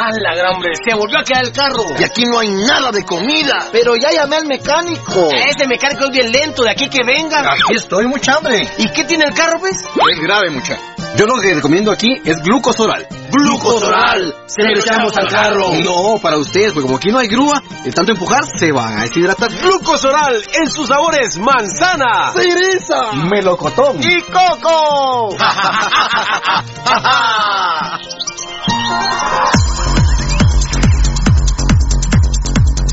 ¡A la gran hombre! ¡Se volvió a quedar el carro! Y aquí no hay nada de comida. Pero ya llamé al mecánico. Ese mecánico es bien lento, de aquí que venga. Aquí estoy, mucha hambre. ¿Y qué tiene el carro, pues? Es grave, mucha. Yo lo que recomiendo aquí es glucosoral. ¡Glucosoral! Se le echamos al carro. No, para ustedes, porque como aquí no hay grúa, de tanto empujar se van a deshidratar. Glucosoral en sus sabores manzana, ¡Cereza! melocotón ¡Y coco!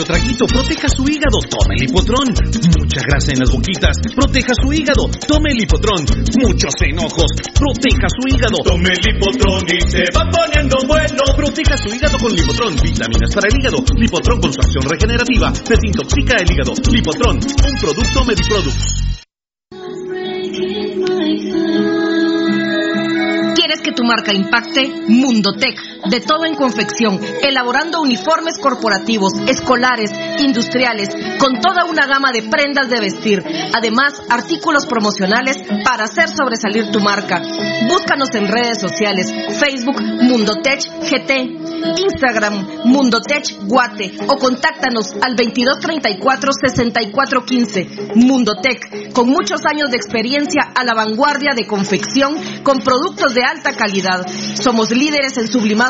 Mucho traguito, proteja su hígado, tome el hipotrón. Mucha grasa en las boquitas, proteja su hígado, tome el hipotrón. Muchos enojos, proteja su hígado. Tome el hipotrón y se va poniendo bueno. Proteja su hígado con Lipotrón, vitaminas para el hígado. Lipotrón con su acción regenerativa, desintoxica el hígado. Lipotrón, un producto Mediproducts. ¿Quieres que tu marca impacte? Mundotech, de todo en confección, elaborando uniformes corporativos, escolares, industriales, con toda una gama de prendas de vestir. Además, artículos promocionales para hacer sobresalir tu marca. Búscanos en redes sociales, Facebook Mundotech GT, Instagram Mundotech Guate o contáctanos al 2234-6415. Mundotech, con muchos años de experiencia a la vanguardia de confección con productos de alta calidad. Somos líderes en sublimado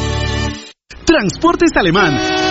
Transportes Alemán.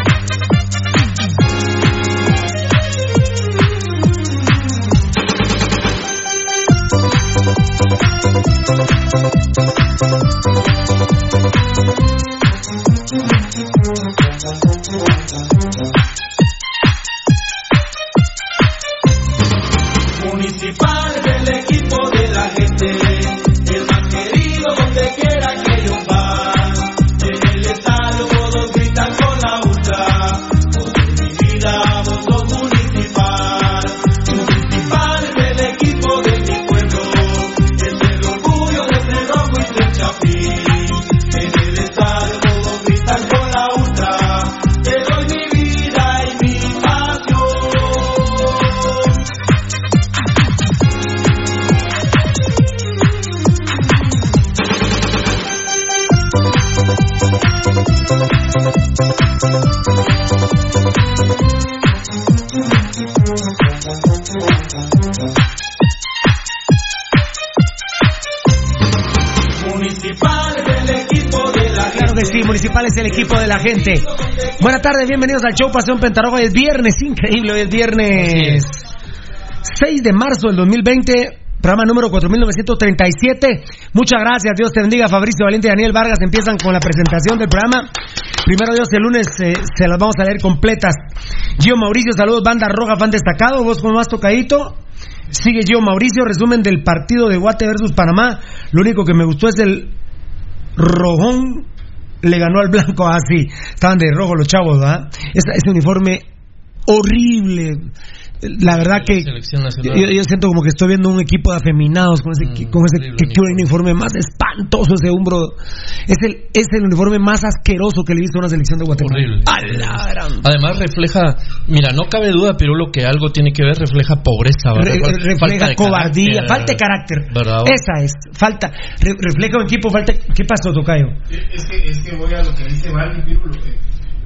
Municipal Municipal es el equipo de la gente. Buenas tardes, bienvenidos al show Pasión Pentarroja. Hoy es viernes, increíble, hoy es viernes 6 de marzo del 2020. Programa número 4937. Muchas gracias, Dios te bendiga. Fabricio Valiente y Daniel Vargas empiezan con la presentación del programa. Primero Dios, el lunes eh, se las vamos a leer completas. Gio Mauricio, saludos, banda roja, fan destacado. Vos como más tocadito. Sigue Gio Mauricio, resumen del partido de Guate versus Panamá. Lo único que me gustó es el rojón le ganó al blanco así. Estaban de rojo los chavos, ¿verdad? Ese, ese uniforme horrible. La verdad que yo, yo siento como que estoy viendo un equipo de afeminados con ese, con ese que, que uniforme más espantoso ese hombro. Es el, es el uniforme más asqueroso que le he visto a una selección de Guatemala. La Además refleja, mira, no cabe duda, pero lo que algo tiene que ver refleja pobreza, ¿verdad? Re- Falta refleja cobardía, carácter, falta de carácter. ¿verdad? Esa es, falta. re- refleja un equipo, falta. ¿Qué pasó, Tocayo? Es que, es que voy a lo que dice Valdi Pirulo. eh,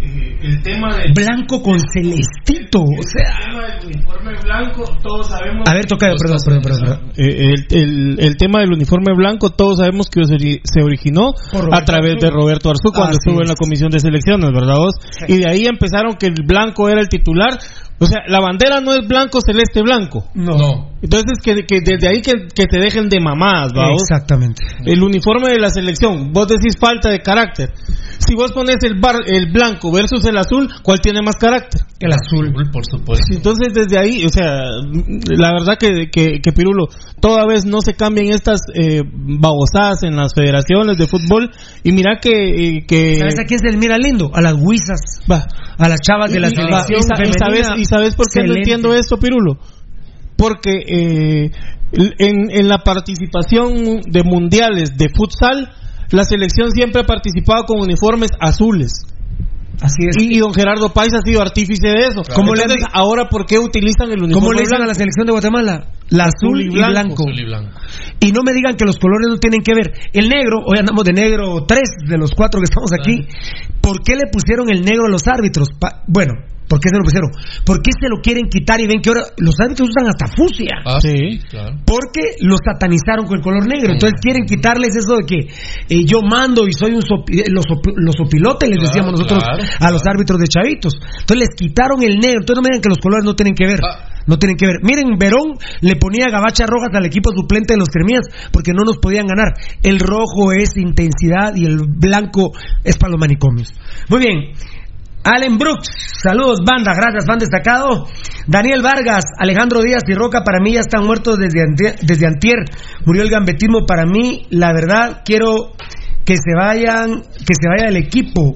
eh, el tema del. Blanco con celestito, o sea. El tema del uniforme blanco, todos sabemos. A ver, Tocayo, perdón, perdón, perdón. perdón. Eh, el, el, el tema del uniforme blanco, todos sabemos que se ori- se originó a través de. Roberto Arzú cuando estuvo en la comisión de selecciones, ¿verdad vos? Y de ahí empezaron que el blanco era el titular. O sea, la bandera no es blanco, celeste, blanco. No. Entonces, que, que desde ahí que, que te dejen de mamadas. Exactamente. El uniforme de la selección, vos decís falta de carácter. si vos pones el bar, el blanco versus el azul, ¿cuál tiene más carácter? El azul. Por supuesto. Entonces desde ahí, o sea, la verdad que, que, que Pirulo, toda vez no se cambian estas eh, babosadas en las federaciones de fútbol y mira que... eh, que ¿Sabes a quién se mira lindo? A las guisas. Va. A las chavas de la Y- y- selección y y y sabes por qué no entiendo esto, Pirulo? Porque eh, en, en la participación de mundiales de futsal, la selección siempre ha participado con uniformes azules. Así es. Y, y don Gerardo Pais ha sido artífice de eso. ¿Cómo le Entonces, han- ahora, ¿por qué utilizan el uniforme ¿Cómo le dicen a la selección de Guatemala? La azul, y blanco. Azul y blanco. Y no me digan que los colores no tienen que ver. El negro, hoy andamos de negro, tres de los cuatro que estamos aquí. ¿Por qué le pusieron el negro a los árbitros? Pa- bueno, ¿por qué se lo pusieron? ¿Por qué se lo quieren quitar y ven que ahora los árbitros usan hasta fusia? Ah, Sí. claro. Porque los satanizaron con el color negro. Entonces quieren quitarles eso de que eh, yo mando y soy un sopi- eh, los, sopi- los sopilotes, les Claro, decíamos nosotros claro, a los árbitros de chavitos. Entonces les quitaron el negro. Entonces no me digan que los colores no tienen que ver. Ah. No tienen que ver. Miren, Verón le ponía gabachas rojas al equipo suplente de los Cremías porque no nos podían ganar. El rojo es intensidad y el blanco es para los manicomios. Muy bien. Allen Brooks, saludos banda, gracias, fan destacado. Daniel Vargas, Alejandro Díaz y Roca para mí ya están muertos desde antier, desde antier. Murió el gambetismo para mí, la verdad quiero que se vayan, que se vaya el equipo.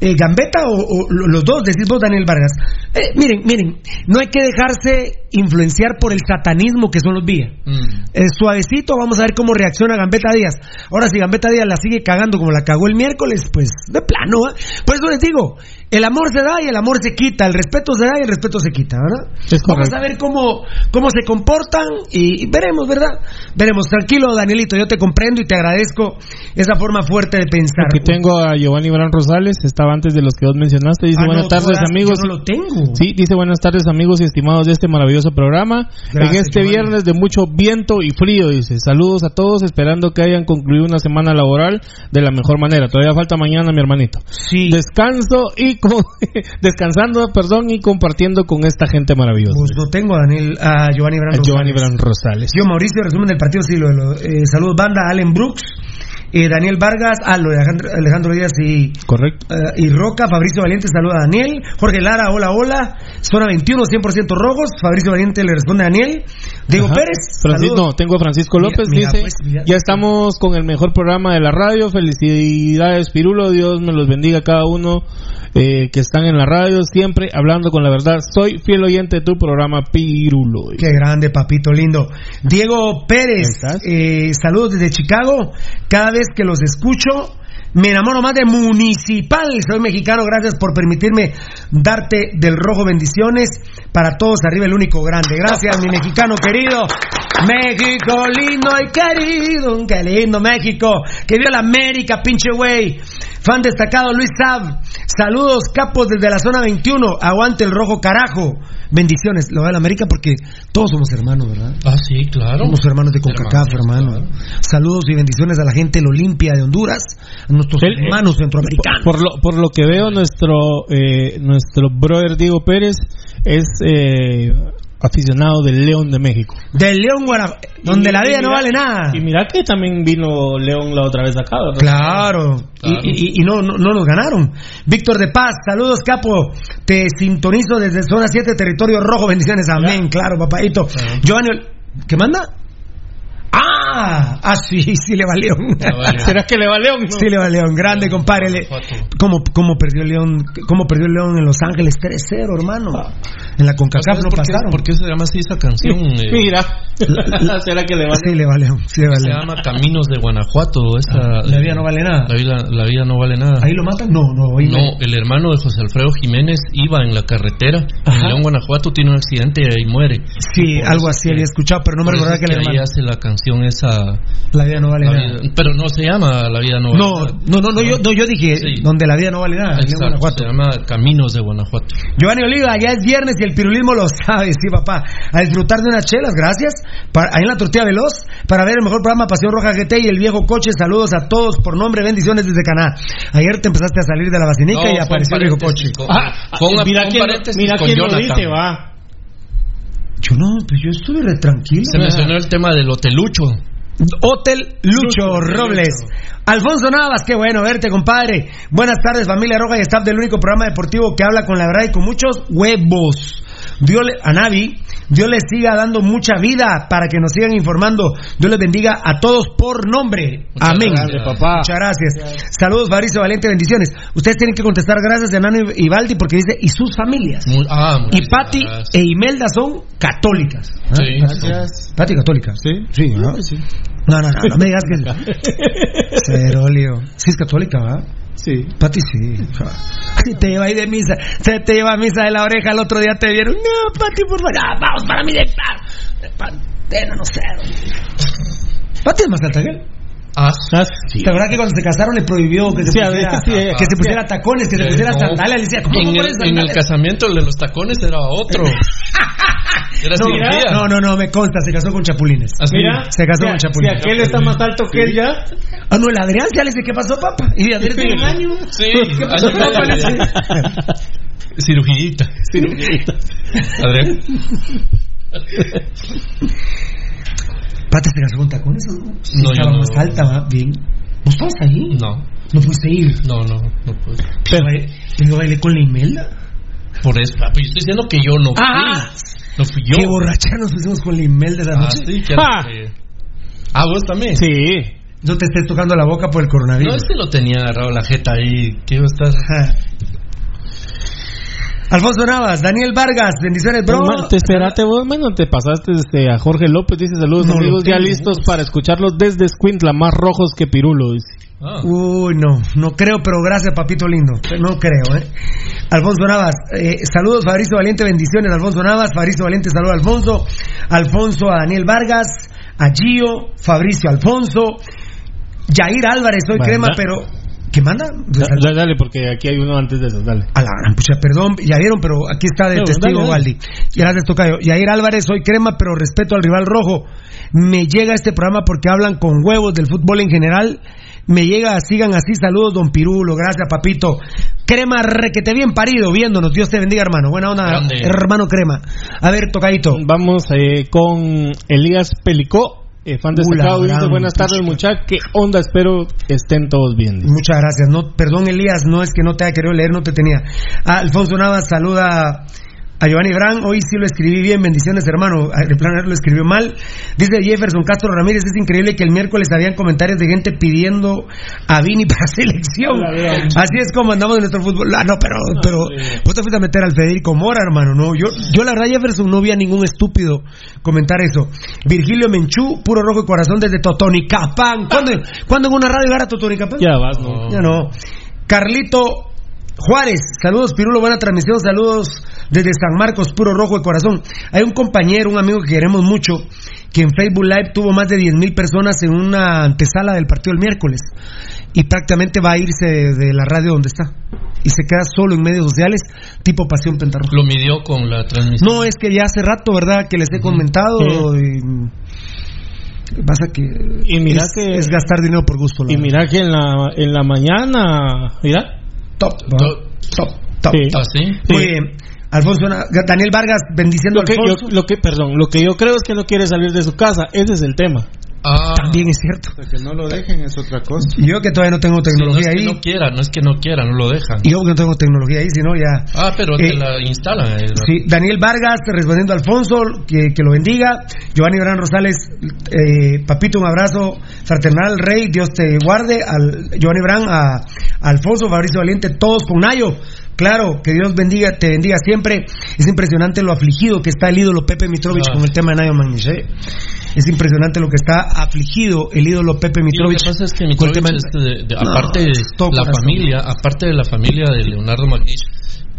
Eh, ¿Gambeta o, o los dos? Decís vos, Daniel Vargas. Eh, miren, miren, no hay que dejarse influenciar por el satanismo que son los Villa. Mm. Eh, suavecito, vamos a ver cómo reacciona Gambetta Díaz. Ahora, si Gambetta Díaz la sigue cagando como la cagó el miércoles, pues de plano. ¿eh? Por eso les digo, el amor se da y el amor se quita, el respeto se da y el respeto se quita, ¿verdad? Es vamos a ver cómo, cómo se comportan y, y veremos, ¿verdad? Veremos. Tranquilo, Danielito, yo te comprendo y te agradezco esa forma fuerte de pensar. Aquí tengo a Giovanni Bran Rosales, estaba antes de los que vos mencionaste. Dice Ah, buenas no, tardes, amigos. Yo no lo tengo. Sí, dice buenas tardes amigos y estimados de este maravilloso programa. Gracias, en este Giovanni. viernes de mucho viento y frío, dice. Saludos a todos, esperando que hayan concluido una semana laboral de la mejor manera. Todavía falta mañana, mi hermanito. Sí. Descanso y con- descansando, perdón, y compartiendo con esta gente maravillosa. Pues tengo a, Daniel, a Giovanni Bran A Giovanni Rosales. Bran Rosales. Yo, Mauricio, resumen del partido, sí, lo, lo- eh, saludos, banda, Allen Brooks, eh, Daniel Vargas, ah, lo de Alejandro, Alejandro Díaz y, Correcto. eh, y Roca, Fabricio Valiente, saluda a Daniel, Jorge Lara, hola, hola, zona 21, 100% rojos, Fabricio Valiente le responde a Daniel, Diego Ajá. Pérez, no, tengo a Francisco Mira, López, mira, dice, pues, mira. ya estamos con el mejor programa de la radio, felicidades Pirulo, Dios me los bendiga a cada uno eh, que están en la radio, siempre hablando con la verdad, soy fiel oyente de tu programa Pirulo. Qué grande, papito lindo. Diego Pérez, eh, saludos desde Chicago. Cada vez que los escucho, me enamoro más de Municipal. Soy mexicano, gracias por permitirme darte del rojo bendiciones. Para todos, arriba el único grande. Gracias, mi mexicano querido. México lindo y querido. Qué lindo México. Que viva la América, pinche güey. Fan destacado Luis Sab. Saludos, capos desde la zona 21. Aguante el rojo, carajo. Bendiciones. Lo de la América porque todos somos hermanos, ¿verdad? Ah, sí, claro. Somos hermanos de CONCACAF, hermano. Saludos y bendiciones a la gente del Olimpia de Honduras, a nuestros El- hermanos centroamericanos. Por lo, por lo que veo, nuestro eh, nuestro brother Diego Pérez es eh, aficionado del León de México. Del León, Guara- donde Y- la vida no vale nada. Y mira que también vino León la otra vez acá, ¿verdad? Claro, Claro. Y, y- y no, no, no nos ganaron. Víctor de Paz, saludos, capo. Te sintonizo desde zona 7, territorio rojo. Bendiciones, amén. Claro, papadito. Giovanni, ¿qué manda? Ah, ah, sí, sí le va León. Le. ¿Será que le va León? no? Sí le va León, grande, compadre. Le- ¿Cómo, cómo perdió León? ¿Cómo perdió León en Los Ángeles? 3-0, hermano. En la CONCACAF ¿Sabes no por qué, pasaron. por qué se llama así esa canción? eh? Mira, ¿será que le va Sí le va León, sí le va Se llama Caminos de Guanajuato. Esa, La vida no vale nada. La vida, la vida no vale nada. ¿Ahí lo matan? No, no. ahí No, el hermano de José Alfredo Jiménez iba en la carretera Ajá. en León, Guanajuato, tiene un accidente y muere. Sí, algo así había escuchado, pero no me recordaba que ahí hermano. hace la canción esa. La vida no vale La nada. vida- pero no se llama La vida no vale No, nada. no, no, no, yo, no, yo dije Sí. donde la vida no vale nada. en Exacto, Guanajuato. se llama Caminos de Guanajuato. Giovanni Oliva, ya es viernes y el pirulismo lo sabe, sí, papá. A disfrutar de unas chelas, gracias. Para, ahí en la tortilla veloz, para ver el mejor programa Pasión Roja GT y el viejo coche. Saludos a todos por nombre, bendiciones desde Caná. Ayer te empezaste a salir de la vacinica No, y apareció el viejo coche. con- Ah, Ponga- mira pon quién, mira con quién lo dice, va. Yo no, pues yo estuve re tranquilo. Se mencionó el tema del hotelucho. Hotel Lucho Lucho, Robles. Alfonso Navas, qué bueno verte, compadre. Buenas tardes, familia Roja y staff del único programa deportivo que habla con la verdad y con muchos huevos. Dios le, a Navi, Dios les siga dando mucha vida para que nos sigan informando. Dios les bendiga a todos por nombre. Amén. gracias, papá. Muchas gracias. Saludos, Fabrizio Valente, bendiciones. Ustedes tienen que contestar gracias de Nano y Valdi porque dice y sus familias. Muy- ah, Y Patti e Imelda son católicas. ¿Ah? Sí, Gracias. Patti católica. Sí, Sí, ¿no? No, no, no, no me digas que. Cerolio. Sí, es católica, ¿va? Sí. Pati sí. Si te lleva ahí de misa, se te lleva a misa de la oreja, el otro día te vieron. No, Pati, por favor. Ah, vamos para de Pantera, no sé. Pati es más alta que él. Ah, sí. ¿Te acuerdas que cuando se casaron le prohibió que se Sí, a pusiera, sí, eh. que se pusiera tacones, que se pusiera no. sandalias? Le decía, ¿cómo en, no el, en el casamiento el de los tacones era otro. Era No, cirugía. no, no, no, me consta, se casó con chapulines. Así. Mira, Se casó si, con si chapulines. aquel está más alto que él ya. Ah, no, el Adrián ya le dice, ¿qué pasó, papá? Y Adrián tiene un año. Sí, ¿Qué pasó, papá? Dice. Cirugidita. Adrián. Pati se casó con tacones o no? Sí, No, yo estaba no. más alta, va, bien. ¿No estabas ahí? No, No pudiste ir. no, no, no puedo. Pero, yo bailé con la Imelda. Por eso, papi, yo estoy diciendo que yo no fui. Ah. No fui yo. Qué borracha nos pusimos con la Imelda esa Ah, noche. sí, que Ah. que- Ah, vos también. Sí. No te estés tocando la boca por el No, coronavirus. este lo tenía agarrado la jeta ahí. ¿Qué estar? Ajá. Alfonso Navas, Daniel Vargas, bendiciones, bro. Ma- Te esperaste vos, mano, te pasaste este, a Jorge López, dice saludos No amigos, ya listos para escucharlos desde Squintla, más rojos que Pirulo, dice. Ah. Uy, no, no creo, pero gracias, papito lindo. No creo, ¿eh? Alfonso Navas, eh, saludos, Fabricio Valiente, bendiciones, Alfonso Navas, Fabricio Valiente, saludos a Alfonso, Alfonso a Daniel Vargas, a Gio, Fabricio Alfonso, Yair Álvarez, soy crema, pero. ¿Qué manda? Da- da- dale, porque aquí hay uno antes de eso, dale. A la gran pucha, perdón, ya vieron, pero aquí está de No, testigo. Valdi. Gracias, Tocayo. Yair Álvarez, soy crema, pero respeto al rival rojo. Me llega este programa porque hablan con huevos del fútbol en general. Me llega, sigan así, saludos, don Pirulo, gracias, papito. Crema, requete bien parido, viéndonos. Dios te bendiga, hermano. Buena onda, Grande. hermano Crema. A ver, Tocadito. Vamos eh, con Elías Pelicó, eh, fan destacado, dice gran buenas tardes muchachos, qué onda, espero estén todos bien. dice. Muchas gracias. No, perdón, Elías, no es que no te haya querido leer, no te tenía. Ah, Alfonso Navas saluda a Giovanni Brand. Hoy sí lo escribí bien. Bendiciones, hermano. Ah, De plano lo escribió mal. Dice Jefferson Castro Ramírez. Es increíble que el miércoles habían comentarios de gente pidiendo a Vini para selección. Así es como andamos en nuestro fútbol. Ah, no, pero, pero sí. vos te fuiste a meter al Federico Mora, hermano. No, yo, yo la verdad, Jefferson, no vi a ningún estúpido comentar eso. Virgilio Menchú, puro rojo y corazón desde Totonicapán. ¿Cuándo, ¿cuándo en una radio llegar a Totonicapán? Ya vas, ¿no? Ya no. Carlito Juárez, saludos Pirulo, buena transmisión, saludos desde San Marcos, puro rojo de corazón. Hay un compañero, un amigo que queremos mucho, que en Facebook Live tuvo más de 10 mil personas en una antesala del partido el miércoles y prácticamente va a irse de, de la radio donde está y se queda solo en medios sociales, tipo Pasión Pentarroja. Lo midió con la transmisión. No, es que ya hace rato, ¿verdad? Que les he comentado y pasa que, Y mira es, que- es gastar dinero por gusto. la Y verdad. mira que en la, en la mañana, mira, Top, ¿va? To- top, top. Sí. ¿Ah, sí? Muy bien. Alfonso, Daniel Vargas bendiciendo lo que, a yo, Alfonso. lo que, perdón, lo que yo creo es que no quiere salir de su casa, ese es el tema. Ah. También es cierto. Que no lo dejen es otra cosa. Yo que todavía no tengo Sí, no tecnología es que ahí. no quiera, no es que no quiera, no lo dejan. Y yo que no tengo tecnología ahí, sino ya. Ah, pero Eh, te la instalan. eh, la- Sí, Daniel Vargas respondiendo a Alfonso, que, que lo bendiga. Giovanni Gran Rosales, eh, papito, un abrazo fraternal, rey, Dios te guarde. Al Giovanni Bran, a, a Alfonso, Fabricio Valiente, todos con Nayo. Claro, que Dios bendiga, te bendiga siempre. Es impresionante lo afligido que está el ídolo Pepe Mitrovich Ah. con el tema de Nayo Magnish. ¿Eh? Es impresionante lo que está afligido el ídolo Pepe Y lo que pasa es que con el Mitrovich, tema de- este de- de- No, aparte de la corazón. familia, aparte de la familia de Leonardo Magnish,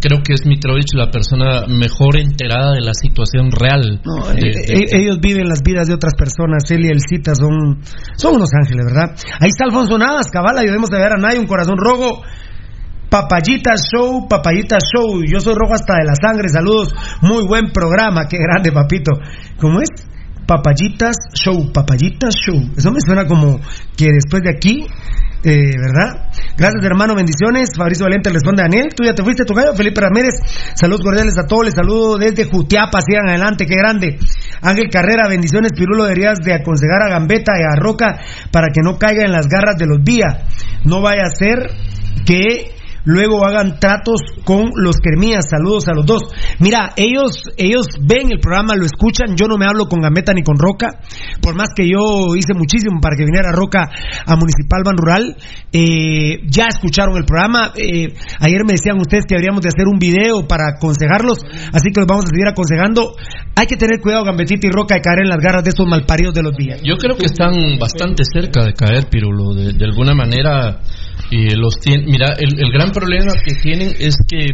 creo que es Mitrovich la persona mejor enterada de la situación real. No, de- eh, de- eh, ellos viven las vidas de otras personas. Él y el Cita son, son unos ángeles, ¿verdad? Ahí está Alfonso Navas, cabal, ayudemos a ver a Nay, un corazón rojo. Papayita Show, Papayita Show. Yo soy rojo hasta de la sangre. Saludos. Muy buen programa. Qué grande, papito. ¿Cómo es? Papayitas Show, Papayitas Show. Eso me suena como que después de aquí, eh, ¿verdad? Gracias, hermano. Bendiciones. Fabricio Valente responde a Daniel. Tú ya te fuiste, tu gallo. Felipe Ramírez. Saludos cordiales a todos. Les saludo desde Jutiapa. Sigan adelante. Qué grande. Ángel Carrera, bendiciones, Pirulo, deberías de aconsejar a Gambetta y a Roca para que no caiga en las garras de los Vía. No vaya a ser que luego hagan tratos con los Kermías. Saludos a los dos. Mira, ellos, ellos ven el programa, lo escuchan. Yo no me hablo con Gambetta ni con Roca, por más que yo hice muchísimo para que viniera Roca a Municipal Ban Rural. Eh, ya escucharon el programa. Eh, ayer me decían ustedes que deberíamos de hacer un video para aconsejarlos, así que los vamos a seguir aconsejando. Hay que tener cuidado, Gambetita y Roca, de caer en las garras de estos malparidos de los días. Yo creo que están bastante cerca de caer, Pirulo. De alguna manera, eh, los tienen. Mira, el, el gran problema que tienen es que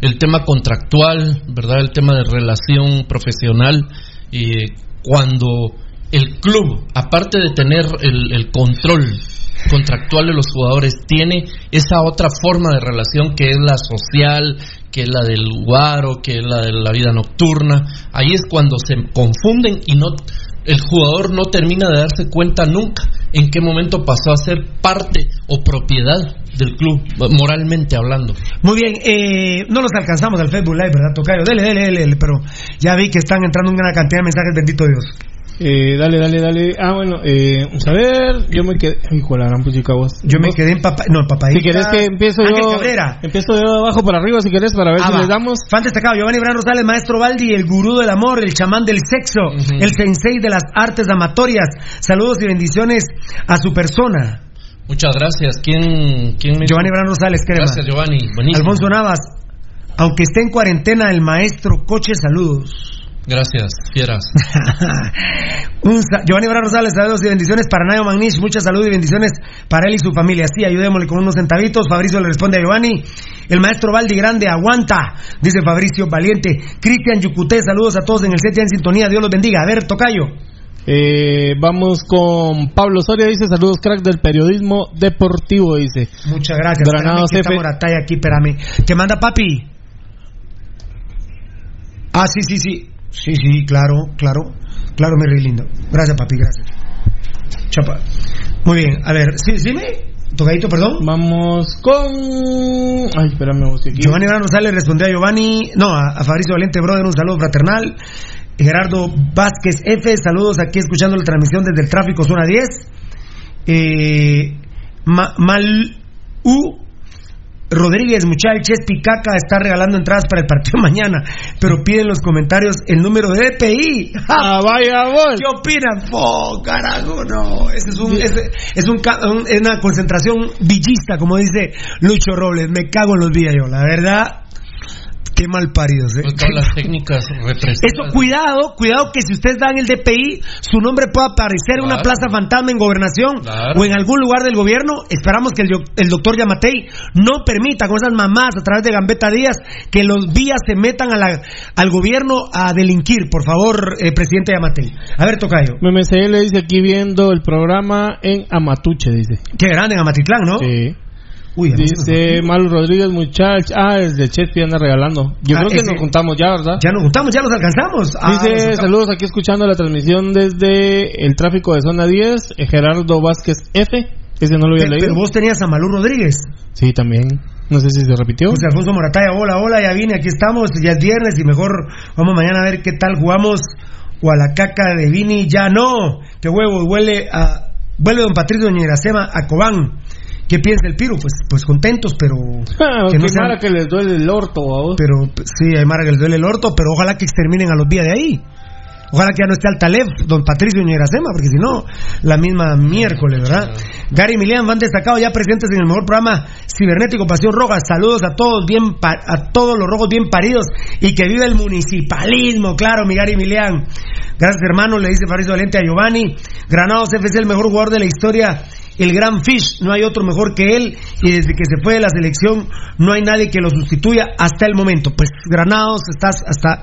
el tema contractual, ¿verdad? El tema de relación profesional, eh, cuando el club, aparte de tener el, el control contractual de los jugadores, tiene esa otra forma de relación que es la social, que es la del guaro, que es la de la vida nocturna. Ahí es cuando se confunden y no el jugador no termina de darse cuenta nunca en qué momento pasó a ser parte o propiedad del club, moralmente hablando. Muy bien, eh, no nos alcanzamos al Facebook Live, ¿verdad, Tocayo? Dele, dele, dele, pero ya vi que están entrando una cantidad de mensajes, bendito Dios. Eh, dale, dale, dale. Ah, bueno, eh, vamos a ver. Yo me quedé. Hijo de la gran puchica vos. Yo me quedé en papá. No, papá. Si querés que empiezo Ángel yo. Cabrera. Empiezo yo de abajo para arriba si querés para ver Ah, si va. les damos. Fan destacado, Giovanni Bran Rosales, maestro Baldi, el gurú del amor, el chamán del sexo, el sensei de las artes amatorias. Saludos y bendiciones a su persona. Muchas gracias. ¿Quién, quién me Giovanni Bran Rosales, crema. Gracias, Giovanni. Buenísimo. Alfonso Navas, aunque esté en cuarentena, el maestro Coche, saludos. Gracias, fieras. Giovanni Bran Rosales, saludos y bendiciones para Nayo Magnish, mucha salud y bendiciones para él y su familia. Sí, ayudémosle con unos centavitos. Fabricio le responde a Giovanni. El maestro Valdi Grande aguanta, dice Fabricio Valiente. Cristian Yucuté, saludos a todos en el set ya en sintonía. Dios los bendiga. A ver, Tocayo. Eh, vamos con Pablo Soria, dice saludos crack del periodismo deportivo, dice. Muchas gracias. Espérame que. Morataya aquí, espérame. ¿Qué manda papi? Ah, sí, sí, sí. Sí, sí, claro, claro. Claro, mi rey lindo. Gracias, papi, gracias. Chapa. Muy bien, a ver, sí, sí, me. Tocadito, perdón. Vamos con. Ay, espérame, aquí. Giovanni Gran Rosales respondió a Giovanni, no, a, a Fabricio Valente Brother, un saludo fraternal. Gerardo Vázquez F, saludos aquí escuchando la transmisión desde el tráfico zona 10. Eh, Ma- Mal U Rodríguez, muchacho, Chespi Caca está regalando entradas para el partido mañana, pero pide en los comentarios el número de DPI. Ah, vaya vos. ¿Qué opinan? ¡Oh, carajo, no! Ese es, un, ese es un ca- un- es una concentración villista, como dice Lucho Robles. Me cago en los días yo, la verdad. Qué mal paridos, ¿eh? Pues todas las técnicas represivas. Eso, cuidado, cuidado que si ustedes dan el DPI, su nombre pueda aparecer en una plaza fantasma en gobernación Claro. o en algún lugar del gobierno. Esperamos que el, el doctor Yamatei no permita con esas mamás a través de Gambetta Díaz que los vías se metan a la- al gobierno a delinquir. Por favor, eh, presidente Yamatei. A ver, Tocayo. MMCL dice aquí viendo el programa en Amatuche, dice. Qué grande en Amatitlán, ¿no? Sí. Uy, Dice Malu Rodríguez, muchacho. Ah, es de Chespi anda regalando. Yo Ah, creo que ese- nos juntamos ya, ¿verdad? Ya nos juntamos, ya los alcanzamos. Ah, Dice alcanzamos. saludos aquí escuchando la transmisión desde el tráfico de zona 10. eh, Gerardo Vázquez F. Ese no lo había Pero, leído. pero vos tenías a Malú Rodríguez. Sí, también. No sé si se repitió. José Alfonso Morataya, hola, hola, ya vine, aquí estamos, ya es viernes y mejor vamos mañana a ver qué tal jugamos. O a la caca de Vini, ya no. Qué huevo, huele a. Vuelve don Patricio Doña Iracema a Cobán. ¿Qué piensa el Piro? Pues, pues contentos, pero. Ah, que no qué sean- mala que les duele el orto a vos. Pero sí, hay Mara que les duele el orto, pero ojalá que exterminen a los días de ahí. Ojalá que ya no esté al Taleb, don Patricio Doña Iracema, porque si no, la misma miércoles, ¿verdad? Gary y Milian van destacados ya presentes en el mejor programa cibernético Pasión Roja. Saludos a todos bien a todos los rojos bien paridos y que viva el municipalismo, claro, mi Gary Milian. Gracias, hermano, le dice Fabrizio Valente a Giovanni. Granados FC, el mejor jugador de la historia. El gran Fish, no hay otro mejor que él y desde que se fue de la selección no hay nadie que lo sustituya hasta el momento. Pues Granados, estás hasta,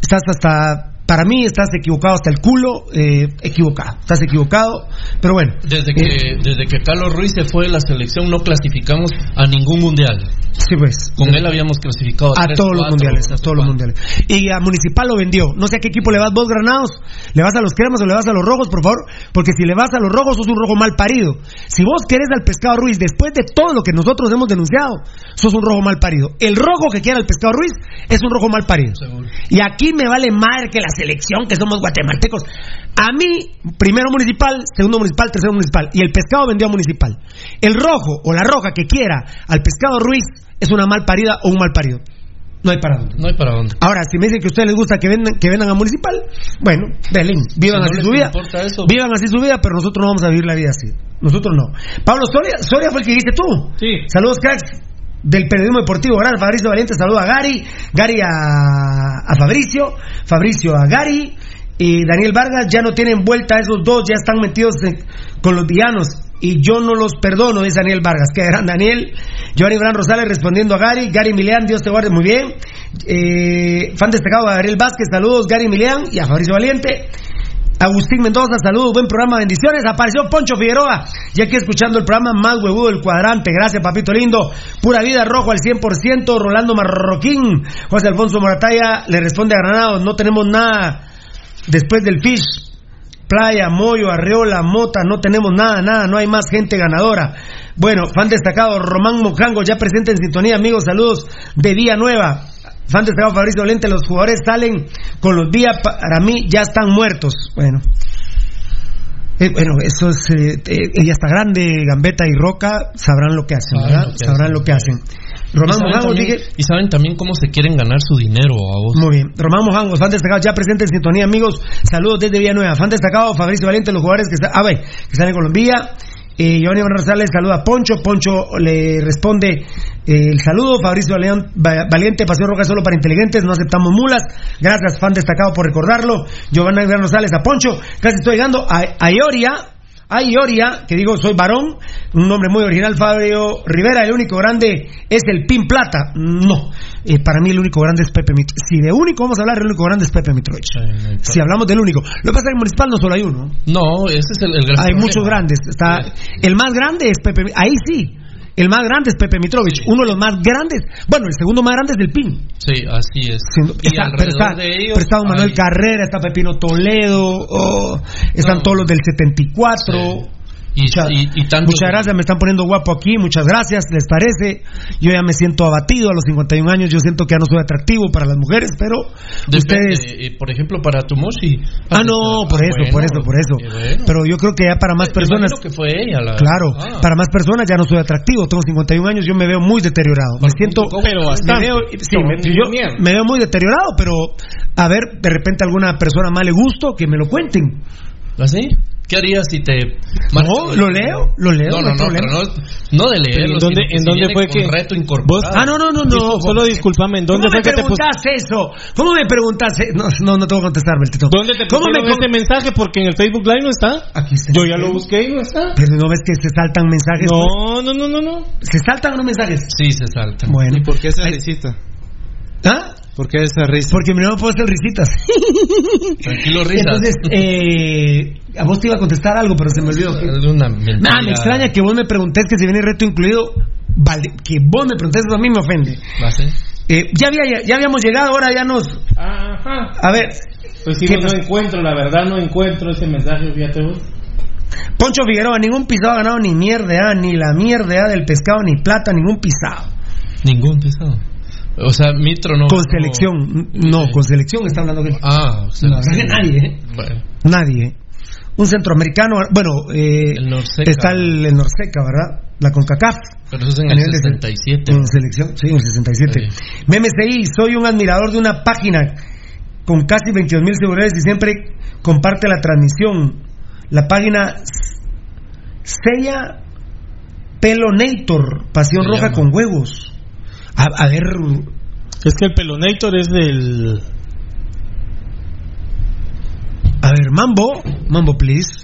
estás hasta, para mí estás equivocado hasta el culo, eh, equivocado, estás equivocado, pero bueno. Desde que, desde que Carlos Ruiz se fue de la selección no clasificamos a ningún mundial. Sí, pues. Con él habíamos clasificado A tres, todos los mundiales, a todos los mundiales. Y a Municipal lo vendió. No sé a qué equipo le vas vos, Granados. ¿Le vas a los cremas o le vas a los rojos, por favor? Porque si le vas a los rojos, sos un rojo mal parido. Si vos querés al pescado Ruiz, después de todo lo que nosotros hemos denunciado, sos un rojo mal parido. El rojo que quiera al pescado Ruiz es un rojo mal parido. Y aquí me vale madre que la selección, que somos guatemaltecos. A mí, primero municipal, segundo municipal, tercero municipal. Y el pescado vendió a municipal. El rojo o la roja que quiera al pescado Ruiz es una mal parida o un mal parido. No hay para dónde. No hay para dónde. Ahora, si me dicen que a ustedes les gusta que vendan, que vendan a municipal, bueno, Belén, vivan Si no así su vida. eso. Vivan así su vida, pero nosotros no vamos a vivir la vida así. Nosotros no. Pablo Soria, Soria fue el que dijiste tú. Sí. Saludos, cracks. Del periodismo deportivo, gracias Fabricio Valiente, saludos a Gary, Gary a, a Fabricio, Fabricio a Gary, y Daniel Vargas ya no tienen vuelta, esos dos ya están metidos con los villanos y yo no los perdono, dice Daniel Vargas. Qué gran Daniel. Giovanni Bran Rosales respondiendo a Gary. Gary Mileán, Dios te guarde muy bien. Eh, fan destacado a Gabriel Vázquez, saludos Gary Mileán y a Fabricio Valiente. Agustín Mendoza, saludos, buen programa, bendiciones. Apareció Poncho Figueroa, ya aquí escuchando el programa más huevudo del cuadrante. Gracias, papito lindo. Pura vida rojo al 100%. Rolando Marroquín, José Alfonso Morataya le responde a Granados: No tenemos nada después del Fish. Playa, Moyo, Arreola, Mota, no tenemos nada, nada, no hay más gente ganadora. Bueno, fan destacado, Román Mojango, ya presente en sintonía, amigos, saludos de Vía Nueva. Fan destacado, Fabricio Valente, los jugadores salen con los días, para mí ya están muertos. Bueno. Eh, bueno, eso es. eh, eh, ella está grande, Gambetta y Roca sabrán lo que hacen, Saben ¿verdad? lo que sabrán hacen. lo que hacen. Román saben, Mojango, también, dije. y saben también cómo se quieren ganar su dinero a vos. Muy bien. Román Mojangos, fan destacado, ya presente en sintonía, amigos. Saludos desde Villanueva. Fan destacado, Fabricio Valiente, los jugadores que, está, ah, que están en Colombia. Eh, Giovanni Van Rosales saluda a Poncho. Poncho le responde eh, el saludo. Fabricio Valiente, Pasión Roja solo para inteligentes. No aceptamos mulas. Gracias, fan destacado, por recordarlo. Giovanni Van Rosales a Poncho. Casi estoy llegando a, a Ioria. A Ioria, que digo, soy varón, un nombre muy original, Fabio Rivera, el único grande es el Pin Plata. No, eh, para mí el único grande es Pepe Mitrovich. Si de único vamos a hablar, el único grande es Pepe Mitrovich. Si hablamos del único. Lo que pasa es que en Municipal no solo hay uno. No, ese es el, el gran Hay problema. muchos grandes. Está, el más grande es Pepe. Ahí sí. El más grande es Pepe Mitrovich. Uno de los más grandes. Bueno, el segundo más grande es del PIN. Sí, así es. Siendo- y está- pero alrededor está, de ellos pero está don Manuel Carrera, está Pepino Toledo, oh, están No. todos los del 74. Y, Mucha- y- y tantos- muchas gracias, me están poniendo guapo aquí, muchas gracias, ¿les parece? Yo ya me siento abatido a los 51 años, yo siento que ya no soy atractivo para las mujeres, pero Depende, ustedes... eh, por ejemplo, para Tomoshi. Ah, no, por eso, por eso, por eso. bueno. Pero yo creo que ya para más personas... que fue ella la... Claro, Ah. para más personas ya no soy atractivo, tengo 51 años, yo me veo muy deteriorado. Me siento... Pero me veo, sí, me, yo me veo muy deteriorado, pero a ver, de repente a alguna persona más le gusto, que me lo cuenten. ¿Así? ¿Qué harías si te... No, lo leo, lo leo, No, no no, pero no, no de leerlo, ¿En dónde- en dónde fue que- reto incorporado. Ah, no, no, no, no. Solo discúlpame, ¿en dónde ¿Cómo fue me que te pus- preguntas eso? ¿Cómo me preguntas? e- No, no, no tengo que contestar, Beltito. ¿Dónde te ¿Cómo me ese mensaje? Porque en el Facebook Live no está. Aquí está. Yo ya lo busqué y no está. Pero no ves que se saltan mensajes. pues? No, no, no, no, no. ¿Se saltan unos mensajes? Sí, se salta. Bueno. ¿Y por qué esa Ay. ¿Ah? ¿Por qué esa risa? Porque mi no puedo hacer risitas. Tranquilo, risas. Entonces, eh, a vos te iba a contestar algo, pero se me olvidó. Es una. Ah, me extraña que vos me preguntes que si viene reto incluido. Vale, que vos me preguntes eso a mí me ofende. ¿Va a ser? Eh, ya, había, ya habíamos llegado, ahora ya nos. Ajá. A ver, Pues sí, ¿Qué no pasa? encuentro, la verdad no encuentro ese mensaje, fíjate vos. Poncho Figueroa, ningún pisado ha ganado ni mierda, ah, ni la mierda ah, del pescado, ni plata, ningún pisado. Ningún pisado. O sea, Mitro no... Con selección, no, con selección está hablando que. Ah, o sea, No, nadie, ¿eh? Bueno, Nadie. ¿eh? Un centroamericano, bueno, eh, El Norseca. está el, el Norseca, ¿verdad? La CONCACAF. pero eso es en el nivel de- 67. En selección, sí, en el 67. MMCI, soy un admirador de una página con casi 22 mil seguidores y siempre comparte la transmisión. La página Sella Pelonator, Pasión Se Roja llama. con huevos. A, a ver, Es que el Pelonator es del. a ver, Mambo, Mambo, please.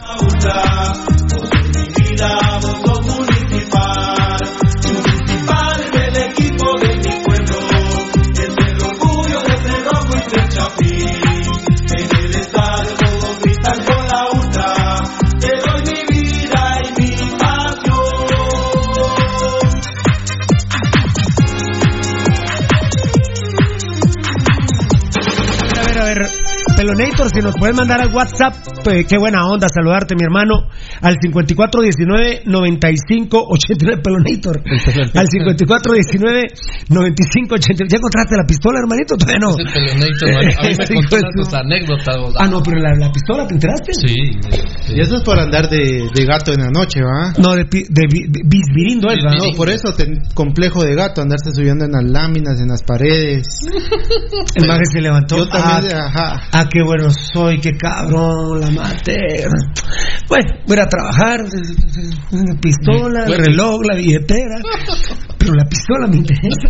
Si nos puedes mandar al WhatsApp, pues, qué buena onda saludarte, mi hermano, al 5419-9589, Pelonator. Al 5419-9589. ¿Ya encontraste la pistola, hermanito? Todavía no. A mí me sus anécdotas. Ah, no, pero la, la pistola, ¿te enteraste? Sí. Y eso es por andar de, de gato en la noche, ¿va? No, de, pi- de bi- bisbirindo es, ¿va? No, por eso, ten- complejo de gato, andarse subiendo en las láminas, en las paredes. El maje se levantó. Yo también, ah, ajá. ah, qué bueno soy, qué cabrón, la maté. Bueno, voy a trabajar, una pistola, el reloj, la billetera. Pero la pistola me interesa.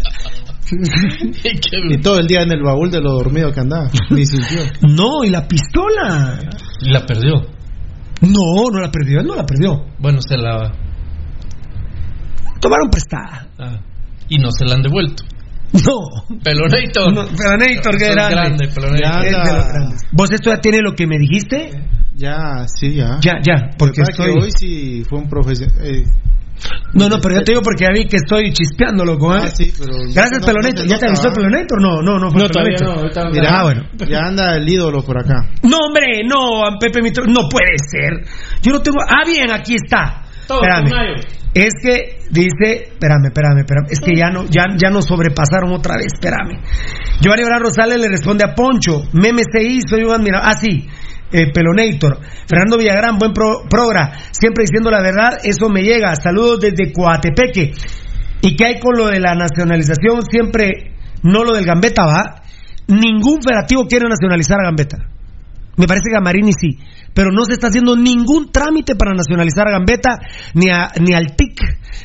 Y todo el día en el baúl de lo dormido que andaba. Ni sintió. No, y la pistola. Y la perdió. No, no la perdió, él no la perdió. Bueno, se la. Tomaron prestada. ah, y no se la han devuelto. No. Pelonator. No, Pelonator, qué grande. grande, Pelonator. Ya. ¿Vos esto ya tiene lo que me dijiste? Ya, sí, ya. Ya, ya, porque estoy... que hoy sí fue un profesional. Eh, No, no, pero yo te digo porque ya vi que estoy chispeando, loco. ¿eh? ah, sí, pero. Gracias, no- Pelonator. no se ¿Ya te avisó ¿va? Pelonator? No, no, no fue No, todavía Pelonator. no. Ah, bueno. ya anda el ídolo por acá. No, hombre, no, Pepe Mitro, no puede ser. Yo no tengo. Ah, bien, aquí está. Espérame. Es que dice, espérame, espérame, espérame. Es que ya no, ya, ya nos sobrepasaron otra vez, espérame. Giovanni Bran Rosales le responde a Poncho, meme se hizo, yo admira. Ah, sí. Eh, Pelonator, Fernando Villagrán, buen pro- progra, siempre diciendo la verdad, eso me llega. Saludos desde Coatepeque. ¿Y qué hay con lo de la nacionalización? Siempre, no lo del Gambetta, va. Ningún federativo quiere nacionalizar a Gambetta. Me parece que a Marini sí. Pero no se está haciendo ningún trámite para nacionalizar a Gambetta ni, a, ni al TIC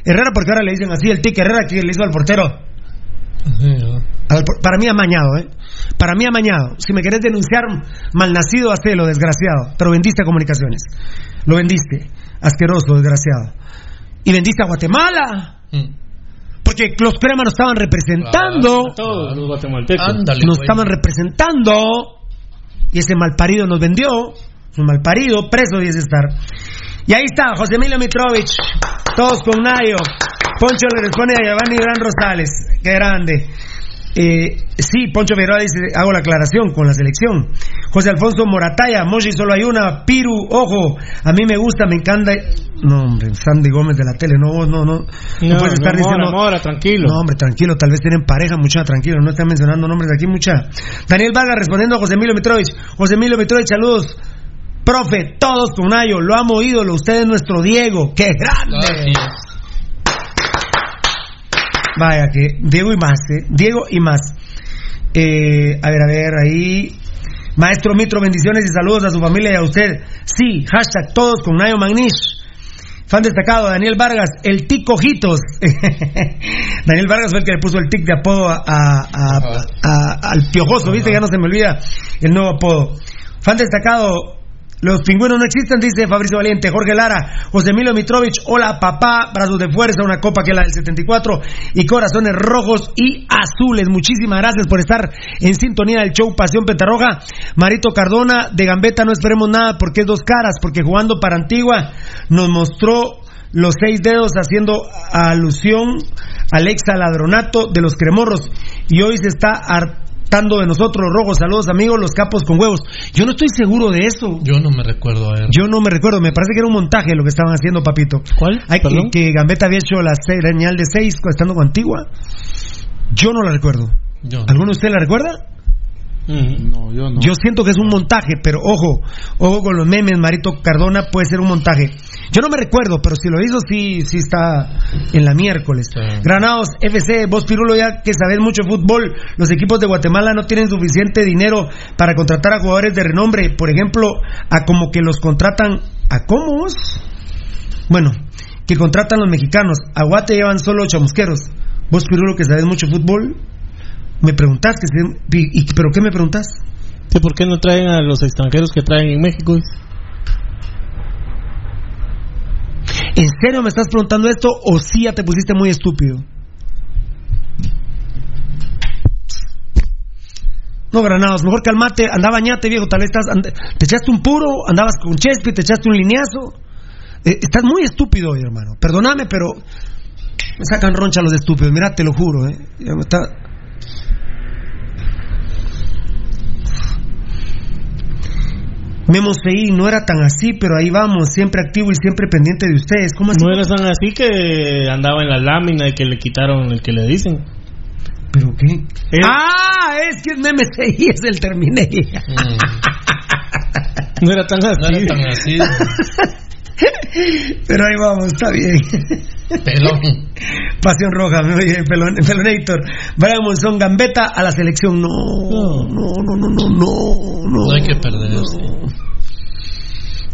Herrera, porque ahora le dicen así el TIC Herrera que le hizo al portero. Al para mí amañado, ¿eh? Para mí amañado. Si me querés denunciar malnacido, hacelo, desgraciado. Pero vendiste a comunicaciones. Lo vendiste. Asqueroso, desgraciado. Y vendiste a Guatemala. Mm. Porque los cremas nos estaban representando. Todos los guatemaltecos. Ándale. nos güey. estaban representando y ese malparido nos vendió, un malparido, preso ese estar. Y ahí está, José Emilio Mitrovich, todos con Nayo. Poncho le responde a Giovanni Gran Rosales, qué grande. Eh, sí, Poncho Figueroa dice, hago la aclaración con la selección. José Alfonso Morataya, Moshi solo hay una, Piru, ojo, a mí me gusta, me encanta. No, hombre, Sandy Gómez de la tele, no, vos no, no. No, No, puedes estar no, diciendo. Mora, Mora, tranquilo. No, hombre, tranquilo, tal vez tienen pareja, mucha, tranquilo, no están mencionando nombres de aquí, mucha. Daniel Vargas respondiendo a José Emilio Mitrovich. José Emilio Mitrovich, saludos. Profe, todos con Ayo, lo amo ídolo, usted es nuestro Diego, qué grande. Vaya que Diego y más, ¿eh? Diego y más. Eh, a ver, a ver, ahí. Maestro Mitro, bendiciones y saludos a su familia y a usted. Sí, hashtag todos con Nayo Magnish. Fan destacado, Daniel Vargas, el tic Ojitos. Daniel Vargas fue el que le puso el tic de apodo a, a- a- a- al piojoso, ¿viste? Ya no se me olvida el nuevo apodo. Fan destacado, los pingüinos no existen, dice Fabricio Valiente. Jorge Lara, José Emilio Mitrovich, hola papá, brazos de fuerza, una copa que es la del 74 y corazones rojos y azules. Muchísimas gracias por estar en sintonía del show Pasión Petarroja. Marito Cardona, de Gambetta no esperemos nada porque es dos caras, porque jugando para Antigua nos mostró los seis dedos haciendo alusión al ex ladronato de los cremorros y hoy se está hartando de nosotros los rojos. Saludos amigos, los capos con huevos. Yo no estoy seguro de eso. Yo no me recuerdo a ver. Yo no me recuerdo, me parece que era un montaje lo que estaban haciendo, papito. ¿Cuál? Hay que, que Gambetta había hecho la señal de seis estando con Antigua. Yo no la recuerdo. Yo no. ¿Alguno de ustedes la recuerda? No, yo no. Yo siento que es un montaje, pero ojo, ojo con los memes, Marito Cardona puede ser un montaje. Yo no me recuerdo, pero si lo hizo, sí, sí está en la miércoles. Sí. Granados FC, vos Pirulo, ya que sabes mucho fútbol, los equipos de Guatemala no tienen suficiente dinero para contratar a jugadores de renombre, por ejemplo, a como que los contratan a cómo vos? Bueno, que contratan los mexicanos. A Guate llevan solo chamusqueros. Vos Pirulo, que sabes mucho fútbol, me preguntás que se- y- y- pero qué me preguntás? ¿Que ¿Por qué no traen a los extranjeros que traen en México? ¿En serio me estás preguntando esto o sí ya te pusiste muy estúpido? No, Granados, mejor calmate, anda bañate, viejo, tal vez estás, te echaste un puro, andabas con Chespi, te echaste un lineazo. Eh, estás muy estúpido hoy, hermano. Perdóname, pero me sacan roncha los estúpidos, mira, te lo juro, eh. Ya me está- Memo Seí, no era tan así, pero ahí vamos, siempre activo y siempre pendiente de ustedes. ¿Cómo así? No era tan así que andaba en la lámina y que le quitaron el que le dicen. ¿Pero qué? Ah, es que es Meme Seí, es el terminé. No era tan así. No era tan así. Pero ahí vamos, está bien. Pelón. Pasión roja, me oye, pelon, Pelonator. Brian Monzón, Gambeta a la selección. No, no, no, no, no, no. No, No hay que perder esto.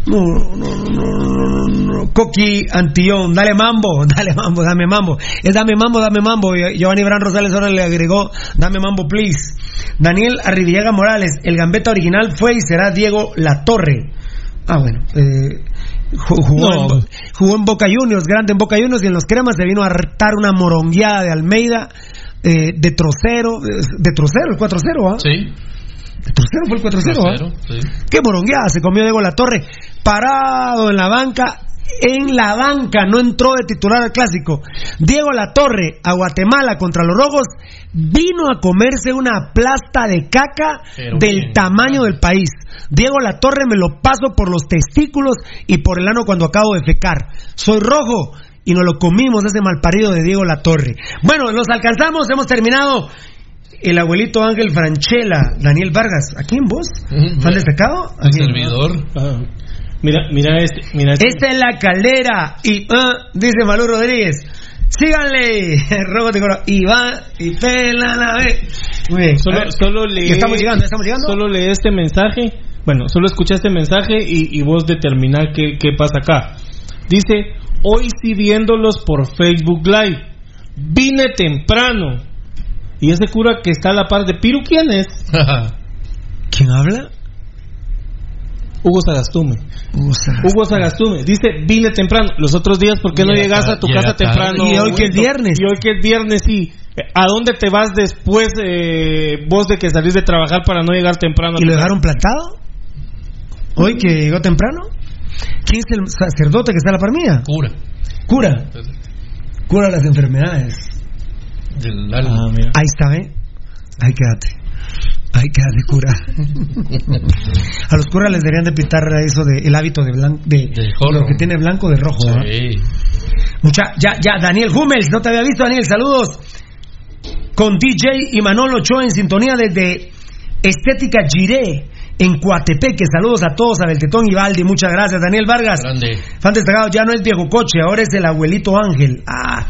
no, no, no, no, no, no. Coqui Antillón, dale mambo, dale mambo, dame mambo. Es dame mambo, dame mambo. Giovanni Bran Rosales ahora le agregó, dame mambo, please. Daniel Arribillaga Morales, el gambeta original fue y será Diego La Torre. Ah, bueno. Eh, jugó, No. en, jugó en Boca Juniors, grande en Boca Juniors, y en los cremas se vino a hartar una morongueada de Almeida, eh, de trocero, eh, de trocero, el 4-0, ¿ah? Sí. De trocero fue el 4-0, ¿ah? Cero, sí. Qué morongueada se comió Diego La Torre, parado en la banca, en la banca, no entró de titular al clásico. Diego La Torre a Guatemala contra los Rojos vino a comerse una plasta de caca Pero del bien. tamaño del país. Diego La Torre me lo paso por los testículos y por el ano cuando acabo de fecar. Soy rojo y nos lo comimos ese malparido de Diego La Torre. Bueno, los alcanzamos, hemos terminado. El abuelito Ángel Franchella, Daniel Vargas, ¿a quién vos? ¿Fan destacado? El servidor. Mira, mira este, mira este. Esta es la caldera y ah, dice Malú Rodríguez. Síganle, Robo de Coro. Y va y pela la vez. Muy bien. A Solo, solo lee, ¿ya estamos llegando, estamos llegando. Solo lee este mensaje. Bueno, solo escucha este mensaje y, y vos determinar qué, qué pasa acá. Dice, hoy sí viéndolos por Facebook Live. Vine temprano. Y ese cura que está a la par de Piru, ¿quién es? ¿Quién habla? Hugo Sagastume. Hugo Sagas. Hugo Sagastume. Dice, vine temprano. Los otros días, ¿por qué no Llega llegas a tu llega casa tarde. temprano? Y hoy que es viernes. Y hoy que es viernes, sí. ¿A dónde te vas después, eh, vos, de que salís de trabajar para no llegar temprano? ¿Y lo dejaron plantado? ¿Hoy que llegó temprano? ¿Quién es el sacerdote que está a la par mía? Cura. Cura. Cura las enfermedades. Del alma. Ah, mira. Ahí está, ¿eh? Ahí quédate. Ahí quédate, cura. a los curas les deberían de pintar eso de el hábito de blanco, de, De lo que tiene blanco de rojo. Sí. Mucha, ya, ya, Daniel Hummels, no te había visto, Daniel, saludos. Con DJ y Manolo Ochoa en sintonía desde Estética Giré en Coatepeque. Saludos a todos, a Beltetón y Valdi, muchas gracias. Daniel Vargas, Grande. fan destacado, ya no es viejo coche, ahora es el abuelito Ángel. Ah,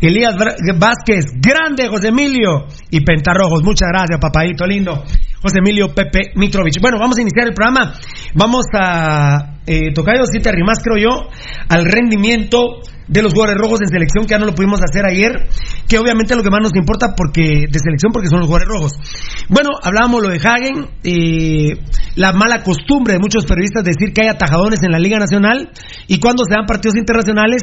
Elías Vázquez, grande José Emilio y Pentarrojos, muchas gracias, papadito lindo. José Emilio Pepe Mitrovich. Bueno, vamos a iniciar el programa. Vamos a eh, tocar, si te arrimas, creo yo, al rendimiento de los jugadores rojos en selección, que ya no lo pudimos hacer ayer, que obviamente es lo que más nos importa porque de selección porque son los jugadores rojos. Bueno, hablábamos lo de Hagen, eh, la mala costumbre de muchos periodistas decir que hay atajadones en la Liga Nacional y cuando se dan partidos internacionales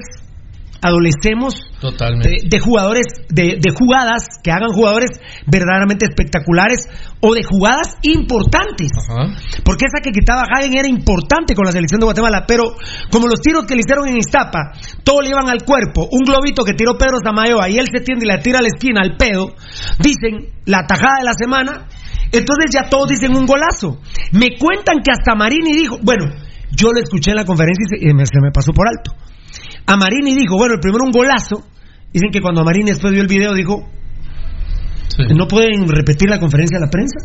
adolecemos de, de jugadores, de, de jugadas que hagan jugadores verdaderamente espectaculares o de jugadas importantes. Ajá. Porque esa que quitaba Hagen era importante con la selección de Guatemala, pero como los tiros que le hicieron en Iztapa, todo le iban al cuerpo, un globito que tiró Pedro Samayoa y él se tiende y la tira a la esquina al pedo, dicen la tajada de la semana, entonces ya todos dicen un golazo. Me cuentan que hasta Marini dijo, bueno, yo lo escuché en la conferencia y se me pasó por alto. A Marini dijo, bueno, el primero un golazo. Dicen que cuando Marini después vio el video dijo, Sí. ¿no pueden repetir la conferencia de la prensa?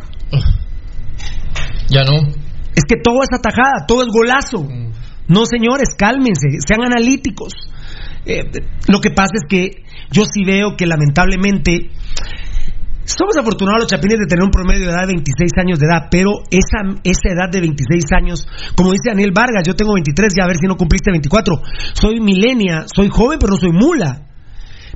Ya no. Es que todo es atajada, todo es golazo. Mm. No, señores, cálmense, sean analíticos. Eh, lo que pasa es que yo sí veo que lamentablemente somos afortunados los chapines de tener un promedio de edad de 26 años de edad, pero esa, esa edad de 26 años, como dice Daniel Vargas, yo tengo 23, ya a ver si no cumpliste 24. Soy milenia, soy joven, pero no soy mula.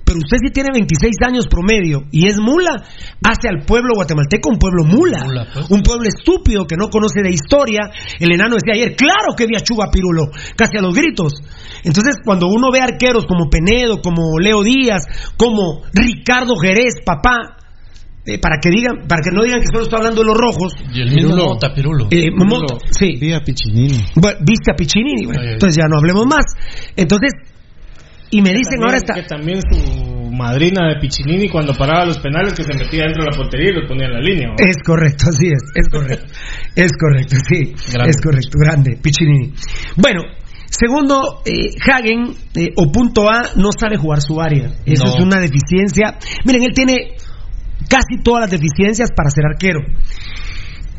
Pero usted si tiene 26 años promedio y es mula, hace al pueblo guatemalteco un pueblo mula, Mula, pues. un pueblo estúpido que no conoce de historia. El enano decía ayer, claro que vi a Chuba Pirulo, casi a los gritos. Entonces, cuando uno ve arqueros como Penedo, como Leo Díaz, como Ricardo Jerez, papá, eh, para que digan, para que no digan que solo estoy hablando de los rojos. Y el mismo Pirulo. Mota, Pirulo. Eh, Momoto, sí. Vía Piccinini. Bueno, viste a Piccinini, bueno, Ay, ay. entonces ya no hablemos más. Entonces, y me dicen También- ahora está. Que también su madrina de Piccinini cuando paraba los penales que se metía dentro de la portería y los ponía en la línea. ¿no? Es correcto, así es, es correcto. es correcto, sí. Grande. Es correcto, grande, Piccinini. Bueno, segundo, eh, Hagen, eh, o punto A, no sabe jugar su área. Eso No. es una deficiencia. Miren, él tiene casi todas las deficiencias para ser arquero.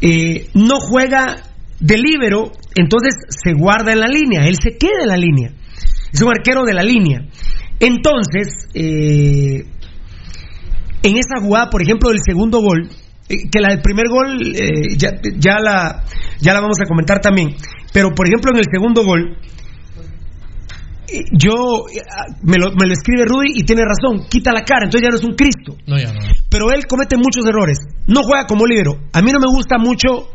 Eh, no juega de líbero, entonces se guarda en la línea, él se queda en la línea. Es un arquero de la línea. Entonces, eh, en esa jugada, por ejemplo, del segundo gol, eh, que la del primer gol ya, la, ya la vamos a comentar también, pero por ejemplo en el segundo gol, yo eh, me lo, me lo escribe Rudy y tiene razón, quita la cara, entonces ya no es un Cristo. No, ya no. Pero él comete muchos errores. No juega como líbero. A mí no me gusta mucho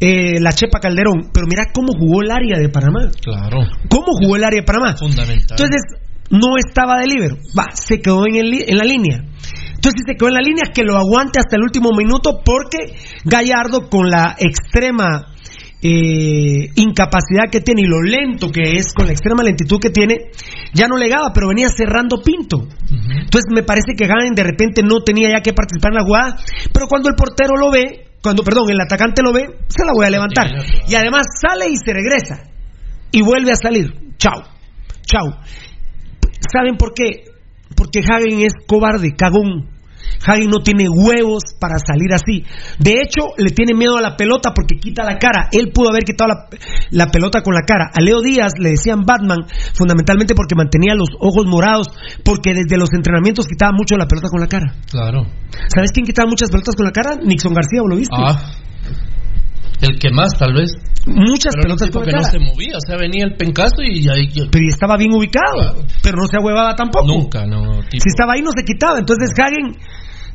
eh, la Chepa Calderón, pero mira cómo jugó el área de Panamá. Claro. ¿Cómo jugó el área de Panamá? Fundamental. Entonces, no estaba de líbero. Va, se quedó en, el en la línea. Entonces, si se quedó en la línea, que lo aguante hasta el último minuto, porque Gallardo, con la extrema eh, incapacidad que tiene y lo lento que es, con la extrema lentitud que tiene, ya no legaba, pero venía cerrando Pinto. Entonces, me parece que Ganen de repente no tenía ya que participar en la jugada, pero cuando el portero lo ve, cuando, perdón, el atacante lo ve, se la voy a levantar. Y además sale y se regresa. Y vuelve a salir. Chao. Chao. ¿Saben por qué? Porque Hagen es cobarde, cagón. Hagen no tiene huevos para salir así. De hecho, le tiene miedo a la pelota porque quita la cara. Él pudo haber quitado la, la pelota con la cara. A Leo Díaz le decían Batman, fundamentalmente porque mantenía los ojos morados, porque desde los entrenamientos quitaba mucho la pelota con la cara. Claro. ¿Sabes quién quitaba muchas pelotas con la cara? Nixon García, ¿o lo viste? Ah. El que más, tal vez. Muchas Pero pelotas con la no cara. se movía, o sea, venía el pencazo y ahí. Pero y estaba bien ubicado, pero no se ahuevaba tampoco. Nunca, no. tipo- Si estaba ahí no se quitaba. Entonces Hagen,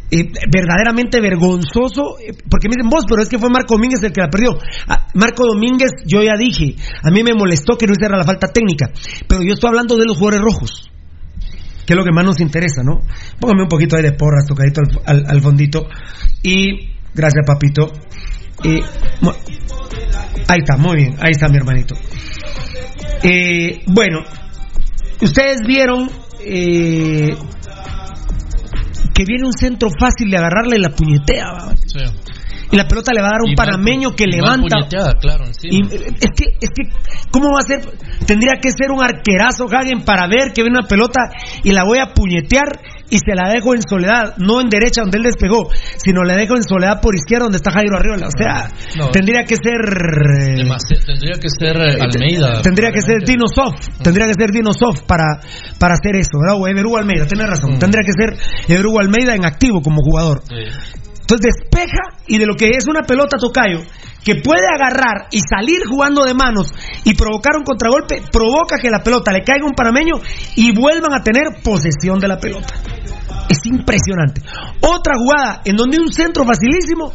eh, verdaderamente vergonzoso, eh, porque me dicen vos, pero es que fue Marco Domínguez el que la perdió. Ah, Marco Domínguez, yo ya dije, a mí me molestó que no hiciera la falta técnica, pero yo estoy hablando de los jugadores rojos. Que es lo que más nos interesa, ¿no? Póngame un poquito ahí de porras, tocadito al, fondito. Y, gracias, papito. Mu- ahí está, muy bien, ahí está mi hermanito. Eh, bueno, ustedes vieron eh, que viene un centro fácil de agarrarle la puñetea, ¿va? Sí. y la pelota le va a dar un Y panameño que levanta. claro. Y, es que, es que, ¿cómo va a ser? Tendría que ser un arquerazo Hagen para ver que viene una pelota y la voy a puñetear y se la dejo en soledad, no en derecha donde él despegó, sino la dejo en soledad por izquierda donde está Jairo Arriola. O sea, No. tendría que ser. eh, tendría que ser eh, Almeida. Tendría que ser Dino Soft, tendría que ser Dino Soft para, para hacer eso, ¿verdad? O Almeida, tenés razón. Tendría que ser Ever Hugo Almeida en activo como jugador. Entonces despeja y de lo que es una pelota tocayo que puede agarrar y salir jugando de manos y provocar un contragolpe, provoca que la pelota le caiga a un panameño y vuelvan a tener posesión de la pelota. Es impresionante. Otra jugada en donde un centro facilísimo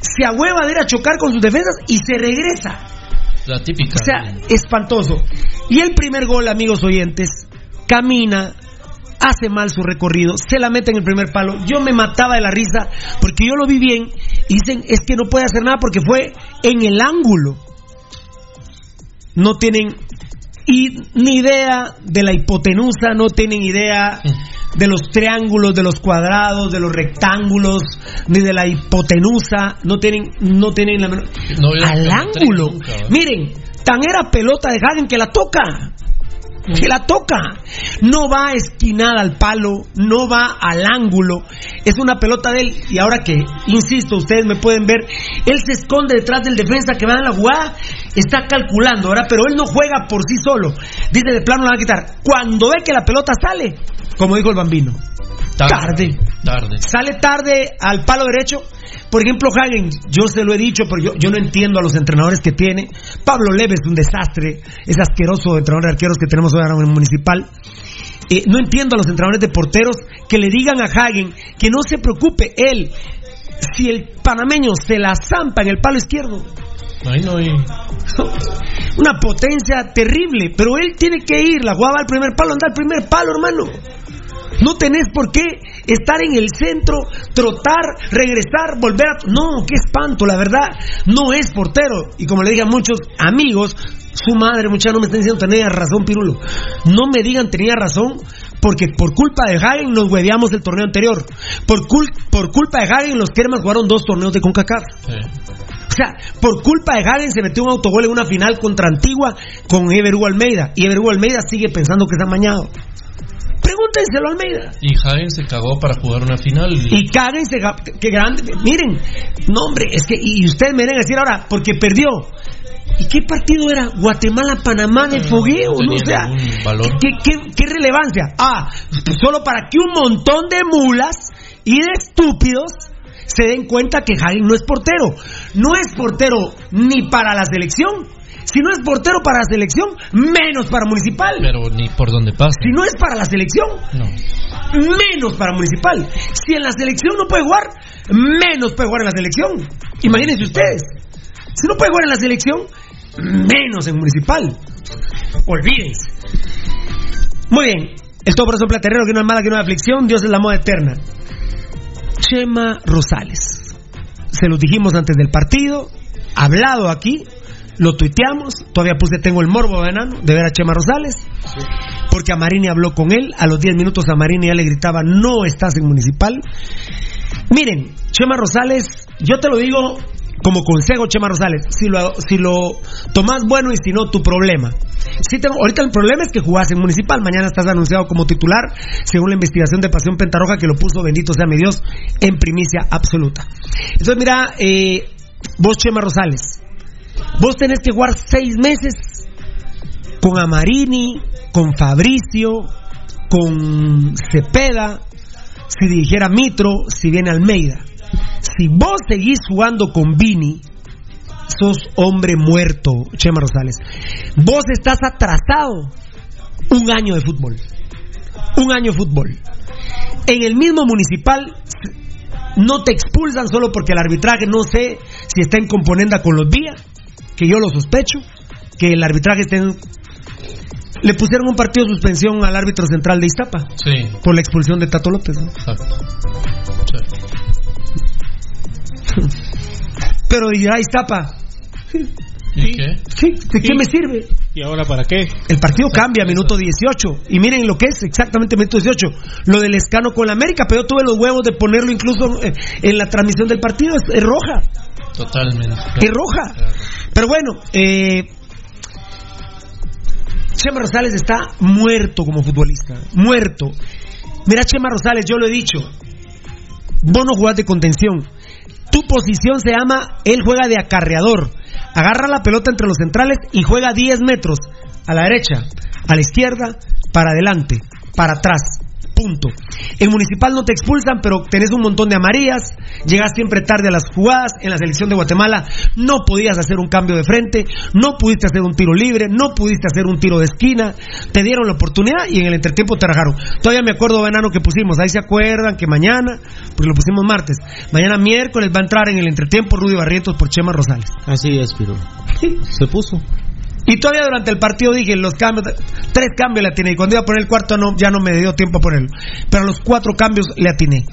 se ahueva de ir a chocar con sus defensas y se regresa. La típica. O sea, espantoso. Y el primer gol, amigos oyentes, camina, hace mal su recorrido, se la mete en el primer palo. Yo me mataba de la risa porque yo lo vi bien y dicen es que no puede hacer nada porque fue en el ángulo. No tienen y, ni idea de la hipotenusa, no tienen idea de los triángulos, de los cuadrados, de los rectángulos, ni de la hipotenusa, no tienen, no tienen la menor- No al ángulo. Miren, tan era pelota de Hagen que la toca. Que la toca. No va esquinada al palo, no va al ángulo. Es una pelota de él. Y ahora que, insisto, ustedes me pueden ver, él se esconde detrás del defensa que va en la jugada, está calculando, ¿verdad? Pero él no juega por sí solo. Dice, de plano la va a quitar. Cuando ve que la pelota sale, como dijo el bambino, tarde. Tarde. Sale tarde al palo derecho. Por ejemplo, Hagen, yo se lo he dicho, pero yo, yo no entiendo a los entrenadores que tiene. Pablo Leve es un desastre, es asqueroso entrenador de arqueros que tenemos ahora en el municipal. Eh, no entiendo a los entrenadores de porteros que le digan a Hagen que no se preocupe él. Si el panameño se la zampa en el palo izquierdo, Ahí no una potencia terrible, pero él tiene que ir, la jugaba al primer palo, anda al primer palo, hermano. No tenés por qué estar en el centro, trotar, regresar, volver a... No, qué espanto, la verdad. No es portero. Y como le dije a muchos amigos, Su madre, muchacha, no me están diciendo tenía razón, Pirulo. No me digan tenía razón, porque por culpa de Hagen nos hueveamos el torneo anterior. Por, cul por culpa de Hagen los Kermas jugaron dos torneos de CONCACAF. O sea, por culpa de Hagen se metió un autogol en una final contra Antigua con Ever Hugo Almeida. Y Ever Hugo Almeida sigue pensando que está mañado. Pregúntenselo a Almeida. Y Hagen se cagó para jugar una final. Y cáguense, que grande. Miren, no, hombre, es que, y ustedes me deben decir ahora, porque perdió. ¿Y qué partido era? Guatemala-Panamá de fogueo, ¿no? O sea, ¿qué, qué, qué relevancia? Ah, solo para que un montón de mulas y de estúpidos se den cuenta que Hagen no es portero. No es portero ni para la selección. Si no es portero para la selección, menos para municipal. Pero ni por donde pasa. Si no es para la selección, no. menos para municipal. Si en la selección no puede jugar, menos puede jugar en la selección. Imagínense ustedes. Si no puede jugar en la selección, menos en municipal. Olvídense. Muy bien. El todo por eso platerero, que no es mala, que no es aflicción. Dios es la moda eterna. Chema Rosales. Se lo dijimos antes del partido. Hablado aquí. Lo tuiteamos. Todavía puse, tengo el morbo de enano de ver a Chema Rosales. Porque a Marini habló con él. A los 10 minutos a Marini ya le gritaba, no estás en municipal. Miren, Chema Rosales, yo te lo digo como consejo, Chema Rosales, si lo, si lo tomás bueno y si no, tu problema. Si ahorita el problema es que jugás en Municipal, mañana estás anunciado como titular, según la investigación de Pasión Pentarroja que lo puso, bendito sea mi Dios, en primicia absoluta. Entonces, mira, eh, vos, Chema Rosales, vos tenés que jugar seis meses con Amarini, con Fabricio, con Cepeda, si dirigiera Mitro, si viene Almeida. Si vos seguís jugando con Vini, sos hombre muerto, Chema Rosales. Vos estás atrasado un año de fútbol. Un año de fútbol. En el mismo municipal no te expulsan solo porque el arbitraje no sé si está en componenda con los días, que yo lo sospecho, que el arbitraje esté en... Le pusieron un partido de suspensión al árbitro central de Iztapa Sí. por la expulsión de Tato López. ¿no? Exacto. Pero dirá Iztapa. ¿Y qué? Sí, ¿de qué me sirve? ¿Y ahora para qué? El partido cambia a minuto 18. Y miren lo que es exactamente minuto 18. Lo del escano con la América, pero yo tuve los huevos de ponerlo incluso eh, en la transmisión del partido. Es roja. Totalmente. Es roja. Pero bueno, eh, Chema Rosales está muerto como futbolista. Muerto. Mira, Chema Rosales, yo lo he dicho. Vos no jugás de contención. Tu posición se llama, él juega de acarreador. Agarra la pelota entre los centrales y juega 10 metros a la derecha, a la izquierda, para adelante, para atrás. Punto. En Municipal no te expulsan, pero tenés un montón de amarillas, llegas siempre tarde a las jugadas. En la selección de Guatemala no podías hacer un cambio de frente, no pudiste hacer un tiro libre, no pudiste hacer un tiro de esquina. Te dieron la oportunidad y en el entretiempo te rajaron. Todavía me acuerdo, Venano, que pusimos, ahí se acuerdan que mañana, porque lo pusimos martes, mañana miércoles va a entrar en el entretiempo Rudy Barrientos por Chema Rosales. Así es, Piro. Se puso. Y todavía durante el partido dije, los cambios, tres cambios le atiné. Y cuando iba a poner el cuarto, no, ya no me dio tiempo a ponerlo. Pero los cuatro cambios le atiné.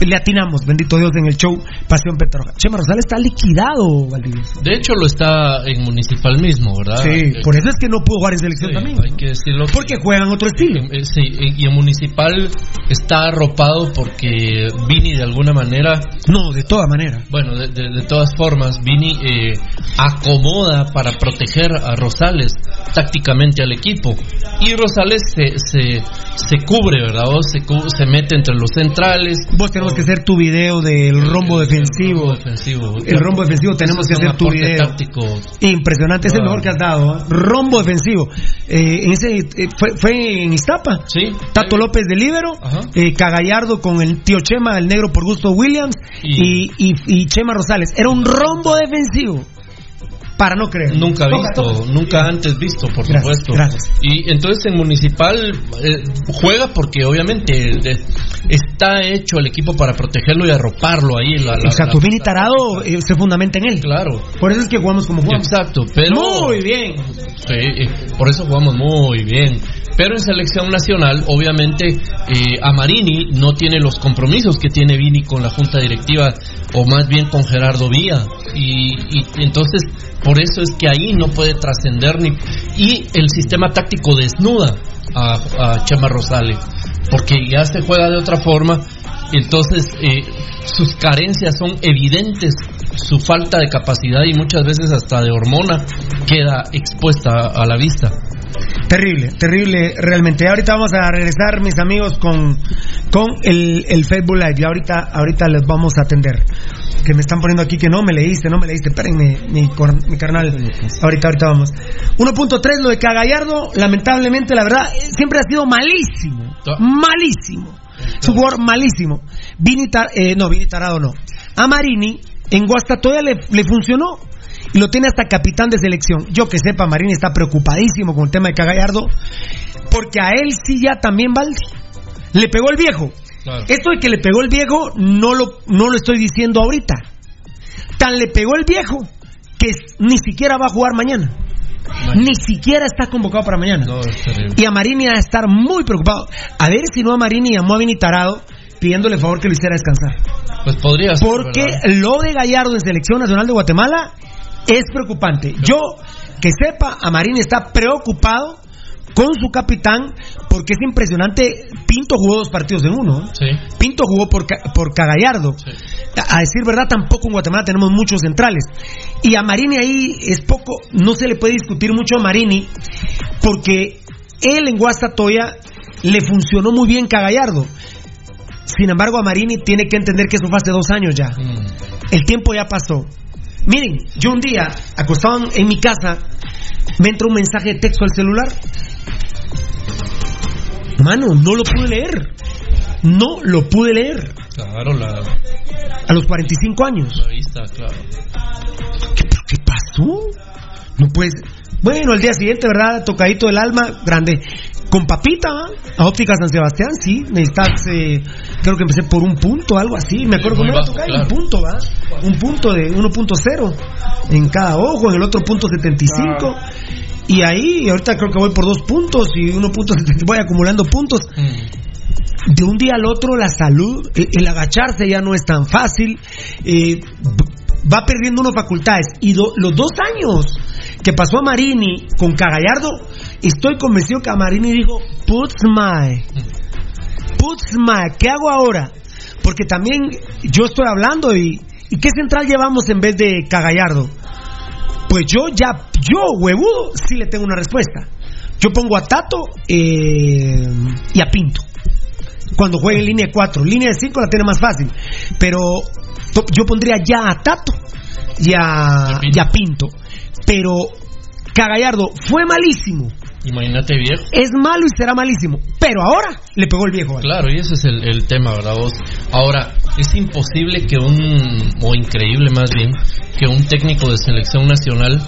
Le atinamos, bendito Dios, en el show Pasión Petroja. Chema Rosales está liquidado, Valdivieso. De hecho, lo está en Municipal mismo, ¿verdad? Sí, Eh, por eso es que no pudo jugar en selección sí, también. Hay que decirlo. Porque juegan otro estilo. Eh, Sí, y en Municipal está arropado porque Vini de alguna manera. No, de toda manera. Bueno, de, de- de todas formas, Vini eh, acomoda para proteger a Rosales tácticamente al equipo. Y Rosales se, se, se cubre, ¿verdad? O se, se mete entre los centrales. Vos tenemos que hacer tu video del rombo defensivo. defensivo. El rombo defensivo tenemos que hacer tu video. táctico. Impresionante, es el mejor que has dado. ¿eh? Rombo defensivo. Eh, en ese, eh, fue, fue en Iztapa. Sí. Tato López de Líbero, eh, Cagallardo con el tío Chema, el negro por gusto Williams, y, y, y Chema Rosales. Era un rombo defensivo. Para no creer. Nunca visto, toca. nunca antes visto, por Gracias, supuesto. gracias. Y entonces en Municipal eh, juega porque obviamente eh, está hecho el equipo para protegerlo y arroparlo ahí. La, la- Exacto, la- Vini Tarado eh, se fundamenta en él. Claro. Por eso es que jugamos como jugamos. Exacto, pero... Muy bien. Sí, eh, por eso jugamos muy bien. Pero en selección nacional, obviamente, eh, Amarini no tiene los compromisos que tiene Vini con la junta directiva, o más bien con Gerardo Vía. Y, y entonces, Por eso es que ahí no puede trascender ni. Y el sistema táctico desnuda a, Chema Rosales, porque ya se juega de otra forma. Entonces, eh, sus carencias son evidentes, su falta de capacidad y muchas veces hasta de hormona queda expuesta a la vista. Terrible, terrible realmente. Ahorita vamos a regresar, mis amigos, con, con el, el Facebook Live. Y ahorita, ahorita les vamos a atender. Que me están poniendo aquí que no me leíste, no me leíste. Espérenme, mi, mi carnal. Ahorita, ahorita vamos. 1.3, lo de Cagallardo, lamentablemente, la verdad, siempre ha sido malísimo. Malísimo. Su jugador malísimo. Vini, eh, no, Vini Tarado no. A Marini, en Guastatoya le, le funcionó y lo tiene hasta capitán de selección. Yo que sepa, Marini está preocupadísimo con el tema de Cagallardo, porque a él sí ya también Valdi. Le pegó el viejo. Esto de que le pegó el viejo no lo, no lo estoy diciendo ahorita. Tan le pegó el viejo que ni siquiera va a jugar mañana. Ni siquiera está convocado para mañana. Y a Marini va a estar muy preocupado. A ver si no a Marini llamó a Vini Tarado pidiéndole favor que lo hiciera descansar. Pues podría ser. Porque ¿verdad? lo de Gallardo en Selección Nacional de Guatemala es preocupante. Yo, que sepa, a Marín está preocupado con su capitán porque es impresionante. Pinto jugó dos partidos en uno. Pinto jugó por, por Cagallardo. A a decir verdad, tampoco en Guatemala tenemos muchos centrales. Y a Marini ahí es poco, no se le puede discutir mucho a Marini porque él en Guastatoya le funcionó muy bien Cagallardo. Sin embargo, a Marini tiene que entender que eso fue hace dos años ya. El tiempo ya pasó. Miren, yo un día, acostado en- mi casa, me entra un mensaje de texto al celular. Mano, no lo pude leer. No lo pude leer. Claro, la, A los 45 años. la vista, claro. ¿Qué pasó? No puedes. Bueno, al día siguiente, ¿verdad? Tocadito del alma, grande. Con papita, ¿ah? a Óptica San Sebastián, sí. Necesitas, eh, creo que empecé por un punto, algo así. Me acuerdo cómo era tocar, claro. un punto, ¿va? Un punto de 1.0 en cada ojo, en el otro punto 75. Y ahí, ahorita creo que voy por dos puntos y 1.75, voy acumulando puntos. De un día al otro, la salud, el agacharse ya no es tan fácil. eh, va perdiendo unas facultades. Y do- los dos años que pasó a Marini con Cagallardo, estoy convencido que a Marini dijo, puts my, puts my, ¿qué hago ahora? Porque también yo estoy hablando y, ¿y qué central llevamos en vez de Cagallardo? Pues yo ya, yo, huevudo, sí le tengo una respuesta. Yo pongo a Tato eh, y a Pinto. Cuando juegue en línea de 4. Línea de 5 la tiene más fácil. Pero yo pondría ya a Tato y a, y a Pinto. Pero Cagallardo fue malísimo. Imagínate viejo. Es malo y será malísimo. Pero ahora le pegó el viejo. ¿vale? Claro, y ese es el, el tema, ¿verdad vos? Ahora, es imposible que un, o increíble más bien, que un técnico de selección nacional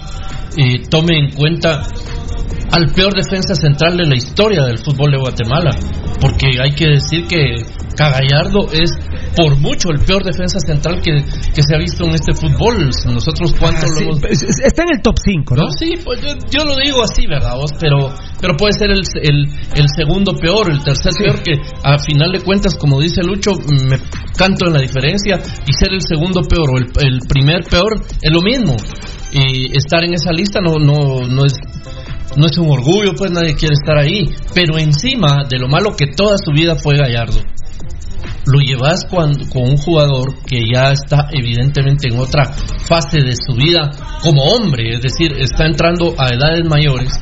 eh, tome en cuenta al peor defensa central de la historia del fútbol de Guatemala. Porque hay que decir que Cagallardo es por mucho el peor defensa central que, que se ha visto en este fútbol. Nosotros cuánto Ah, lo sí, hemos... es- es- está en el top 5, ¿no? No, sí, pues yo, yo lo digo así, ¿verdad? vos? Pero, pero puede ser el, el, el segundo peor, el tercer peor, que a final de cuentas, como dice Lucho, me canto en la diferencia, y ser el segundo peor o el, el primer peor es lo mismo. Y estar en esa lista no, no, no es no es un orgullo, pues nadie quiere estar ahí. Pero encima de lo malo que toda su vida fue Gallardo, lo llevas con, con un jugador que ya está evidentemente en otra fase de su vida como hombre, es decir, está entrando a edades mayores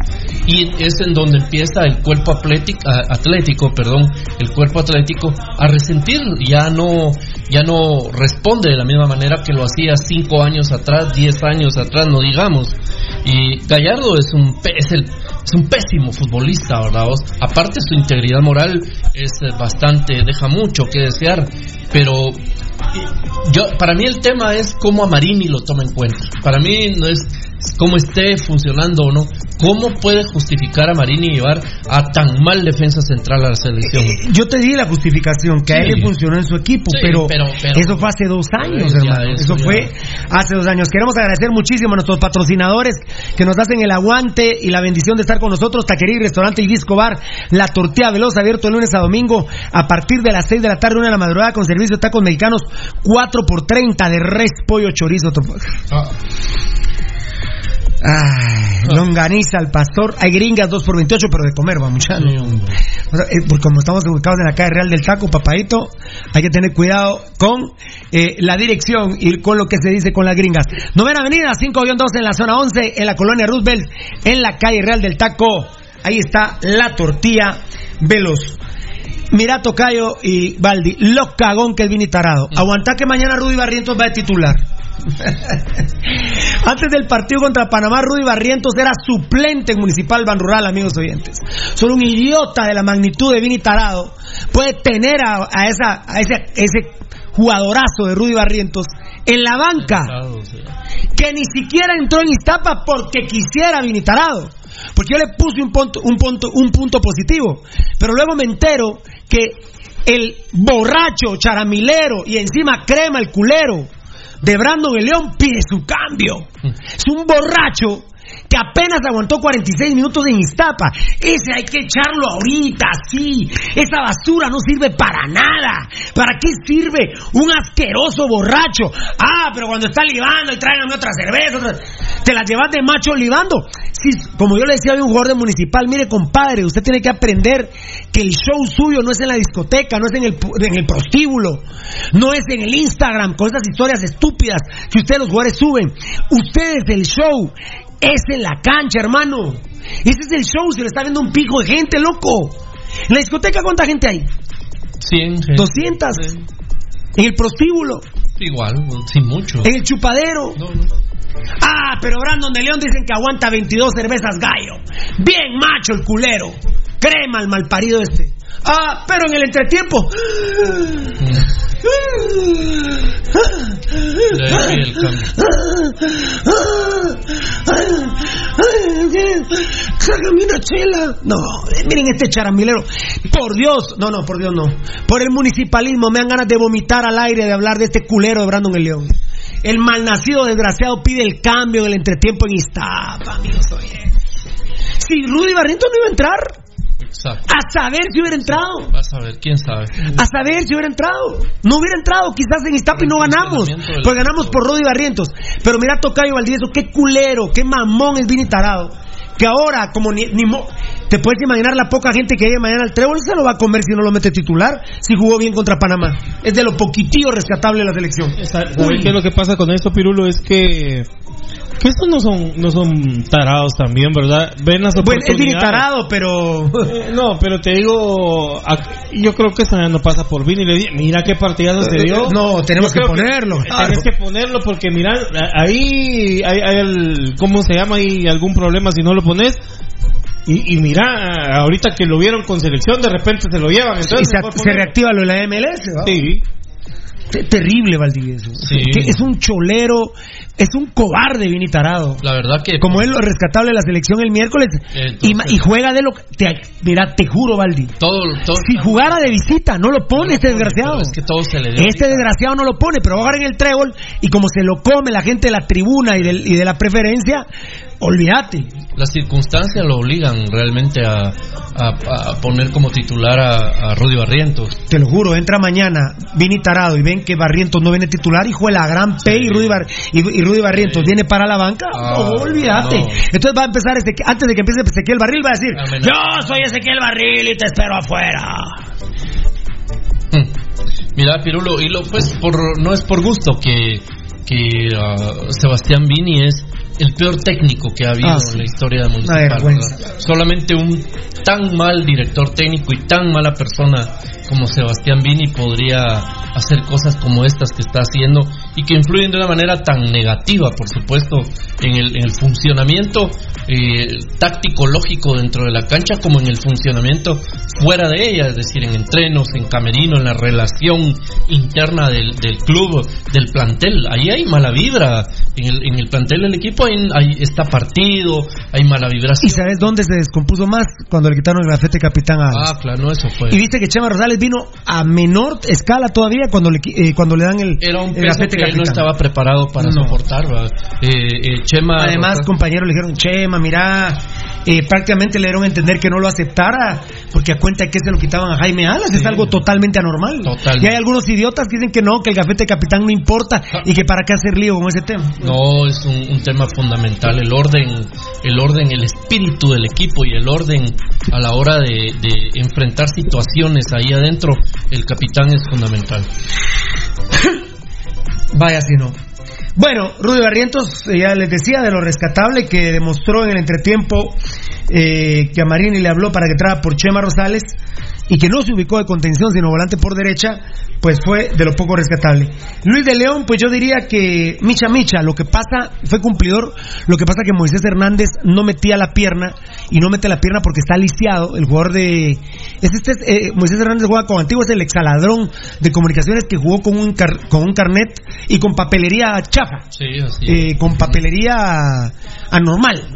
y es en donde empieza el cuerpo atlético, atlético perdón, el cuerpo atlético a resentir, ya no, ya no responde de la misma manera que lo hacía cinco años atrás, diez años atrás, no digamos. Y Gallardo es un, es el, es un pésimo futbolista, ¿verdad? Aparte su integridad moral es eh, bastante, deja mucho que desear, pero yo, para mí el tema es cómo a Marini lo toma en cuenta. Para mí no es cómo esté funcionando o no. ¿Cómo puede justificar a Marini llevar a tan mal defensa central a la selección? Yo te di la justificación que a él le funcionó en su equipo, Sí, pero, pero- pero- eso fue hace dos años, Ya, hermano. eso fue hace dos años. Queremos agradecer muchísimo a nuestros patrocinadores que nos hacen el aguante y la bendición de estar con nosotros. Taquería y Restaurante El Disco Bar, La Tortilla Veloz, abierto de lunes a domingo a partir de las 6 de la tarde, una de la madrugada, con servicio de tacos mexicanos 4 por 30 de res, pollo, chorizo. Ay, longaniza al pastor. Hay gringas 2 por 28, pero de comer, va muchacho. O sea, porque como estamos ubicados en la calle Real del Taco, papadito, hay que tener cuidado con eh, la dirección y con lo que se dice con las gringas. Novena Avenida, 5-2 en la zona 11, en la colonia Roosevelt, en la calle Real del Taco. Ahí está la tortilla veloz. Mira, Tocayo y Baldi, lo cagón que es Vini Tarado. Aguanta que mañana Rudy Barrientos va a titular. Antes del partido contra Panamá, Rudy Barrientos era suplente en Municipal Ban Rural, amigos oyentes. Solo un idiota de la magnitud de Vini Tarado puede tener a, a esa, a ese, ese jugadorazo de Rudy Barrientos en la banca, que ni siquiera entró en Iztapa porque quisiera Vini Tarado. Porque yo le puse un punto, un punto, un punto positivo. Pero luego me entero que el borracho, charamilero y encima crema el culero de Brandon el León pide su cambio. Es un borracho que apenas aguantó 46 minutos en Iztapa. Ese hay que echarlo ahorita, sí. Esa basura no sirve para nada. ¿Para qué sirve un asqueroso borracho? Ah, pero cuando está libando y tráiganme otra cerveza, te la llevas de macho libando. Sí, como yo le decía a un jugador de municipal, mire compadre, usted tiene que aprender que el show suyo no es en la discoteca, no es en el, en el prostíbulo, no es en el Instagram con esas historias estúpidas que ustedes los jugadores suben. Ustedes el show es en la cancha, hermano. Ese es el show, se lo está viendo un pico de gente, loco. En la discoteca, ¿cuánta gente hay? 100. 200. En el prostíbulo, Igual, sin mucho. en el chupadero. Ah, pero Brandon de León dicen que aguanta 22 cervezas gallo. Bien macho el culero. Crema el malparido este. Ah, pero en el entretiempo. Sácame una chela. No, eh, miren este charamilero. Por Dios, no, no, por Dios no. Por el municipalismo me dan ganas de vomitar al aire de hablar de este culero de Brandon el León. El malnacido desgraciado pide el cambio del entretiempo en Iztapa, amigos oyentes. Si Rudy Barrientos no iba a entrar, Exacto. a saber si hubiera entrado. A ver, quién sabe. A saber si hubiera entrado. No hubiera entrado, quizás en Iztapa y no ganamos. Pues ganamos por Rudy Barrientos. Pero mira Tocayo Valdivieso, qué culero, qué mamón es Vini Tarado. Que ahora, como ni, ni mo- te puedes imaginar la poca gente que llegue mañana al trébol, se lo va a comer si no lo mete titular, si jugó bien contra Panamá. Es de lo poquitillo rescatable de la selección. ¿Sabes qué es lo que pasa con esto, Pirulo? Es que que estos no son no son tarados también, ¿verdad? Ven las Bueno, es oportunidades. Tarado, pero... Eh, no, pero te digo, yo creo que esta no pasa por Vini. Le di- mira qué partidazo se dio. No, tenemos que ponerlo. Tienes que ponerlo porque mira, ahí hay, hay el, ¿cómo se llama? Hay algún problema si no lo pones. Y, y mira, ahorita que lo vieron con selección, de repente se lo llevan. Entonces y se, se ponerlo. reactiva lo de la MLS. ¿va? Sí. Te- Terrible, Valdivieso. Sí. Que es un cholero, es un cobarde, Vini Tarado. La verdad que. Como es lo rescatable de la selección el miércoles y, juega de lo que. te- mira, te juro, Valdi. Todo, todo Si jugara de visita, no lo pone este desgraciado. es que todo se le. Este desgraciado no lo pone, pero va a jugar en el trébol y como se lo come la gente de la tribuna y de la preferencia, olvídate. Las circunstancias lo obligan realmente a, a- a poner como titular a, a Rudy Barrientos. Te lo juro, entra mañana Vini Tarado y ven que Barrientos no viene titular, hijo de la gran P y Rudy, Bar- y, y Rudy Barrientos viene para la banca, Ah, no, olvídate. no. Entonces va a empezar, este, antes de que empiece Ezequiel Barril, va a decir, Amenaza. yo soy Ezequiel Barril y te espero afuera. Hmm. Mira, Pirulo, y lo, pues por, no es por gusto que, que ah, Sebastián Vini es el peor técnico que ha habido Ah, sí. en la historia de Municipal. Solamente un tan mal director técnico y tan mala persona como Sebastián Vini podría hacer cosas como estas que está haciendo y que influyen de una manera tan negativa, por supuesto, en el, en el funcionamiento eh, táctico lógico dentro de la cancha como en el funcionamiento fuera de ella, es decir, en entrenos, en camerino, en la relación interna del, del club, del plantel. Ahí hay mala vibra. En el, en el plantel del equipo hay, hay- está partido, hay mala vibración. ¿Y sabes dónde se descompuso más? Cuando le quitaron el gafete capitán a Ah, claro, no, eso fue. Y viste que Chema Rosales vino a menor escala todavía cuando le, eh, cuando le dan el, Era un el que él no estaba preparado para No. soportar. Eh, eh, Chema. Además, compañeros le dijeron, Chema, mira, eh, prácticamente le dieron a entender que no lo aceptara, porque a cuenta de que se lo quitaban a Jaime Alas, es algo totalmente anormal. Y hay algunos idiotas que dicen que no, que el gafete capitán no importa y que para qué hacer lío con ese tema. No, es un, un tema fundamental, el orden, el orden, el espíritu del equipo y el orden a la hora de, de enfrentar situaciones ahí adentro, el capitán es fundamental. Vaya si no. Bueno, Rudy Barrientos, ya les decía, de lo rescatable que demostró en el entretiempo eh, que a Marini le habló para que entrara por Chema Rosales y que no se ubicó de contención sino volante por derecha, pues fue de lo poco rescatable. Luis de León, pues yo diría que Micha Micha, lo que pasa, fue cumplidor, lo que pasa que Moisés Hernández no metía la pierna y no mete la pierna porque está lisiado, el jugador de... Es este, eh, Moisés Hernández juega con antiguo, es el exaladrón de comunicaciones que jugó con un, car- con un carnet y con papelería chafa, Sí, así. eh, con papelería anormal.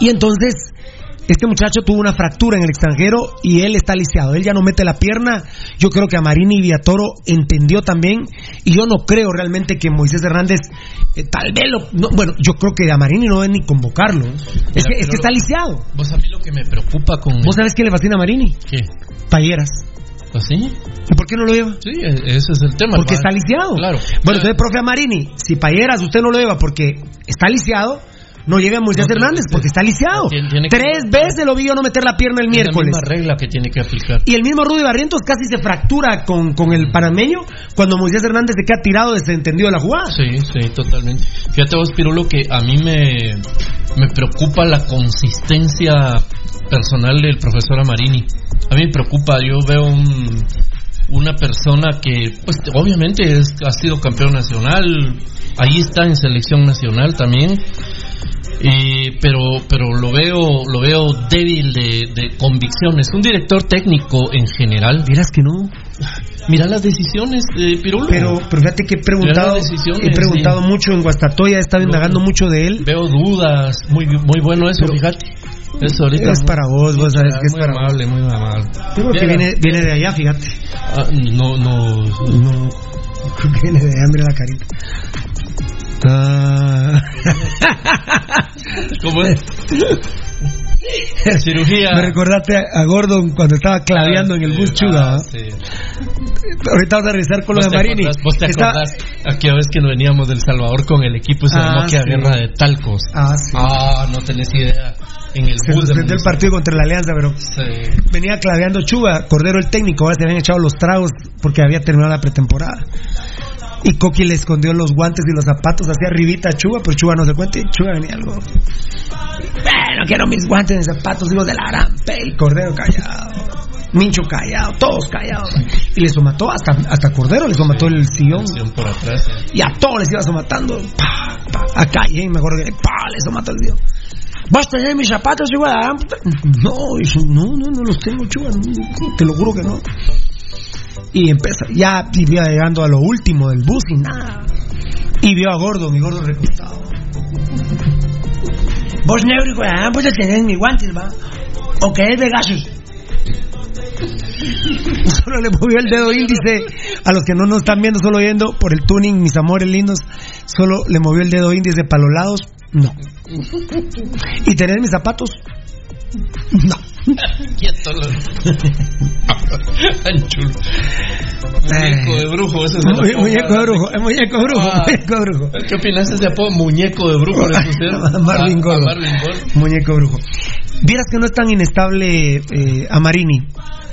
Y entonces, este muchacho tuvo una fractura en el extranjero y él está lisiado. Él ya no mete la pierna. Yo creo que a Marini y Viatoro entendió también. Y yo no creo realmente que Moisés Hernández, eh, tal vez lo. no, bueno, yo creo que a Marini no debe ni convocarlo. es, que, es que está lisiado. Vos a mí lo que me preocupa con... ¿Vos sabés qué le fascina a Marini? ¿Qué? Payeras. ¿Así? ¿Y por qué no lo lleva? Sí, e- ese es el tema. Porque está lisiado. Claro. Bueno, entonces, profe Marini, si Payeras usted no lo lleva porque está lisiado, no lleve a Moisés Hernández porque está lisiado. Tiene- tiene que- Tres veces lo vi yo no meter la pierna el Es miércoles. la misma regla que tiene que aplicar. Y el mismo Rudy Barrientos casi se fractura con, con el panameño cuando Moisés Hernández se queda tirado desentendido de la jugada. Sí, sí, totalmente. Fíjate vos, Pirulo, que a mí me, me preocupa la consistencia personal del profesor Amarini. A mí me preocupa, yo veo un- una persona que, pues obviamente es, ha sido campeón nacional, ahí está en selección nacional también, y- pero pero lo veo lo veo débil de, de convicciones. Un director técnico en general. Dirás que no. Mira las decisiones, eh, Pirulo. Pero, pero fíjate que he preguntado, he preguntado sí. mucho en Guastatoya, he estado indagando mucho de él. Veo dudas, muy muy bueno eso, fíjate. Eso ahorita Es muy- para vos, vos sabes que es muy para vos. amable, muy amable. Creo que viene, viene de allá, fíjate. ah, no, no, No, creo que viene de mira la carita. Ah. ¿Cómo es? Cirugía. Me recordaste a Gordon cuando estaba claveando en el bus chuda. ¿ah? Sí. Ahorita vas a revisar con lo ¿Vos de Marini. acordás- ¿Vos te Está- acordás aquella vez que nos veníamos del Salvador con el equipo y se Ah, llamó aquella sí. guerra de talcos? Ah, sí. Ah, no tenés idea. En el bus partido contra la Alianza, pero Sí. venía claveando Chuba, Cordero el técnico, ahora se habían echado los tragos porque había terminado la pretemporada. Y Coqui le escondió los guantes y los zapatos hacia arribita a Chuba, pero Chuba no se cuenta y Chuba venía algo. Bueno, quiero mis guantes y zapatos, hijos de la gran pe", y Cordero callado. Mincho callado, todos callados. Y le somató hasta, hasta Cordero, le somató el sillón. Acción por atrás. eh. Y a todos les iba somatando. Pa, pa, a Calle, mejor que pa, le somató el sillón. ¿Vas a tener mis zapatos, puta? No, dice, no, no, no los tengo, no, te lo juro que no. Y empieza, ya iba llegando a lo último del bus y nada. Y vio a Gordo, mi gordo recostado. Vos, negro, gran puta, tenés mis guantes, va. O que es de gasos. Solo le movió el dedo índice a los que no nos están viendo, solo oyendo por el tuning, mis amores lindos. Solo le movió el dedo índice para los lados. No. ¿Y tenés mis zapatos? No. Quieto. lo-. Muñeco de brujo, ese es el apodo. muñeco de brujo, es muñeco de brujo, Ah. muñeco de brujo. ¿Qué opinas de ese apodo? Muñeco de brujo le pusieron. Marvin A- a Gordo. Muñeco brujo. Vieras que no es tan inestable eh, a Marini.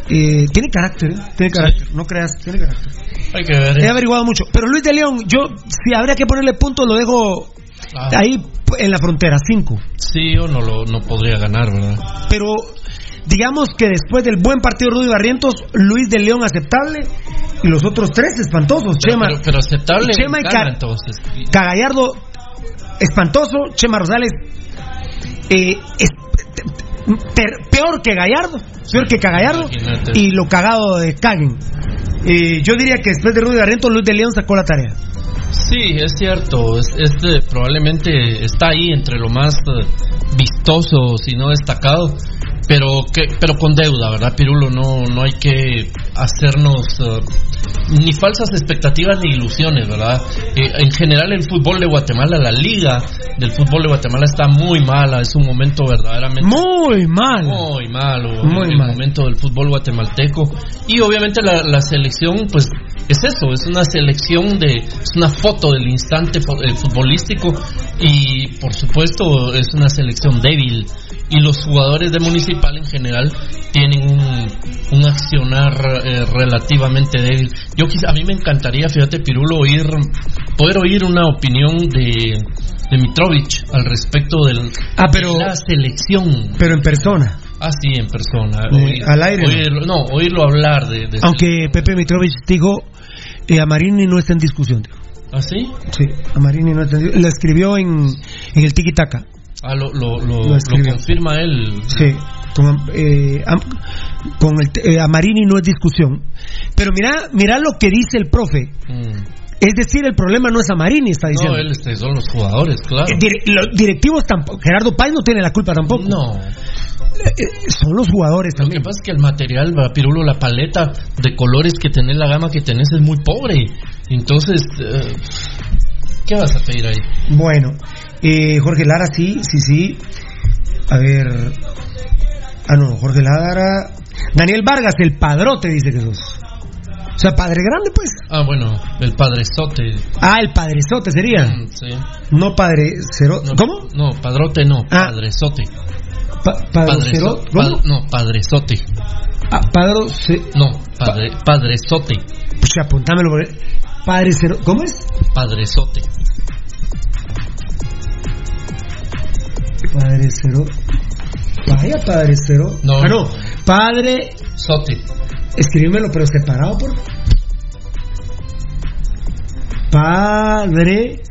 Eh, tiene carácter, ¿eh? tiene carácter, no creas, tiene carácter. Hay que ver. He eh. averiguado mucho. Pero Luis de León, yo, si habría que ponerle punto, lo dejo Ah. ahí en la frontera, 5. Sí, yo no lo no podría ganar, ¿verdad? Pero digamos que después del buen partido de Rudy Barrientos, Luis de León aceptable y los otros tres espantosos. Pero, Chema, pero, pero aceptable. Chema y Car- entonces. Cagallardo espantoso, Chema Rosales eh, es peor que Gallardo, peor que Cagallardo y lo cagado de Caguen. Eh, yo diría que después de Rudy Barrientos, Luis de León sacó la tarea. Sí, es cierto. Es, este probablemente está ahí entre lo más eh, vistoso, si no destacado. Pero que, pero con deuda, ¿verdad, Pirulo? No, no hay que hacernos eh, ni falsas expectativas ni ilusiones, ¿verdad? Eh, en general el fútbol de Guatemala, la liga del fútbol de Guatemala está muy mala, es un momento verdaderamente muy mal, muy malo, muy el momento del fútbol guatemalteco y obviamente la, la selección, pues es eso, es una selección de, es una foto del instante eh, futbolístico y por supuesto es una selección débil y los jugadores de Municipal en general tienen un, accionar eh, relativamente débil. Yo a mí me encantaría, fíjate Pirulo, oír, poder oír una opinión de, de Mitrovic al respecto del, ah, pero, de la selección. Pero en persona. Ah, sí, en persona. Al aire. no, oírlo hablar de... Aunque Pepe Mitrovic dijo, eh, Amarini no está en discusión. ¿Ah, sí? Sí, Amarini no está en discusión. Lo escribió en, en el Tiki Taka. Ah, lo, lo, lo, confirma él. Sí, con, eh, con el, eh, Amarini no es discusión. Pero mira, mira lo que dice el profe. Mm. Es decir, el problema no es Amarini, está diciendo. No, él este, son los jugadores, claro. Eh, los directivos tampoco. Gerardo Páez no tiene la culpa tampoco. No. Eh, son los jugadores también. Lo que pasa es que el material, Pirulo, la paleta de colores que tenés, la gama que tenés es muy pobre. Entonces, ¿qué vas a pedir ahí? Bueno, eh, Jorge Lara, sí, sí, sí. A ver. Ah, no, Jorge Lara. Daniel Vargas, el padrote, dice que sos. O sea, padre grande, pues. Ah, bueno, el padrezote. Ah, el padrezote sería. Mm, sí. No padre cero. ¿Cómo? No, padrote no, ah. padrezote. padrezote. no, padrezote. Ah, padre. No, padre, padrezote. Pues apuntámelo. Padre cero. ¿Cómo es? Padrezote. Padre cero. Vaya, Padre cero. No. Ah, no. Padre. Sote. Escríbemelo, pero separado, por. Padre.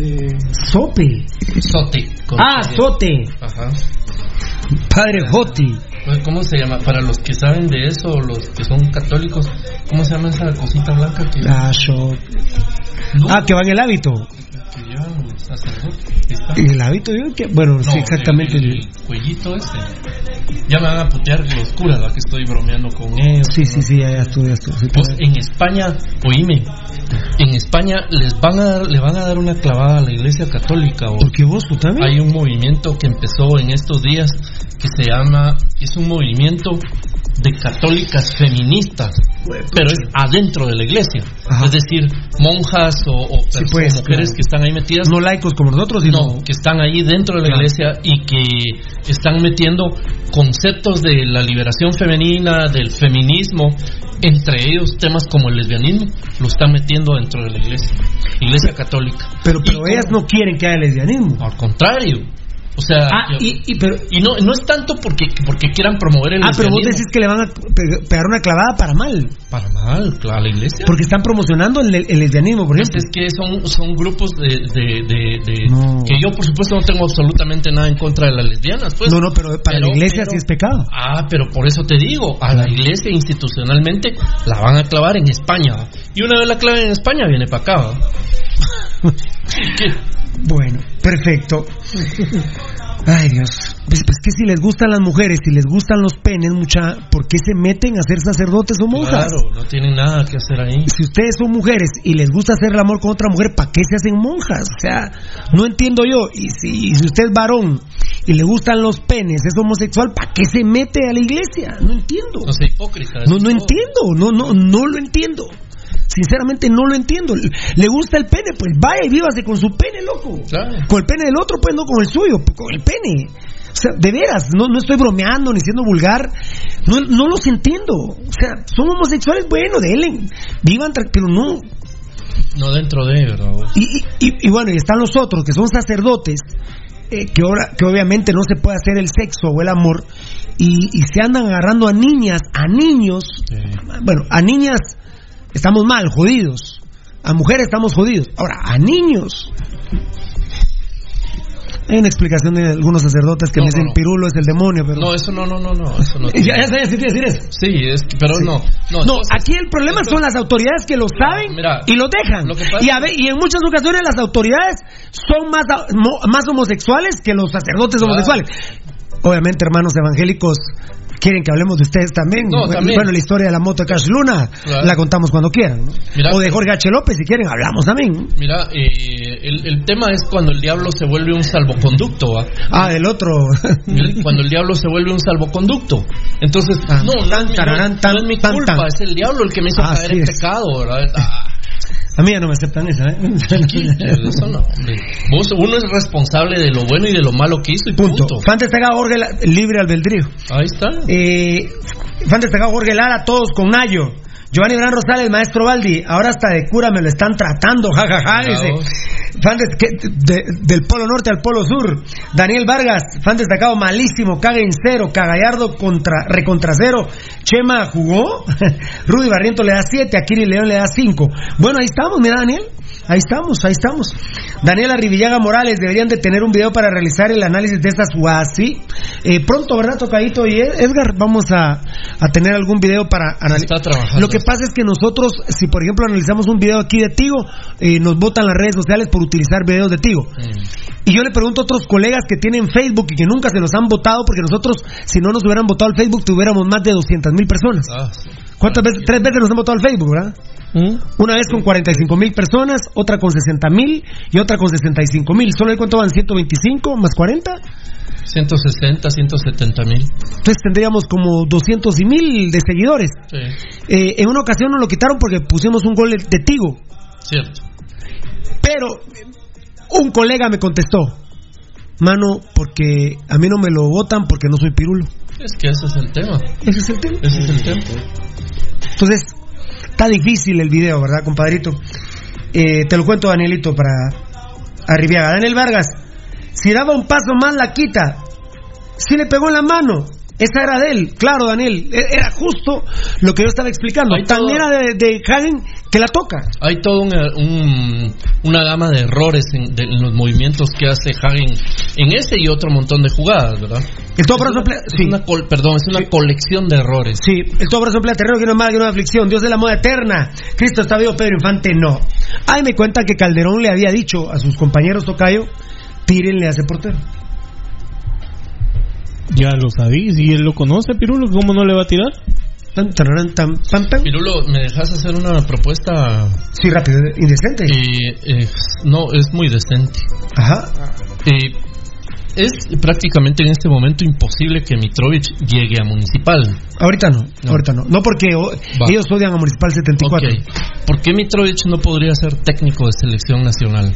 Eh, sope. Sote. Ah, sote. Ajá. Padre Joti. ¿Cómo se llama? Para los que saben de eso, los que son católicos, ¿cómo se llama esa cosita blanca que... Ah, Ah, que va en el hábito. ¿Y el hábito? Yo, que, bueno, sí, exactamente. El, cuellito este. Ya me van a putear los curas, ¿verdad? Que estoy bromeando con ellos. Sí, sí, sí, ya, ya estuve, pues en España, oíme, en España les van a dar, le van a dar una clavada a la iglesia católica. ¿Por qué vos, también? Hay un movimiento que empezó en estos días que se llama, es un movimiento de católicas feministas, pero es adentro de la iglesia. Es decir, monjas o, pues, mujeres que están ahí metidas. No laicos como nosotros, sino. No, que están ahí dentro de la iglesia y que están metiendo conceptos de la liberación femenina, del feminismo, entre ellos temas como el lesbianismo, lo están metiendo dentro de la iglesia, iglesia católica. Pero, pero ellas no quieren que haya lesbianismo. Al contrario, o sea, ah, y, y, pero, y no, no es tanto porque, porque quieran promover el Ah, pero vos decís que le van a pegar una clavada para mal. Para mal, claro, a la iglesia. Porque están promocionando el, el lesbianismo, por ejemplo. Es que son, son grupos de... de, de, Que yo, por supuesto, no tengo absolutamente nada en contra de las lesbianas. Pues, no, no, pero para la iglesia sí es pecado. Ah, pero por eso te digo, a la iglesia institucionalmente la van a clavar en España. Y una vez la claven en España, viene para acá. Bueno, perfecto. Ay Dios, pues, pues, que si les gustan las mujeres, si les gustan los penes, mucha, ¿por qué se meten a ser sacerdotes o monjas? Claro, no tienen nada que hacer ahí. Si ustedes son mujeres y les gusta hacer el amor con otra mujer, ¿para qué se hacen monjas? O sea, no entiendo yo. Y si, si usted es varón y le gustan los penes, es homosexual, ¿para qué se mete a la iglesia? No entiendo. No sea hipócrita. No, no entiendo, no, no, no lo entiendo. Sinceramente no lo entiendo. Le gusta el pene, pues vaya y vívase con su pene, loco. Con el pene del otro, pues no con el suyo, con el pene. O sea, de veras, no, no estoy bromeando ni siendo vulgar. No, no los entiendo. O sea, son homosexuales, bueno, denle. Vivan, pero no. No dentro de ellos, y, y, bueno, y están los otros que son sacerdotes. Eh, que, ahora, que obviamente no se puede hacer el sexo o el amor y, se andan agarrando a niñas, a niños, bueno, a niñas estamos mal, jodidos. A mujeres estamos jodidos. Ahora, a niños. Hay una explicación de algunos sacerdotes que me dicen pirulo es el demonio, pero... No, eso no, no, no, no. Eso no ya, ya sabías decir eso. Sí, es, pero no. No, aquí el problema son las autoridades que lo saben y lo dejan. y, a ver, y en muchas ocasiones las autoridades son más, más homosexuales que los sacerdotes homosexuales. obviamente, hermanos evangélicos, quieren que hablemos de ustedes también. No, también. bueno, la historia de la moto de Cash Luna Claro. la contamos cuando quieran. ¿no? Mira- o de Jorge H. López, si quieren, hablamos también. Mira, eh, el, el tema es cuando el diablo se vuelve un salvoconducto, ¿va? Ah, del otro. Cuando el diablo se vuelve un salvoconducto. Entonces, Ah, no, no, tan, es mi- tararán, no tan, es mi tan, culpa, tan. es el diablo el que me hizo Así caer en es. pecado, ¿verdad? Ah, A mí ya no me aceptan esa, ¿eh? eso no. Vos, uno es responsable de lo bueno y de lo malo que hizo y punto. Punto. Fan destacado Jorge libre albedrío. Ahí está. Eh, fan destacado Jorge Lara, todos con Nayo. Giovanni Bran Rosales, maestro Baldi, ahora hasta de cura me lo están tratando, jajaja. dice. Fan de- del Polo Norte al Polo Sur. Daniel Vargas, fan destacado, malísimo, caga en cero, Cagallardo contra, recontra cero. Chema jugó. Rudy Barriento le da 7, Akiri León le da 5. Bueno, ahí estamos, mira Daniel. Ahí estamos, ahí estamos. Daniela Rivillaga Morales, deberían de tener un video para realizar el análisis de estas jugadas, ¿sí? Eh, pronto, ¿verdad, Tocadito y Ed- Edgar? Vamos a, a tener algún video para analizar. Lo que pasa es que nosotros, si por ejemplo analizamos un video aquí de Tigo, eh, nos votan las redes sociales por utilizar videos de Tigo. Y yo le pregunto a otros colegas que tienen Facebook y que nunca se nos han votado, porque nosotros, si no nos hubieran votado al Facebook, tuviéramos más de 200 mil personas. Ah, sí. ¿Cuántas veces? Tres veces nos han votado al Facebook, ¿verdad? Una vez con 45 mil personas, otra con 60 mil y otra con 65 mil. ¿Solo ahí cuánto van? ¿125 más 40? 160, 170 mil. Entonces tendríamos como 200 y mil de seguidores. Sí, Eh, en una ocasión nos lo quitaron porque pusimos un gol de Tigo. cierto. Pero un colega me contestó, mano, porque a mí no me lo votan porque no soy pirulo. Es que ese es el tema. Ese es el tema. Ese es el tema. Entonces, está difícil el video, ¿verdad, compadrito? Eh, te lo cuento, Danielito, para Arribiaga. Daniel Vargas, si daba un paso más, la quita. Si le pegó en la mano, esa era de él. Claro, Daniel, e- era justo lo que yo estaba explicando. Hay Tan todo- era de, de Hagen que la toca. Hay toda una, un- una gama de errores en, de- en los movimientos que hace Hagen en ese y otro montón de jugadas, ¿verdad? El todo Es una, emplea- es sí. una col- perdón, es una colección de errores. Sí, el todo brazo emplea terreno que no es más que una aflicción. Dios de la moda eterna. Cristo está vivo, Pedro Infante no. Ay, me cuenta que Calderón le había dicho a sus compañeros Tocayo, tírenle a ese portero. Ya lo sabí, si él lo conoce, Pirulo, ¿cómo no le va a tirar? Tan, tararán, tan, tan, tan. Pirulo, ¿me dejas hacer una propuesta? Sí, rápido, indecente. Eh, eh, no, es muy decente. Ajá. Eh, es prácticamente en este momento imposible que Mitrovic llegue a Municipal. Ahorita no, ahorita no. No porque o- ellos odian a Municipal 74. Ok. ¿Por qué Mitrovic no podría ser técnico de selección nacional?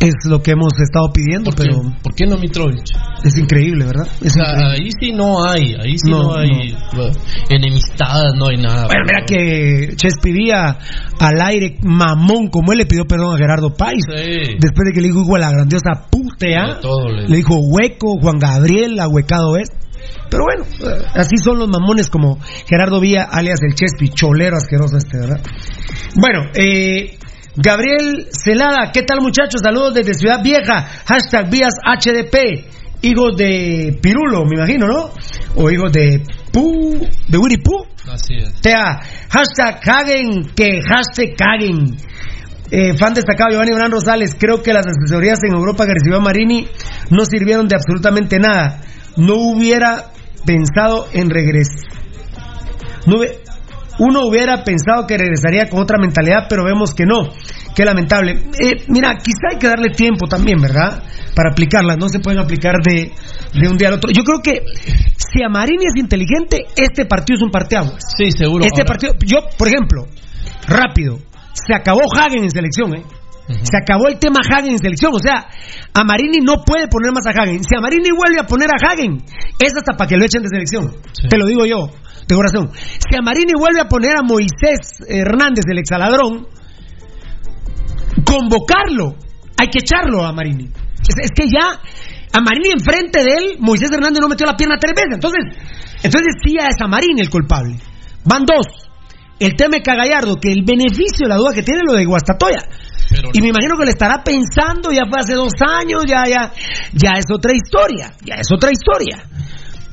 Es lo que hemos estado pidiendo, ¿Por qué? pero ¿Por qué no Mitrovic? es increíble, ¿verdad? Es O sea, increíble. ahí sí no hay, ahí sí no, No, hay enemistad, no hay nada. Bueno, mira que Chespi Vía al aire mamón, como él le pidió perdón a Gerardo Páez. Sí. Después de que le dijo igual la grandiosa putea, le- le dijo hueco, Juan Gabriel, ahuecado es. Pero bueno, así son los mamones como Gerardo Vía, alias el Chespi, cholero asqueroso este, ¿verdad? Bueno, eh, Gabriel Celada, ¿qué tal muchachos? Saludos desde Ciudad Vieja, hashtag vías HDP, hijos de Pirulo, me imagino, ¿no? O hijos de Pu, de Willy Pooh. Así es. Tea, hashtag Hagen, que hashtag Hagen. Eh, fan destacado Giovanni Bran Rosales, creo que las asesorías en Europa que recibió Marini no sirvieron de absolutamente nada. No hubiera pensado en regresar. No uno hubiera pensado que regresaría con otra mentalidad, pero vemos que no. Qué lamentable. Eh, mira, quizá hay que darle tiempo también, ¿verdad? Para aplicarlas. No se pueden aplicar de, de un día al otro. Yo creo que si a Marini es inteligente, este partido es un parteaguas. Sí, seguro. Este Ahora- partido, yo, por ejemplo, rápido, se acabó Hagen en selección, ¿eh? Se acabó el tema Hagen en selección. O sea, a Marini no puede poner más a Hagen. Si a Marini vuelve a poner a Hagen, es hasta para que lo echen de selección. Te lo digo yo, de corazón. Si a Marini vuelve a poner a Moisés Hernández, el exaladrón, convocarlo. Hay que echarlo a Marini. Es, es que ya a Marini enfrente de él, Moisés Hernández no metió la pierna tres veces. Entonces, entonces sí ya es a Marini el culpable. Van dos. El tema de Cagallardo, que el beneficio, la duda que tiene lo de Guastatoya. y me imagino que le estará pensando, ya fue hace dos años, ya, ya, ya es otra historia, ya es otra historia.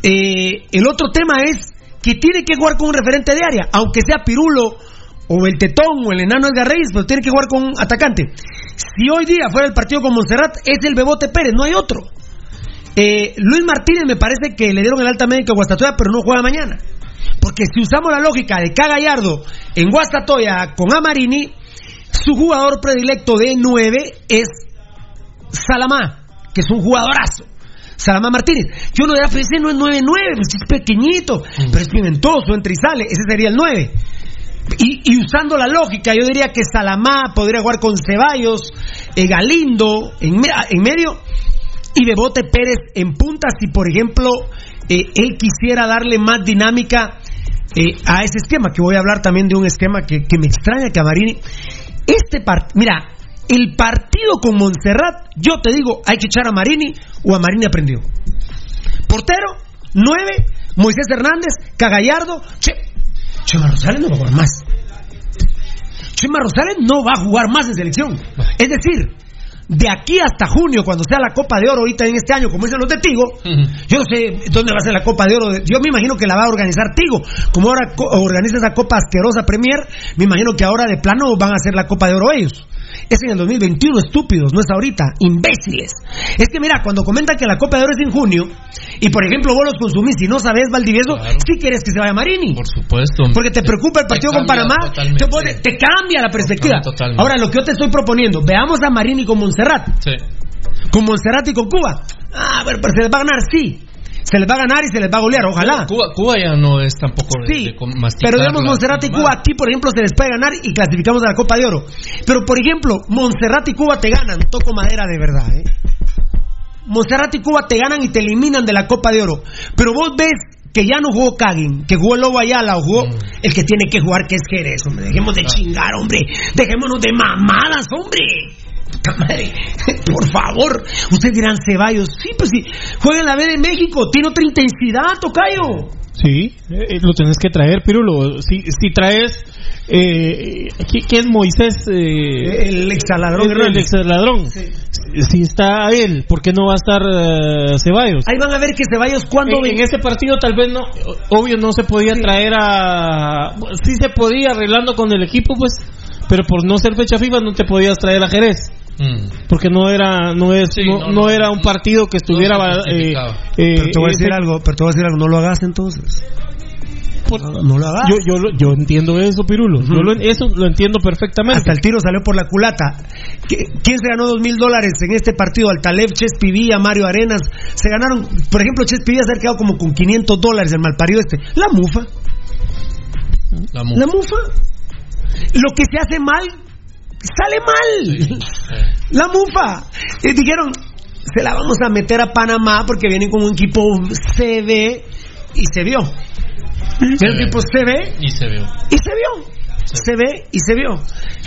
Eh, el otro tema es que tiene que jugar con un referente de área, aunque sea Pirulo o el Tetón o el enano Edgar Reyes, pero tiene que jugar con un atacante. Si hoy día fuera el partido con Montserrat, es el Bebote Pérez, no hay otro. Eh, Luis Martínez me parece que le dieron el alta médica a Guastatoya, pero no juega mañana. Porque si usamos la lógica de Cagallardo en Guastatoya con Amarini, su jugador predilecto de 9 es Salamá, que es un jugadorazo. Salamá Martínez. Yo no era ese no es 9-9, pues es pequeñito, pero es pimentoso, entra y sale. Ese sería el 9. Y, y, usando la lógica, yo diría que Salamá podría jugar con Ceballos, eh, Galindo en, en, medio y Bebote Pérez en punta si, por ejemplo, eh, él quisiera darle más dinámica eh, a ese esquema, que voy a hablar también de un esquema que, me extraña que a Marini. Este partido, mira, el partido con Montserrat, yo te digo, hay que echar a Marini o a Marini aprendió. Portero, 9, Moisés Hernández, Cagallardo, che, Chema Rosales no va a jugar más. Chema Rosales no va a jugar más en selección. Es decir, de aquí hasta junio, cuando sea la Copa de Oro, ahorita en este año, como dicen los de Tigo, yo no sé dónde va a ser la Copa de Oro. Yo me imagino que la va a organizar Tigo. Como ahora organiza esa Copa asquerosa Premier, me imagino que ahora de plano van a hacer la Copa de Oro ellos. Es en el 2021, estúpidos, no es ahorita, imbéciles. Es que mira, cuando comentan que la Copa de Oro es en junio, y por ejemplo vos los consumís y no sabes, Valdivieso, claro. sí quieres que se vaya Marini. Por supuesto. Porque te preocupa el partido con Panamá, te, te, cambia la perspectiva. Totalmente. Ahora, lo que yo te estoy proponiendo, veamos a Marini con Montserrat. Sí. Con Montserrat y con Cuba. Ah, pero, pero se les va a ganar, sí se les va a ganar y se les va a golear, ojalá. Cuba, Cuba ya no es tampoco de, sí, de Pero digamos, Monserrat y Cuba aquí, por ejemplo, se les puede ganar y clasificamos a la Copa de Oro. Pero, por ejemplo, Montserrat y Cuba te ganan, toco madera de verdad, ¿eh? Montserrat y Cuba te ganan y te eliminan de la Copa de Oro. Pero vos ves que ya no jugó Kagin, que jugó Lobo Ayala o jugó mm. el que tiene que jugar, que es Jerez, hombre. Dejemos de chingar, hombre. Dejémonos de mamadas, hombre. Madre, por favor, ustedes dirán Ceballos, sí, pues sí, juega en la B de México, tiene otra intensidad, Tocayo. Sí, eh, lo tenés que traer, Pirulo. Si, si traes. Eh, ¿Quién es Moisés? Eh, el exaladrón. El, el exaladrón. Sí. Si está él, ¿por qué no va a estar uh, Ceballos? Ahí van a ver que Ceballos cuando. En, en ese partido, tal vez no. Obvio, no se podía sí. traer a. Sí se podía arreglando con el equipo, pues. Pero por no ser fecha FIFA, no te podías traer a Jerez. Mm. Porque no era no es sí, no, no, no, era un partido que estuviera eh, eh, pero te voy a decir algo pero te voy a decir algo no lo hagas entonces por, no, lo hagas. yo, yo, yo entiendo eso Pirulo. Uh -huh. yo lo, eso lo entiendo perfectamente. Hasta el tiro salió por la culata. ¿quién se ganó dos mil dólares en este partido Altalev Chespivía Mario Arenas. Se ganaron por ejemplo Chespivía se ha quedado como con 500 dólares el malparido este. La mufa. La mufa, la mufa. Lo que se hace mal sale mal. La mufa. Y dijeron, se la vamos a meter a Panamá porque vienen con un equipo CB y se vio. Se el equipo CB y se vio. Y se vio. Se ve y se vio.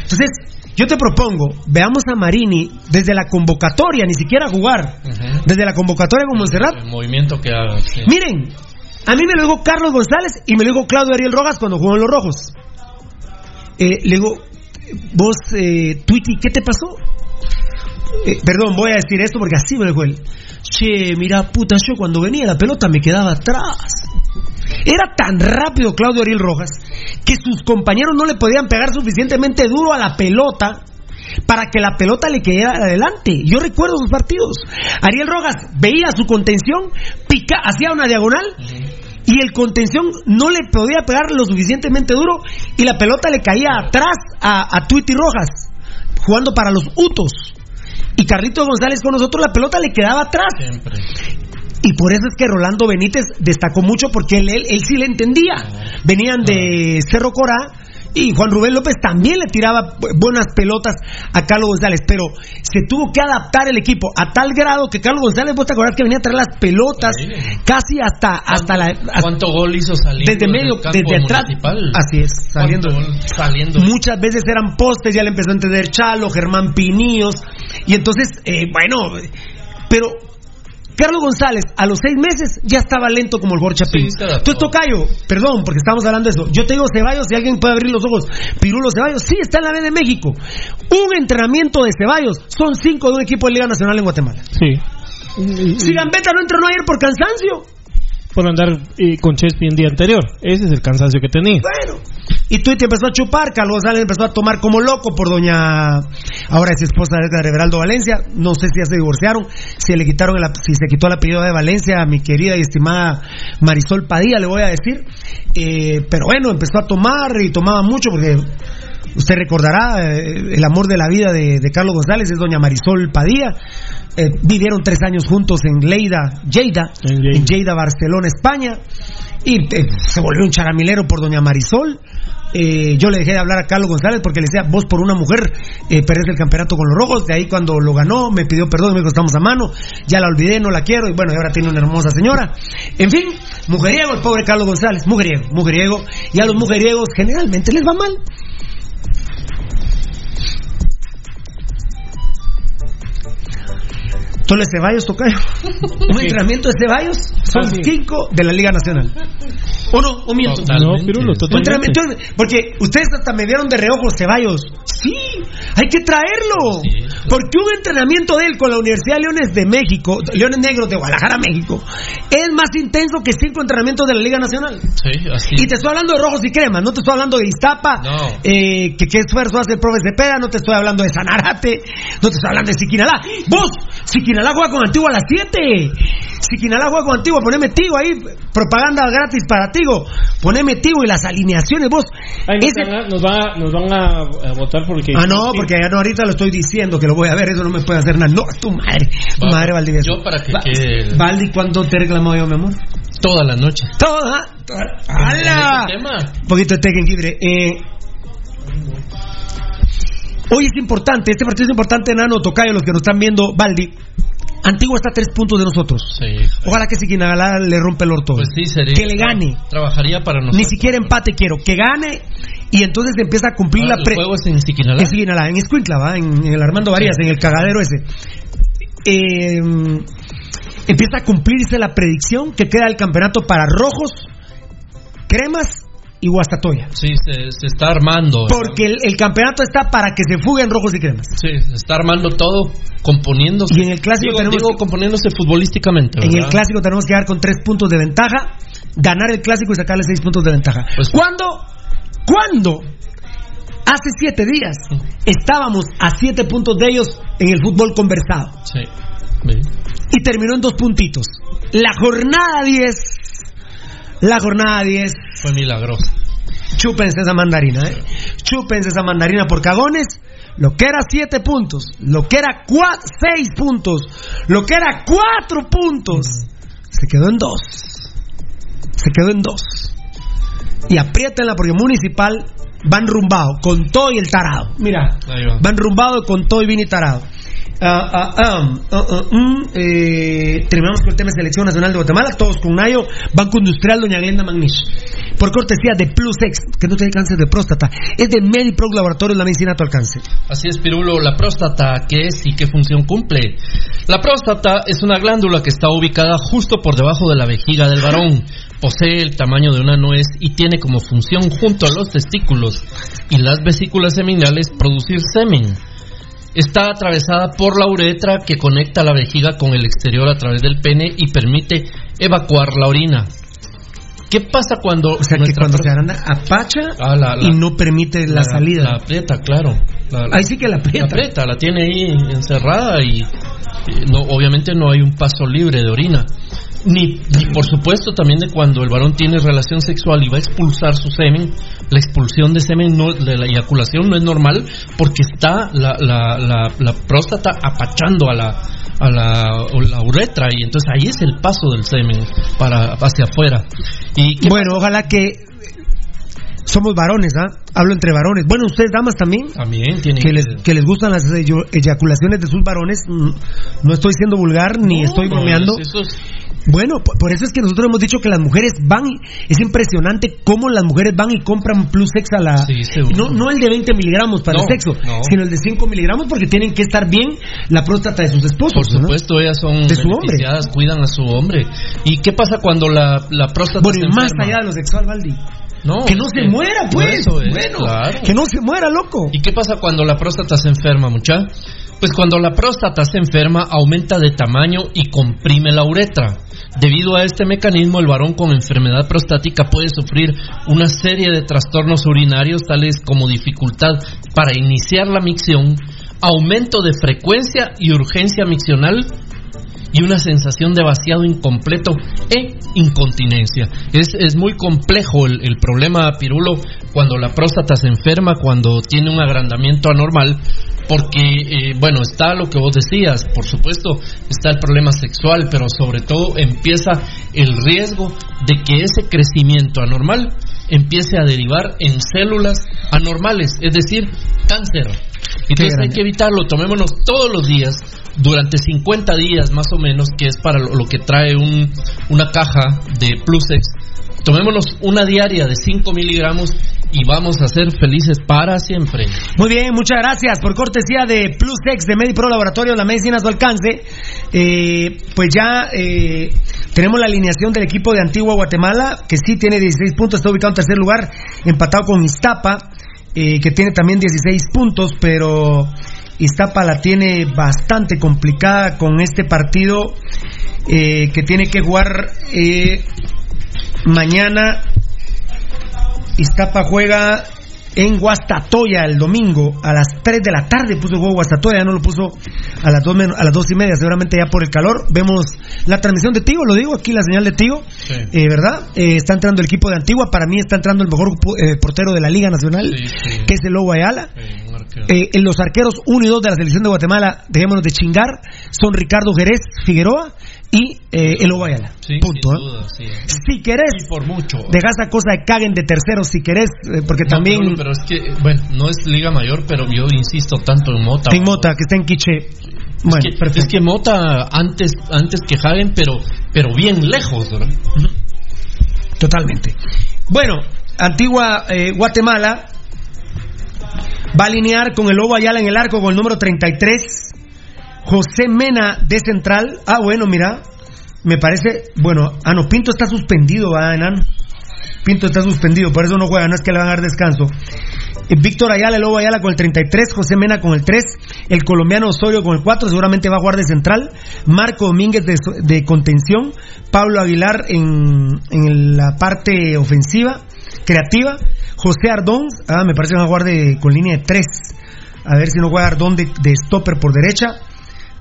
Entonces, yo te propongo, veamos a Marini desde la convocatoria, ni siquiera jugar, uh -huh. desde la convocatoria con Montserrat. El movimiento que haga. Sí. Miren, a mí me lo dijo Carlos González y me lo dijo Claudio Ariel Rojas cuando jugó en los Rojos. Eh, le digo, vos, eh, Twitty, ¿qué te pasó? Eh, perdón, voy a decir esto porque así me dijo él. Che, mira, puta, yo cuando venía la pelota me quedaba atrás. Era tan rápido Claudio Ariel Rojas que sus compañeros no le podían pegar suficientemente duro a la pelota para que la pelota le quedara adelante. Yo recuerdo sus partidos. Ariel Rojas veía su contención, pica, hacía una diagonal y el contención no le podía pegar lo suficientemente duro y la pelota le caía atrás a, a Twitty Rojas, jugando para los Utos. Y Carlitos González con nosotros la pelota le quedaba atrás. Siempre. Y por eso es que Rolando Benítez destacó mucho porque él, él, él sí le entendía. Venían de Cerro Corá y Juan Rubén López también le tiraba buenas pelotas a Carlos González, pero se tuvo que adaptar el equipo a tal grado que Carlos González, vos te acordás que venía a traer las pelotas casi hasta hasta la hasta, ¿Cuánto gol hizo saliendo desde medio desde atrás? Así es, saliendo, saliendo. Muchas veces eran postes, ya le empezó a entender Chalo, Germán Piníos y entonces eh, bueno, pero Carlos González, a los seis meses, ya estaba lento como el Borja Pins. Sí, Tú, Tocayo, perdón, porque estamos hablando de eso. Yo te digo Ceballos, si alguien puede abrir los ojos. Pirulo Ceballos, sí, está en la B de México. Un entrenamiento de Ceballos son cinco de un equipo de Liga Nacional en Guatemala. Sí. Si Gambetta no entrenó ayer por cansancio. Por andar eh, con Chespi en día anterior. Ese es el cansancio que tenía. Bueno, Y Tweety empezó a chupar, Carlos González empezó a tomar como loco por doña, ahora es esposa de Edgar Everaldo Valencia, no sé si ya se divorciaron, si le quitaron, el, si se quitó el apellido de Valencia a mi querida y estimada Marisol Padilla, le voy a decir. Eh, pero bueno, empezó a tomar y tomaba mucho porque usted recordará eh, el amor de la vida de, de Carlos González es doña Marisol Padilla. Eh, vivieron tres años juntos en Leida, Lleida, en Lleida, Barcelona, España, y eh, se volvió un charamilero por doña Marisol. Eh, yo le dejé de hablar a Carlos González porque le decía, vos por una mujer eh, perdés el campeonato con los rojos. De ahí cuando lo ganó, me pidió perdón, me dijo, estamos a mano. Ya la olvidé, no la quiero. Y bueno, y ahora tiene una hermosa señora. En fin, mujeriego el pobre Carlos González. Mujeriego, mujeriego. Y a los mujeriegos generalmente les va mal. Solo Ceballos Tocayo. Un entrenamiento de Ceballos son cinco de la Liga Nacional. ¿O no? ¿O miento? No, Pirulo, Un totalmente. entrenamiento, porque ustedes hasta me vieron de reojo Ceballos. Sí, hay que traerlo. Porque un entrenamiento de él con la Universidad de Leones de México, Leones Negros de Guadalajara, México, es más intenso que cinco entrenamientos de la Liga Nacional. Sí, así. Y te estoy hablando de rojos y cremas, no te estoy hablando de Iztapa, No. eh, que qué esfuerzo hace el profe Cepeda, no te estoy hablando de Sanarate, no te estoy hablando de Siquinalá. Vos, Siquinalá juega con Antigua a las 7. Siquinalá juega con Antigua, poneme Tigo ahí, propaganda gratis para Tigo. Poneme Tigo y las alineaciones, vos. Ay, nos, ese- van a, nos, va- nos van a, a votar porque. Ah, no, porque ya no, ahorita lo estoy diciendo que lo voy a ver, eso no me puede hacer nada. No, tu madre, tu Va, madre, Valdivieso. yo para que Va- quede el- Valdi, ¿cuánto te he reclamado yo, mi amor? Toda la noche. Toda. ¡Hala! Un poquito de Tekken Libre. Eh, hoy es importante, este partido es importante, Nano, Tocayo, los que nos están viendo, Baldi. Antigua está a tres puntos de nosotros. Sí. Ojalá que Siquinalá le rompe el orto. Pues sí, sería. Que le gane. Trabajaría para nosotros. Ni siquiera empate quiero. Que gane y entonces empieza a cumplir Ah, la ¿El pre... juego es en Siquinalá? En Siquinalá, en Escuintla. En, en el Armando Varías, en el cagadero ese. Eh, empieza a cumplirse la predicción que queda el campeonato para rojos, cremas y Guastatoya. Sí, se, se está armando. Porque el, el campeonato está para que se fuguen rojos y cremas. Sí, se está armando todo, componiéndose. Y en el clásico Digo, tenemos digo, componiéndose futbolísticamente. En el clásico tenemos que dar con tres puntos de ventaja, ganar el clásico y sacarle seis puntos de ventaja. Pues- ¿Cuándo? ¿Cuándo? Hace siete días estábamos a siete puntos de ellos en el fútbol conversado. Sí. Y terminó en dos puntitos. La jornada 10, la jornada 10, Fue milagroso. chúpense esa mandarina, ¿eh? Chúpense esa mandarina por cagones. Lo que era siete puntos, lo que era cua- seis puntos, lo que era cuatro puntos, se quedó en dos. Se quedó en dos. Y apriétenla porque Municipal van rumbado con todo y el tarado. Mira, van rumbado con todo y vino y tarado. Ah, ah, ah, mm, eh, terminamos con el tema de Selección Nacional de Guatemala, todos con Nayo, Banco Industrial Doña Glenda Magnish. Por cortesía de Plus X, que no tiene cáncer de próstata, es de Mediproc Laboratorios, la medicina a tu alcance. Así es, Pirulo, la próstata, ¿qué es y qué función cumple? La próstata es una glándula que está ubicada justo por debajo de la vejiga del varón. Posee el tamaño de una nuez y tiene como función junto a los testículos y las vesículas seminales producir semen. Está atravesada por la uretra que conecta la vejiga con el exterior a través del pene y permite evacuar la orina. ¿Qué pasa cuando O sea que cuando se agranda, apacha Ah, la- la- y no permite la, salida. La aprieta, claro. La- la- Ahí sí que la aprieta. la aprieta, la tiene ahí encerrada y, y no, obviamente no hay un paso libre de orina. Ni, ni por supuesto también de cuando el varón tiene relación sexual y va a expulsar su semen, la expulsión de semen, no, de la eyaculación no es normal porque está la, la, la, la próstata apachando a la, a la, uretra y entonces ahí es el paso del semen para hacia afuera. Y ¿qué Bueno, ojalá que somos varones, ¿ah? Hablo entre varones. Bueno, ustedes damas también. También tienen que les, que les gustan las eyaculaciones de sus varones. No estoy siendo vulgar ni estoy no, bromeando. eso es- Bueno, por, por eso es que nosotros hemos dicho que las mujeres van. Es impresionante cómo las mujeres van y compran plus sex a la. Sí, no, no el de 20 miligramos para No, el sexo, no. sino el de 5 miligramos porque tienen que estar bien la próstata de sus esposos. Por supuesto, ellas son De su hombre. cuidan a su hombre. ¿Y qué pasa cuando la, la próstata Bueno, se y más enferma? allá de lo sexual, Valdi. No, que no se muera, pues. Eso es, bueno, claro. que no se muera, loco. ¿Y qué pasa cuando la próstata se enferma, mucha? Pues cuando la próstata se enferma, aumenta de tamaño y comprime la uretra. Debido a este mecanismo, el varón con enfermedad prostática puede sufrir una serie de trastornos urinarios, tales como dificultad para iniciar la micción, aumento de frecuencia y urgencia miccional, y una sensación de vaciado incompleto e incontinencia. Es, es muy complejo el, el, problema, Pirulo, cuando la próstata se enferma, cuando tiene un agrandamiento anormal, porque, eh, bueno, está lo que vos decías, por supuesto, está el problema sexual, pero sobre todo empieza el riesgo de que ese crecimiento anormal empiece a derivar en células anormales, es decir, cáncer. Entonces hay que evitarlo, tomémonos todos los días, durante 50 días más o menos, que es para lo, que trae un, una caja de Plusex, tomémonos una diaria de 5 miligramos y vamos a ser felices para siempre. Muy bien, muchas gracias por cortesía de Plusex de MediPro Laboratorio, la medicina a su alcance. Eh, pues ya eh, tenemos la alineación del equipo de Antigua Guatemala, que sí tiene 16 puntos, está ubicado en tercer lugar, empatado con Iztapa, eh, que tiene también 16 puntos, pero Iztapa la tiene bastante complicada con este partido que tiene que jugar mañana. Iztapa juega en Guastatoya el domingo a las 3 de la tarde puso el juego Guastatoya, no lo puso a las 2 a las dos y media, seguramente ya por el calor. Vemos la transmisión de Tigo, lo digo aquí la señal de Tigo, sí. eh, ¿verdad? Eh, está entrando el equipo de Antigua, para mí está entrando el mejor eh, portero de la Liga Nacional, sí, sí. que es el Lobo Ayala. Eh, en los arqueros 1 y 2 de la selección de Guatemala, dejémonos de chingar, son Ricardo Jerez Figueroa y eh, el Ayala. Sí, Punto. Duda, sí. Si querés, y por mucho. deja esa cosa de caguen de terceros si querés, eh, porque no, también. Pero, pero, es que, bueno, no es Liga Mayor, pero yo insisto tanto en Mota. En Mota, que está en Quiche. Es, bueno, que, perfecto. es que Mota antes, antes que Hagen, pero, pero bien lejos, ¿verdad? Uh -huh. Totalmente. Bueno, Antigua eh, Guatemala va a alinear con el Lobo Ayala en el arco con el número 33. José Mena de central. Ah, bueno, mira. Me parece. Bueno, ah, no, Pinto está suspendido, ¿verdad, Enano? Pinto está suspendido, por eso no juega, no es que le van a dar descanso. Víctor Ayala, Lobo Ayala con el 33, José Mena con el 3, el colombiano Osorio con el 4, seguramente va a jugar de central, Marco Domínguez de, de contención, Pablo Aguilar en, en, la parte ofensiva, creativa, José Ardón, ah, me parece que va a jugar de, con línea de 3, a ver si no juega Ardón de, de stopper por derecha,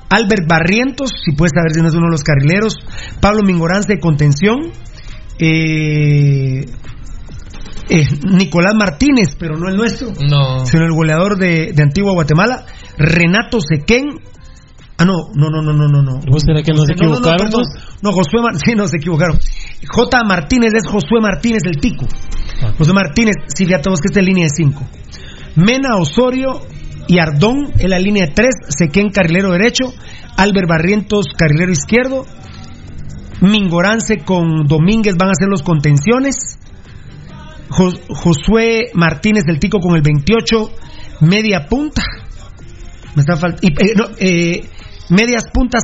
Albert Barrientos, si puedes saber si no es uno de los carrileros, Pablo Mingorance de contención, eh, eh, Nicolás Martínez, pero no el nuestro, no. sino el goleador de, de Antigua Guatemala, Renato Sequén. Ah, no, no, no, no, no, no. no. ¿Vos será que nos equivocaron? No, no, no, Josué Mar sí, no se equivocaron. J. Martínez es Josué Martínez el Tico. Ah. José Martínez, sí, fíjate vos que está en línea de 5. Mena Osorio y Ardón en la línea de 3, Sequén carrilero derecho, Albert Barrientos carrilero izquierdo, Mingorance con Domínguez van a ser los contenciones. Josué Martínez del Tico con el 28, media punta. Me está y, eh, no, eh, medias puntas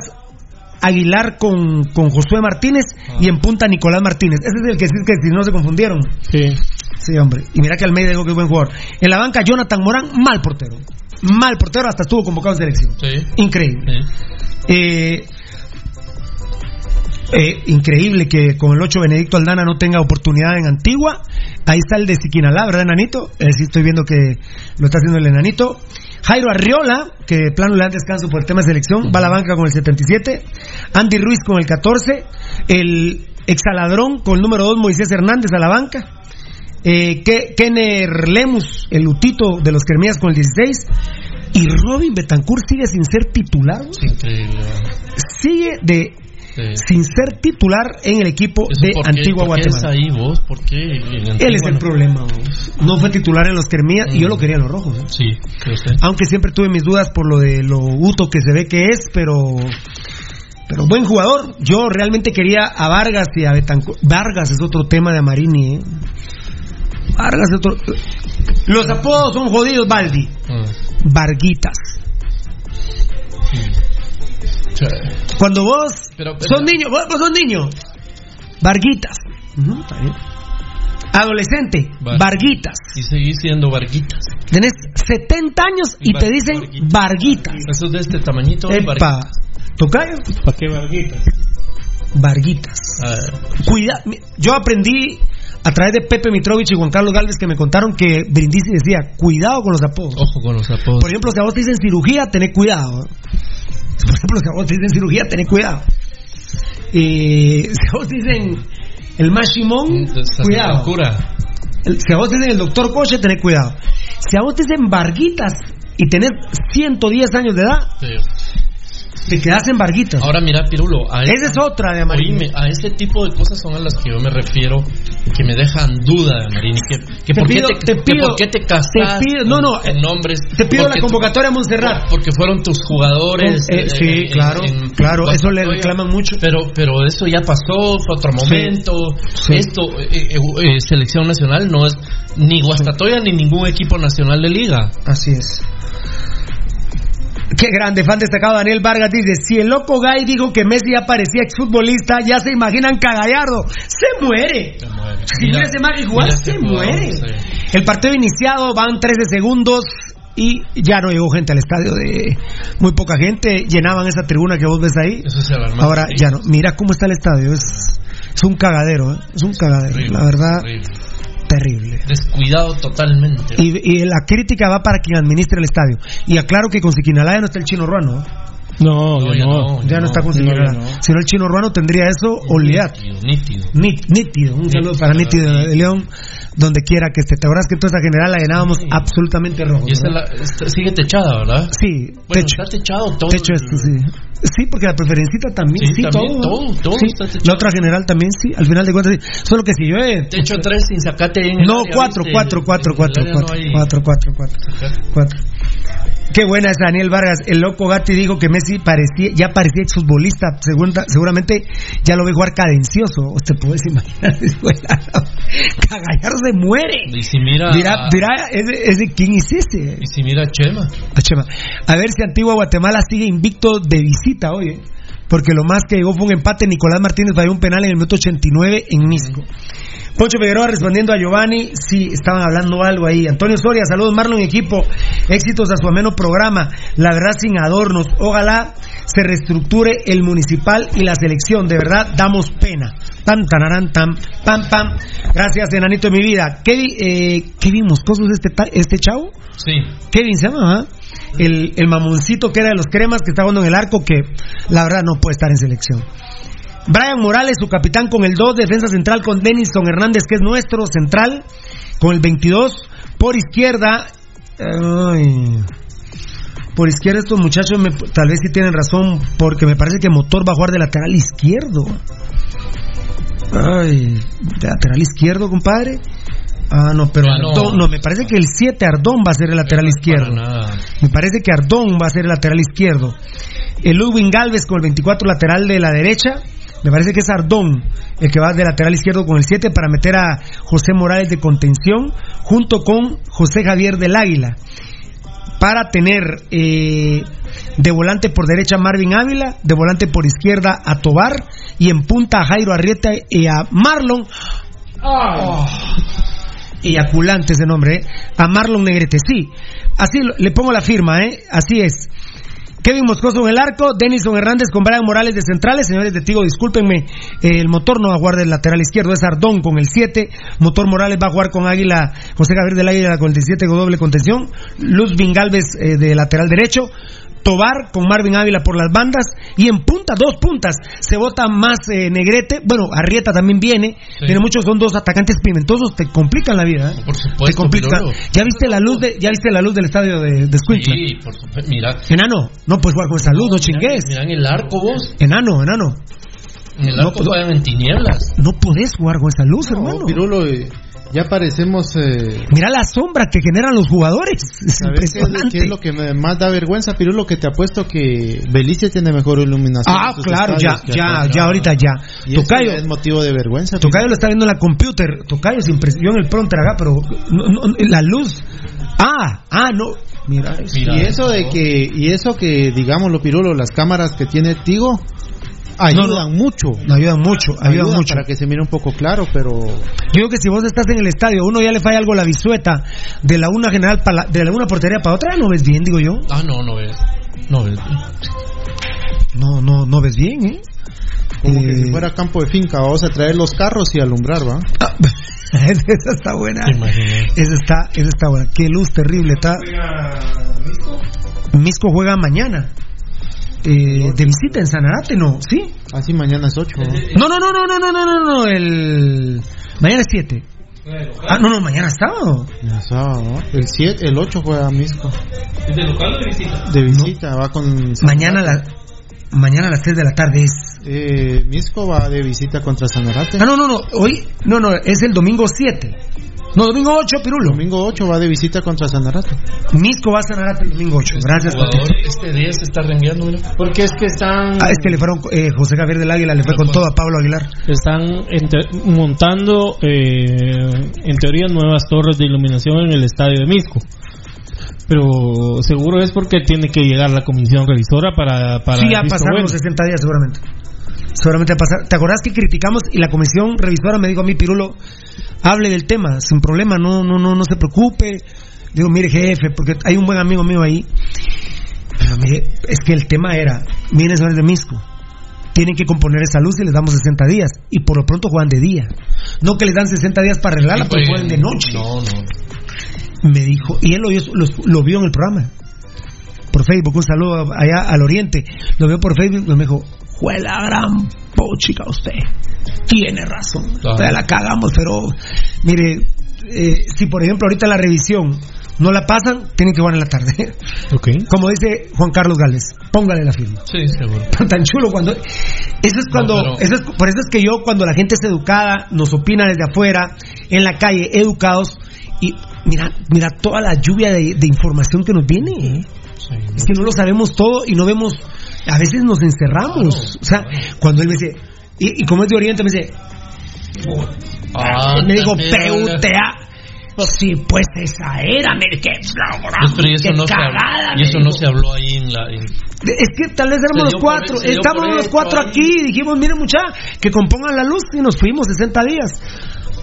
Aguilar con, con Josué Martínez ah. y en punta Nicolás Martínez. Ese es el que que si no se confundieron. Sí. Sí, hombre. Y mira que Almeida dijo que es buen jugador. En la banca, Jonathan Morán, mal portero. Mal portero, hasta estuvo convocado en selección. Sí. Increíble. Sí. Eh, eh, increíble que con el 8 Benedicto Aldana no tenga oportunidad en Antigua. Ahí está el de Siquinalá, ¿verdad, Enanito? Eh, sí, estoy viendo que lo está haciendo el Enanito. Jairo Arriola, que de plano le dan descanso por el tema de selección, va a la banca con el 77. Andy Ruiz con el 14. El exaladrón con el número 2, Moisés Hernández a la banca. Eh, Kenner Lemus, el lutito de los Kermías con el 16. Y Robin Betancourt sigue sin ser titular. Increíble. Sigue de Sí. sin ser titular en el equipo de Antigua ¿por qué Guatemala. Es ahí vos? ¿Por qué? Él es el problema. Vos. No fue titular en los Kermías mm. y yo lo quería en los rojos. ¿eh? Sí, usted. Aunque siempre tuve mis dudas por lo de lo uto que se ve que es, pero pero buen jugador. Yo realmente quería a Vargas y a Betancourt. Vargas es otro tema de Amarini. ¿eh? Vargas otro. Los apodos son jodidos, Baldi. Mm. Varguitas. Mm. Cuando vos pero, pero, sos niño, vos, vos sos niño, Varguitas. Uh -huh, está bien. Adolescente, Bar Varguitas. Y seguís siendo Varguitas. Tenés 70 años y, y te dicen Varguitas. Eso es de este tamañito. Epa. ¿Tocayo? ¿Para qué Varguitas? Varguitas. Cuida, yo aprendí a través de Pepe Mitrovich y Juan Carlos Galvez que me contaron que Brindisi decía, cuidado con los apodos. Ojo con los apodos. Por ejemplo, si a vos te dicen cirugía, tenés cuidado. Por ejemplo, si a vos te dicen cirugía, tenés cuidado. Y si a vos te dicen el Mashimón, cuidado. El- si a vos te dicen el doctor Coche, tenés cuidado. Si a vos te dicen Varguitas y tenés 110 años de edad, te quedas en Varguitas. Ahora mira, Pirulo. A Esa es otra de Amarini. Oíme, a ese tipo de cosas son a las que yo me refiero que me dejan duda, Amarini. Que, que Te por, pido- qué te, te que pido- por qué te casas te pido- no, no, en nombres. te pido la convocatoria a Montserrat. Porque fueron tus jugadores. Eh, sí, claro, claro, eso le reclaman mucho. Pero, pero eso ya pasó, fue otro momento. Esto, eh, eh, eh, selección nacional no es ni Guastatoya ni ningún equipo nacional de liga. Así es. Qué grande, fan destacado Daniel Vargas dice, si el loco Gay dijo que Messi ya parecía exfutbolista, ya se imaginan Cagallardo. Se muere. Si Mira, ese mira se jugador, muere. El partido iniciado, van 13 segundos y ya no llegó gente al estadio de muy poca gente, llenaban esa tribuna que vos ves ahí. Eso es. Ahora ya no, mira cómo está el estadio, es, es un cagadero, ¿eh? es un cagadero, Horrible, la verdad, horrible. Terrible. Descuidado totalmente. Y, y la crítica va para quien administra el estadio. Y aclaro que con Siquinalaya no está el chino ruano. No, No, ya ya no. Ya no está con no, Siquinalaya. ya no. Si no, el chino ruano tendría eso, olvidate. Nítido, nítido. Nít- nítido, un saludo para Nítido de León, donde quiera que esté. Te acuerdas que toda esa general la llenábamos absolutamente rojo. Y esa ¿verdad? la- esta- sigue techada, ¿verdad? Sí, Bueno, techo. está techado todo. Techo esto, sí. Sí, porque la preferencita también, sí, Sí, también, todo. todo, todo Sí. está techado. La otra general también, sí, al final de cuentas, sí. Solo que si yo he... Techo 3 sin sacate en No, cuatro, cuatro, cuatro, cuatro, cuatro, cuatro, cuatro, cuatro. Qué buena es Daniel Vargas. El loco Gatti dijo que Messi parecía, ya parecía exfutbolista. Segunda- seguramente ya lo ve jugar cadencioso. Usted puede imaginar. Cagallardo se muere. Y si mira. Dirá, dirá ¿ese, ese, ¿quién es ese? Y si mira a Chema. A Chema. A ver si Antigua Guatemala sigue invicto de visita, oye. Porque lo más que llegó fue un empate. Nicolás Martínez falló un penal en el minuto 89 en Misco. Poncho Figueroa respondiendo a Giovanni, sí, estaban hablando algo ahí. Antonio Soria, saludos Marlon equipo, éxitos a su ameno programa, la verdad sin adornos, ojalá se reestructure el municipal y la selección, de verdad damos pena. Tan, tanarán, tan, pam, pam. Gracias, enanito de mi vida. Kevin, eh, Kevin Moscoso es este, ta- este chavo? Sí. Kevin se llama, ¿ah? El, el mamoncito que era de los cremas que está jugando en el arco que la verdad no puede estar en selección. Brian Morales, su capitán con el 2, defensa central con Denison Hernández, que es nuestro central, con el 22. Por izquierda, por izquierda estos muchachos tal vez sí tienen razón, porque me parece que Motor va a jugar de lateral izquierdo. Ay, de lateral izquierdo, compadre. Ah, no, pero no. Ardón, no, me parece que el 7 Ardón va a ser el lateral izquierdo. Me parece que Ardón va a ser el lateral izquierdo. El Ludwig Galvez con el 24 lateral de la derecha. Me parece que es Ardón el que va de lateral izquierdo con el 7 para meter a José Morales de contención junto con José Javier del Águila. Para tener eh, de volante por derecha a Marvin Ávila, de volante por izquierda a Tobar y en punta a Jairo Arrieta y a Marlon. Oh, eyaculante ese nombre, ¿eh? A Marlon Negrete, sí. Así le pongo la firma, ¿eh? Así es. Kevin Moscoso en el arco, Denison Hernández con Brian Morales de centrales. Señores de Tigo, discúlpenme, eh, el motor no va a jugar del lateral izquierdo, es Ardón con el 7. Motor Morales va a jugar con Águila, José Gabriel del Águila con el 17 con doble contención. Luz Galvez eh, de lateral derecho. Tobar con Marvin Ávila por las bandas y en punta, dos puntas, se vota más eh, Negrete, bueno, Arrieta también viene, Sí. tiene muchos, son dos atacantes pimentosos, te complican la vida, ¿eh? Por te supuesto, complica. Pirolo. ¿Ya viste la luz de, ya viste la luz del estadio de, de? Sí, por supuesto. Mira. Enano, no puedes jugar con esa luz, no chingues. Mira en el arco vos. Enano, enano. En el No, arco no. juegan en tinieblas. No podés jugar con esa luz, hermano. Pirulo, eh, ya parecemos. Eh, Mira la sombra que generan los jugadores. Es ¿Sabes qué es, impresionante. qué es lo que más da vergüenza, Pirulo? Que te apuesto que Belice tiene mejor iluminación. Ah, claro, ya, ya, ya, ahorita ya. Y Tocayo, es motivo de vergüenza. Tocayo lo está viendo en la computer. Tocayo sin pres- yo en el pronter acá, pero no- no- la luz. Ah, ah, no. Mira, eso. y eso de que, y eso que, digámoslo, Pirulo, las cámaras que tiene Tigo ayudan mucho. ayudan mucho, ayudan Ayudan mucho. para que se mire un poco claro, pero Yo digo que si vos estás en el estadio, uno ya le falla algo a la bisueta de la una general para la- de la una portería para otra, no ves bien, digo yo. Ah, no, no ves. No ves. No, no, no ves bien, ¿eh? Como que Eh, si fuera campo de finca, vamos a traer los carros y alumbrar, ¿va? esa está buena. Esa está, esa está buena. Qué luz terrible está. Misco juega mañana. Eh, de visita en Sanarate, ¿no? ¿Sí? Así mañana es 8. No, no, no, no, no, no, no, no, no, el... Mañana es 7. Ah, no, no, mañana es sábado. Ya sábado, ¿no? El 7, el 8 juega Misco. ¿Es de local o de visita? De visita, va con... Mañana a, la, mañana a las 3 de la tarde es... Eh, Misco va de visita contra Sanarate. Ah, no, no, no, hoy, no, no, es el domingo 7. No, domingo 8, Pirulo. Domingo 8 va de visita contra Sanarate. Misco va a Sanarate el domingo 8. Gracias, Patricio. este día se está rengueando, mira. Porque es que están, Ah, es que le fueron, eh, José Javier del Águila le fue con todo a Pablo Aguilar. están ente- montando, eh, en teoría, nuevas torres de iluminación en el estadio de Misco. Pero seguro es porque tiene que llegar la comisión revisora para... para Sí, ya pasaron bueno. los 60 días seguramente. Seguramente va a pasar. ¿Te acordás que criticamos y la comisión revisora me dijo a mí, Pirulo, hable del tema, sin problema, no, no, no, no se preocupe. Digo, mire jefe, porque hay un buen amigo mío ahí. Pero mire, es que el tema era, miren señores de Misco, tienen que componer esa luz y les damos 60 días. Y por lo pronto juegan de día. No que les dan 60 días para arreglarla, Sí, pero jueguen. juegan de noche. No, no. Me dijo, y él lo, vio- lo, lo vio en el programa. Por Facebook, un saludo allá al oriente. Lo vio por Facebook y me dijo, fue la gran pochica usted. Tiene razón. Claro. Ya la cagamos, pero mire, eh, si por ejemplo ahorita la revisión no la pasan, tienen que jugar en la tarde. Ok. Como dice Juan Carlos Gales, póngale la firma. Sí, seguro. Tan chulo cuando eso es cuando No, pero- eso es, por eso es que yo cuando la gente es educada nos opina desde afuera en la calle educados y mira mira toda la lluvia de, de información que nos viene Sí, es que no lo sabemos todo y no vemos a veces nos encerramos o sea cuando él me dice y, y como es de Oriente me dice Ah, me dijo PUTA sí pues esa era mire qué Pues, pero y eso, qué no se cagada, habló, y eso me no se habló ahí en la... en- Es que tal vez éramos Se los cuatro, se por los cuatro ahí. aquí, dijimos, miren mucha, que compongan la luz y nos fuimos 60 días.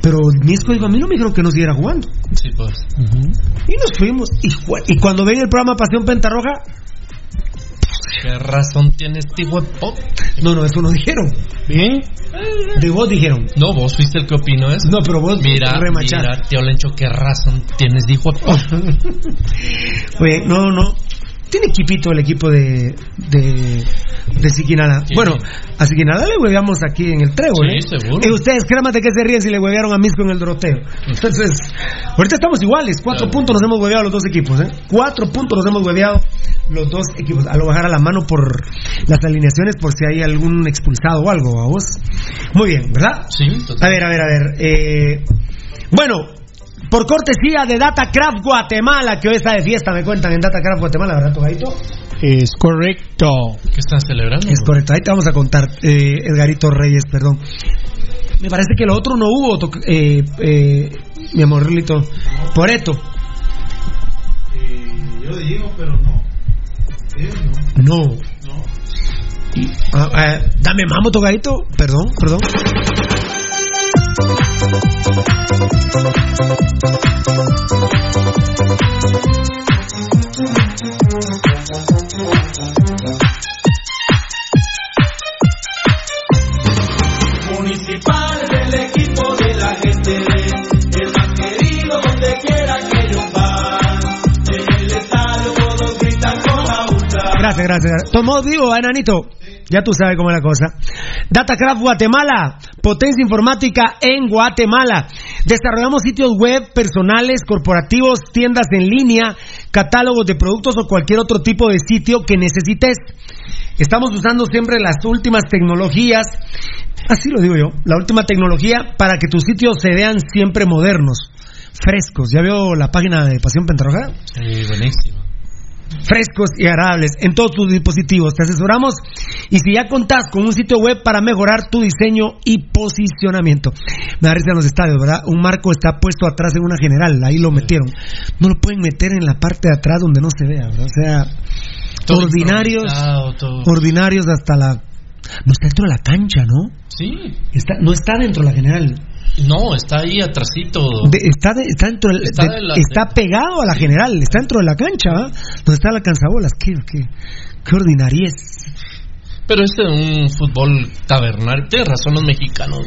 Pero Misco dijo, a mí no me dijeron que no siguiera jugando. Sí, pues. Y nos fuimos. Y, y cuando ven el programa Pasión Pentarroja, ¿Qué razón tiene este no, no, eso no dijeron. Bien. De vos dijeron. No, vos fuiste el que opinó eso. No, pero vos Mira, remachar. mira, tío Lencho, ¿qué razón tienes, pop? Oye, no, no. Tiene equipito el equipo de, de, de Siquinala. Sí. Bueno, a Siquinala le hueveamos aquí en el trébol, Sí, ¿eh? seguro. Y ustedes, créanme de qué se ríen si le huevearon a Misco en el Doroteo. Entonces, ahorita estamos iguales. Cuatro Claro. puntos nos hemos hueveado los dos equipos, ¿eh? Cuatro puntos nos hemos hueveado los dos equipos. A lo bajar a la mano por las alineaciones, por si hay algún expulsado o algo, a vos. Muy bien, ¿verdad? Sí, A ver, a ver, a ver. eh, bueno, por cortesía de Datacraft Guatemala, que hoy está de fiesta, me cuentan en Datacraft Guatemala, ¿verdad, Tocadito? Es correcto. ¿Qué están celebrando? Es correcto, ahí te vamos a contar, eh, Edgarito Reyes, perdón. Me parece que lo otro no hubo, eh, eh, mi amorlito. Por esto. yo digo, pero no. No. Y- ah, ah, dame mamo, Tocadito. Perdón, perdón. Gracias, gracias. Tomó vivo, enanito. Ya tú sabes cómo es la cosa. Datacraft Guatemala, potencia informática en Guatemala. Desarrollamos sitios web personales, corporativos, tiendas en línea, catálogos de productos o cualquier otro tipo de sitio que necesites. Estamos usando siempre las últimas tecnologías, así lo digo yo, la última tecnología para que tus sitios se vean siempre modernos, frescos. ¿Ya veo la página de Pasión Pentarroja? Sí, buenísimo. Frescos y agradables en todos tus dispositivos. Te asesoramos y si ya contás con un sitio web para mejorar tu diseño y posicionamiento. Me da risa en los estadios, ¿verdad? Un marco está puesto atrás en una general, ahí lo metieron. No lo pueden meter en la parte de atrás donde no se vea, ¿verdad? O sea, Todo ordinarios, todo. ordinarios hasta la... No está dentro de la cancha, ¿no? Sí. Está, no está dentro de la general. No, está ahí atrasito. De- está, de- está dentro del- Está de- la- está pegado a la general, está dentro de la cancha, ¿va? Donde está la cansabolas. ¿Qué, qué, qué ordinariez. Pero este es un fútbol tabernario. Tienes razón los mexicanos.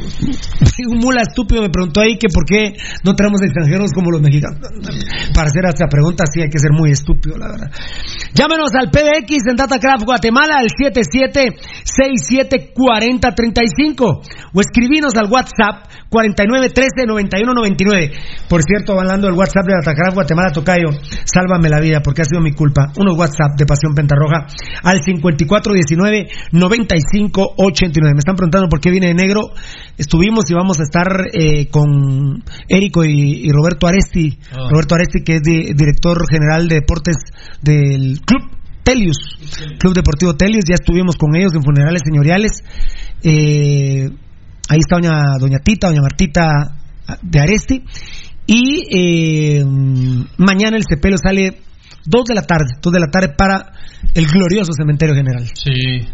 un mula estúpido me preguntó ahí que por qué no tenemos extranjeros como los mexicanos. Para hacer esta pregunta sí hay que ser muy estúpido, la verdad. Llámenos al PDX en DataCraft Guatemala al 77674035 o escribinos al WhatsApp 49139199. Por cierto, hablando del WhatsApp de DataCraft Guatemala Tocayo, sálvame la vida porque ha sido mi culpa. Unos WhatsApp de Pasión Pentarroja al 5419 9589. Me están preguntando por qué viene de negro. Estuvimos y vamos a estar eh, con Érico y, y Roberto Aresti. Ah. Roberto Aresti, que es di- director general de deportes del Club Telius, Club Deportivo Telius. Ya estuvimos con ellos en funerales señoriales. Eh, ahí está doña, doña Tita, doña Martita de Aresti. Y eh, mañana el cepelo sale 2 de la tarde, 2 de la tarde para el glorioso cementerio general. Sí.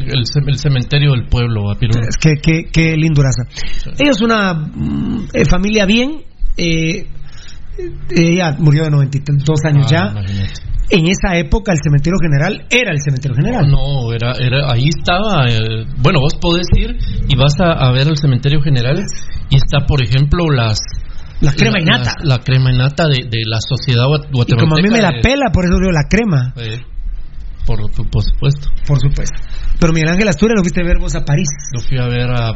El, el cementerio del pueblo, a. Es que, que, que linduraza. Ellos una mm, eh, familia bien. Eh, ella murió de 92 años Ah, ya. imagínate. En esa época el cementerio general era el cementerio general. No, era, era, ahí estaba. eh, bueno, vos podés ir y vas a, a ver el cementerio general y está, por ejemplo, las. La crema y nata. La, la crema y nata de, de la sociedad Y guatemalteca. como a mí me la pela, por eso digo la crema. eh, por, por supuesto. Por supuesto. Pero Miguel Ángel Asturias lo viste ver vos a París. Lo fui a ver a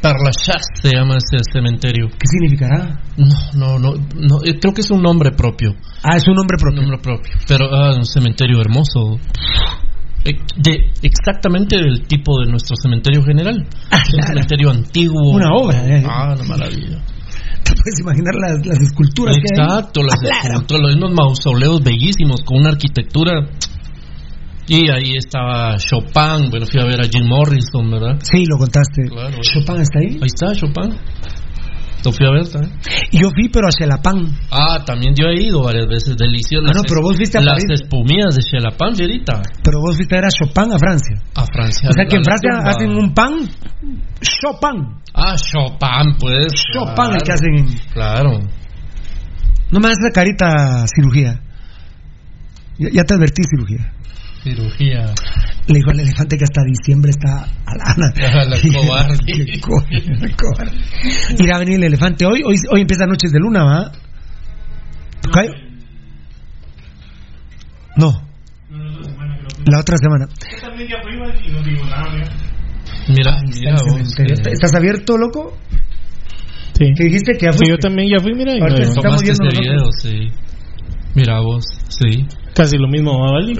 Parlachas, se llama ese cementerio. ¿Qué significará? No, no, no, no, eh, creo que es un nombre propio. Ah, es un nombre propio. Un nombre propio. Pero ah, un cementerio hermoso. Eh, De exactamente del tipo de nuestro cementerio general. Es un cementerio antiguo. Una obra, eh. Ah, una maravilla. Te puedes imaginar las, las esculturas que hay. Exacto, las Claro. esculturas, unos mausoleos bellísimos con una arquitectura. Y ahí estaba Chopin, bueno, fui a ver a Jim Morrison, ¿verdad? Sí, lo contaste. Claro. Chopin está ahí. Ahí está Chopin. Lo fui a ver también. Yo fui, pero a Xelapán. Ah, también yo he ido varias veces, delicioso. Ah, no, pero vos fuiste a Las París. espumillas de Chelapán, Verita. Pero vos fuiste a ver a Chopin a Francia. A Francia. O sea que en la Francia tumba. hacen un pan Chopin. Ah, Chopin, pues. Chopin el claro. que hacen en... Claro. No me hagas esa carita cirugía. Ya, ya te advertí cirugía. Cirugía. Le dijo al elefante que hasta diciembre está a lana. A la cobarde. Qué co- cobarde. Irá a venir el elefante hoy. Hoy, hoy empieza Noches de Luna, ¿va? ¿Tocayo? No. La otra semana. Mira, mira vos. ¿Estás abierto, loco? Sí. ¿Qué dijiste? Que ya Sí, fuiste? yo también ya fui, mira. y Ahorita no- estamos viendo ese video, sí. Mira vos, sí. Casi lo mismo, ¿va, Valdi?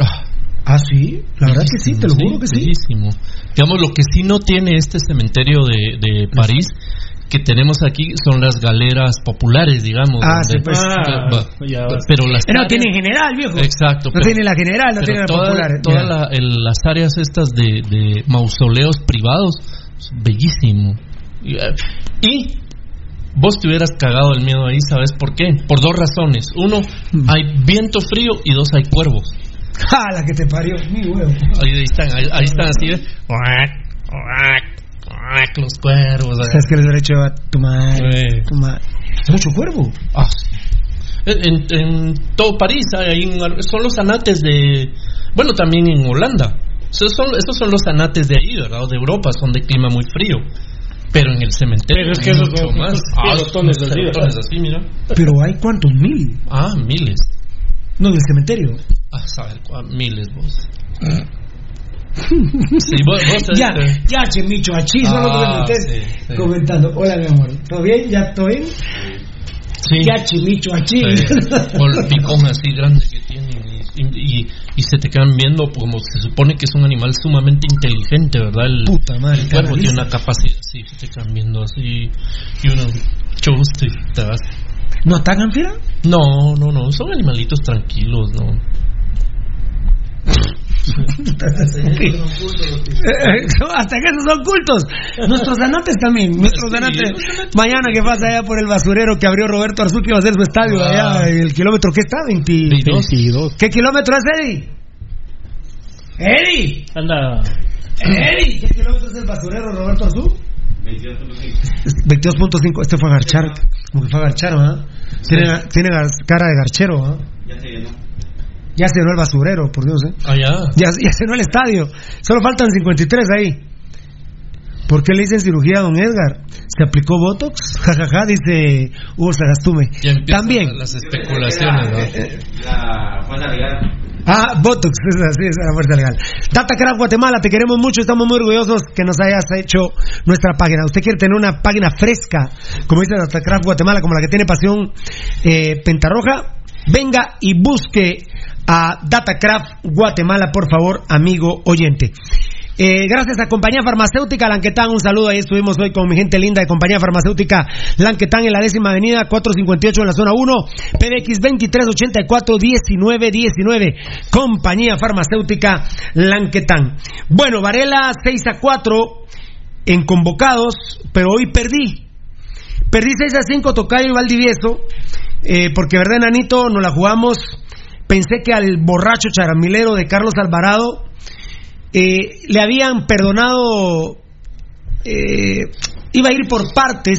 Ah, sí. La verdad que sí, te lo juro que sí. bellísimo. Digamos, lo que sí no tiene este cementerio de, de París que tenemos aquí son las galeras populares, digamos. Ah, donde- sí, pues. Ah, vas. pero las No tiene general, viejo. Exacto. No pero- tiene la general, no tiene la toda- popular. Todas la- las áreas estas de, de mausoleos privados, bellísimo. Y, eh, y vos te hubieras cagado el miedo ahí, ¿sabes por qué? Por dos razones. Uno, Mm. hay viento frío y dos, hay cuervos. ¡Ja, la que te parió! Mi huevo. Ahí, están, ahí, ahí están así, cuac, los cuervos. ¿eh? ¿Sabes qué les hubiera hecho a tu madre? Eh. Tu madre. Mucho cuervo. Ah, sí. En, en todo París hay son los anates de bueno también en Holanda esos son, esos son los anates de ahí verdad de Europa son de clima muy frío pero en el cementerio Pero es que esos mucho son- más ah, los así, pelotones ¿verdad? así mira Pero hay cuántos mil. ah miles No, del cementerio. Ah saber cuá- miles vos sí vos, vos Ya, este- ya, Chemicho, solo Ah, que me estés sí, sí. comentando. Hola, mi amor. ¿Todo bien? ¿Ya bien? sí. Ya, Chemicho. Sí, o el picón así grande que tienen y, y, y se te quedan viendo como se supone que es un animal sumamente inteligente, ¿verdad? El, Puta madre, el canaliza. tiene una capacidad así, se te quedan viendo así y uno gusto y te vas. ¿No atacan, fiera? No, no, no, son animalitos tranquilos, ¿no? Hasta que esos son cultos. Nuestros zanates también. Nuestros zanates. Mañana que pasa allá por el basurero que abrió Roberto Arzú que iba a hacer su estadio Ah. allá. El kilómetro que está, 20 22. ¿Qué kilómetro es, Eddie? Eddie. Anda. Eddie. ¿Qué kilómetro es el basurero Roberto Arzú? 22.5. Este fue a garchar. Como que fue a garchar, ¿verdad? Tiene, tiene gar- cara de garchero, ¿verdad? Ya se llenó el basurero, por Dios, ¿eh? Ah, ya. Ya, ya se llenó el estadio. Solo faltan 53 ahí. ¿Por qué le dicen cirugía a don Edgar? ¿Se aplicó Botox? Jajaja, dice Hugo Sagastume. Ya También. las especulaciones, ¿no? La fuerza legal. Ah, Botox, es así, es la fuerza legal. DataCraft Guatemala, te queremos mucho, estamos muy orgullosos que nos hayas hecho nuestra página. ¿Usted quiere tener una página fresca, como dice DataCraft Guatemala, como la que tiene Pasión eh, Pentarroja? Venga y busque a DataCraft Guatemala, por favor, amigo oyente. Eh, gracias a Compañía Farmacéutica Lanquetán, un saludo. Ahí estuvimos hoy con mi gente linda de Compañía Farmacéutica Lanquetán en la décima avenida 458 en la zona 1, PBX 2384 1919. Compañía Farmacéutica Lanquetán. Bueno, Varela 6 a 4 en convocados, pero hoy perdí. Perdí 6 a 5 Tocayo y Valdivieso, eh, porque verdad, Nanito, nos la jugamos. Pensé que al borracho charamilero de Carlos Alvarado eh, le habían perdonado, eh, iba a ir por partes,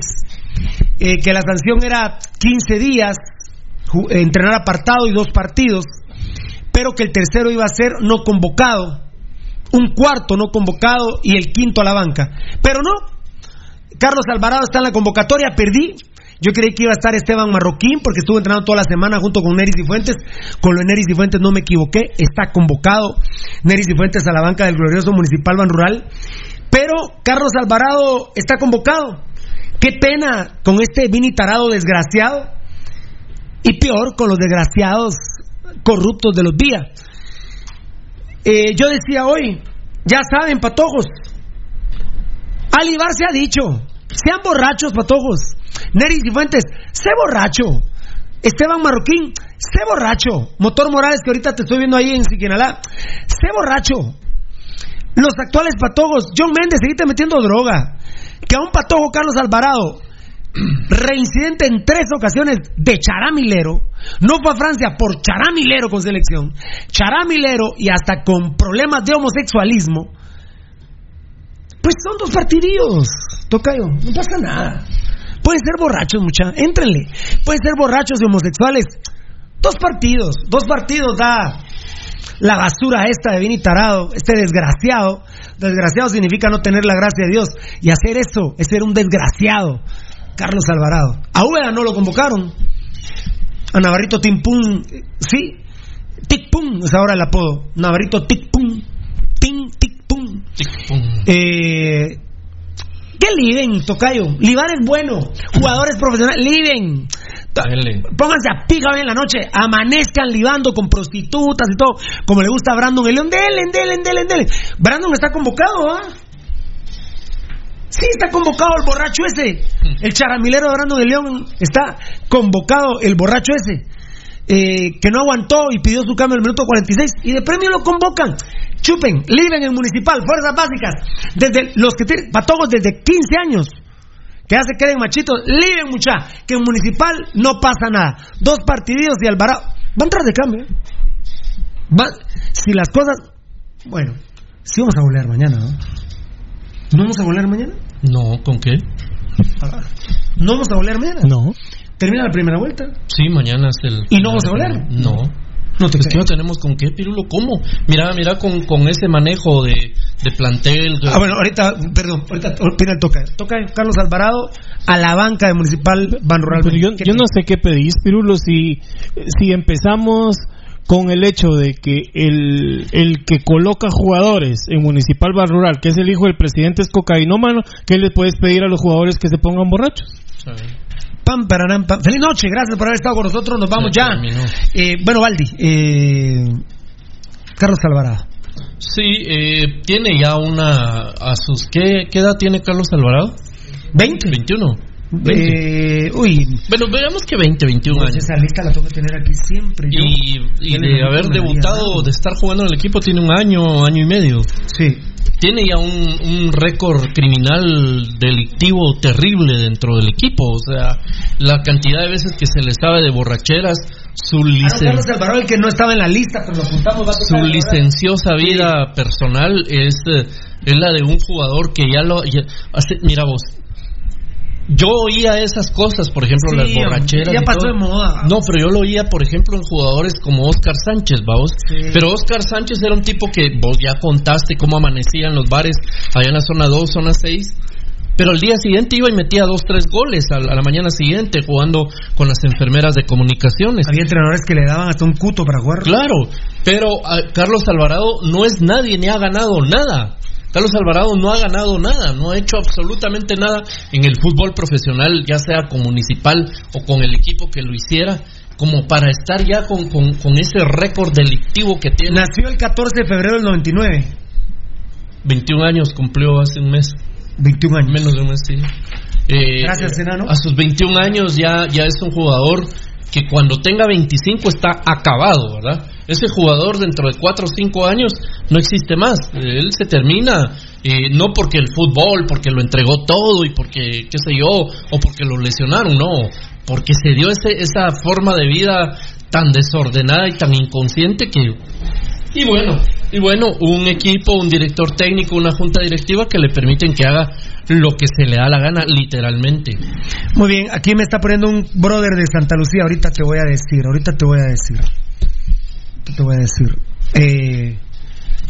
eh, que la sanción era 15 días, entrenar apartado y dos partidos, pero que el tercero iba a ser no convocado, un cuarto no convocado y el quinto a la banca. Pero no, Carlos Alvarado está en la convocatoria, perdí. Yo creí que iba a estar Esteban Marroquín porque estuvo entrenando toda la semana junto con Neris y Fuentes. Con lo de Neris y Fuentes no me equivoqué, está convocado Neris y Fuentes a la banca del glorioso Municipal Ban Rural. Pero Carlos Alvarado está convocado. Qué pena con este Vini Tarado desgraciado. Y peor con los desgraciados corruptos de los días. Eh, yo decía hoy, ya saben, patojos, Alibar se ha dicho, sean borrachos, patojos. Neris Fuentes, sé borracho. Esteban Marroquín, sé borracho. Motor Morales, que ahorita te estoy viendo ahí en Siquinalá, sé borracho. Los actuales patojos, John Méndez, seguiste metiendo droga. Que a un patojo Carlos Alvarado, reincidente en tres ocasiones de charamilero, no fue a Francia por charamilero con selección, charamilero y hasta con problemas de homosexualismo, pues son dos partidillos, Tocayo, no pasa nada. Pueden ser borrachos, mucha, éntrenle. Pueden ser borrachos y homosexuales. Dos partidos, dos partidos da la basura esta de Vini Tarado, este desgraciado. Desgraciado significa no tener la gracia de Dios. Y hacer eso es ser un desgraciado. Carlos Alvarado. A Úbeda no lo convocaron. A Navarrito Timpum, sí. Tic Pum es ahora el apodo. Navarrito Tic Pum. Tim. Eh, ¿Qué Liven, Tocayo? Livar es bueno. Jugadores profesionales, Liven. Pónganse a pica hoy en la noche, amanezcan libando con prostitutas y todo, como le gusta a Brandon el León. Delen, delen, delen, delen. Brandon está convocado, ¿ah? Sí, está convocado el borracho ese. El charamilero de Brandon el León está convocado, el borracho ese. Eh, que no aguantó y pidió su cambio en el minuto 46 y de premio lo convocan. Chupen, liven en municipal, fuerzas básicas, desde los que tienen patojos desde 15 años, que ya se queden machitos, liven mucha, que en municipal no pasa nada. Dos partidillos y Alvarado, va a entrar de cambio. ¿eh? Va- si las cosas, bueno, sí vamos a volver mañana, ¿no? ¿No vamos a volver mañana? No, ¿con qué? ¿No vamos a volver mañana? No. Termina la primera vuelta. Sí, mañana es el. ¿Y no vamos a volver? No. No te es que no tenemos con qué, Pirulo. ¿Cómo? Mira, mira con, con ese manejo de, de plantel. Ah, bueno, ahorita, perdón, ahorita el toca. Toca Carlos Alvarado a la banca de Municipal Ban Rural. Pero yo, yo no sé qué pedís, Pirulo, si, si empezamos con el hecho de que el, el que coloca jugadores en Municipal Bar Rural, que es el hijo del presidente, es cocainómano, ¿qué le puedes pedir a los jugadores que se pongan borrachos? Pam. Feliz noche, gracias por haber estado con nosotros. Nos vamos Ya. Eh, bueno, Valdi, eh, Carlos Alvarado. Sí, eh, tiene ya una. ¿A sus qué, qué edad tiene Carlos Alvarado? 20. 21. Eh, uy, Bueno, veamos que 20, 21 pues años. esa lista la tengo que tener aquí siempre. yo. Y, de haber debutado, de estar jugando en el equipo, tiene un año, año y medio. Sí. Tiene ya un, un récord criminal delictivo terrible dentro del equipo. O sea, la cantidad de veces que se le sabe de borracheras, su, Ah, licen- Alvarado, el que no estaba en la lista, pero lo apuntamos. Va a su licenciosa vida personal es, eh, es la de un jugador que ya lo. ya hace- mira vos, yo oía esas cosas, por ejemplo, Sí, las borracheras. ya pasó de moda. No, pero yo lo oía, por ejemplo, en jugadores como Oscar Sánchez, vamos. Pero Oscar Sánchez era un tipo que vos ya contaste cómo amanecían los bares allá en la zona 2, zona 6. Pero al día siguiente iba y metía dos, tres goles a la, a la mañana siguiente jugando con las enfermeras de comunicaciones. Había entrenadores que le daban hasta un cuto para jugar. Claro, pero ah, Carlos Alvarado no es nadie ni ha ganado nada. Carlos Alvarado no ha ganado nada, no ha hecho absolutamente nada en el fútbol profesional, ya sea con municipal o con el equipo que lo hiciera, como para estar ya con, con- con ese récord delictivo que tiene. Nació el 14 de febrero del 99. 21 años cumplió hace un mes. 21 años. Menos de un mes, sí. Eh, Gracias, eh, enano. A sus 21 años ya, ya es un jugador que cuando tenga 25 está acabado, ¿verdad? Ese jugador dentro de 4 o 5 años no existe más. Él se termina, eh, no porque el fútbol, porque lo entregó todo y porque, qué sé yo, o porque lo lesionaron, no. Porque se dio ese, esa forma de vida tan desordenada y tan inconsciente que y bueno, y bueno, un equipo, un director técnico, una junta directiva que le permiten que haga lo que se le da la gana, literalmente. Muy bien, aquí me está poniendo un brother de Santa Lucía. Ahorita te voy a decir, ahorita te voy a decir. Te voy a decir. Eh,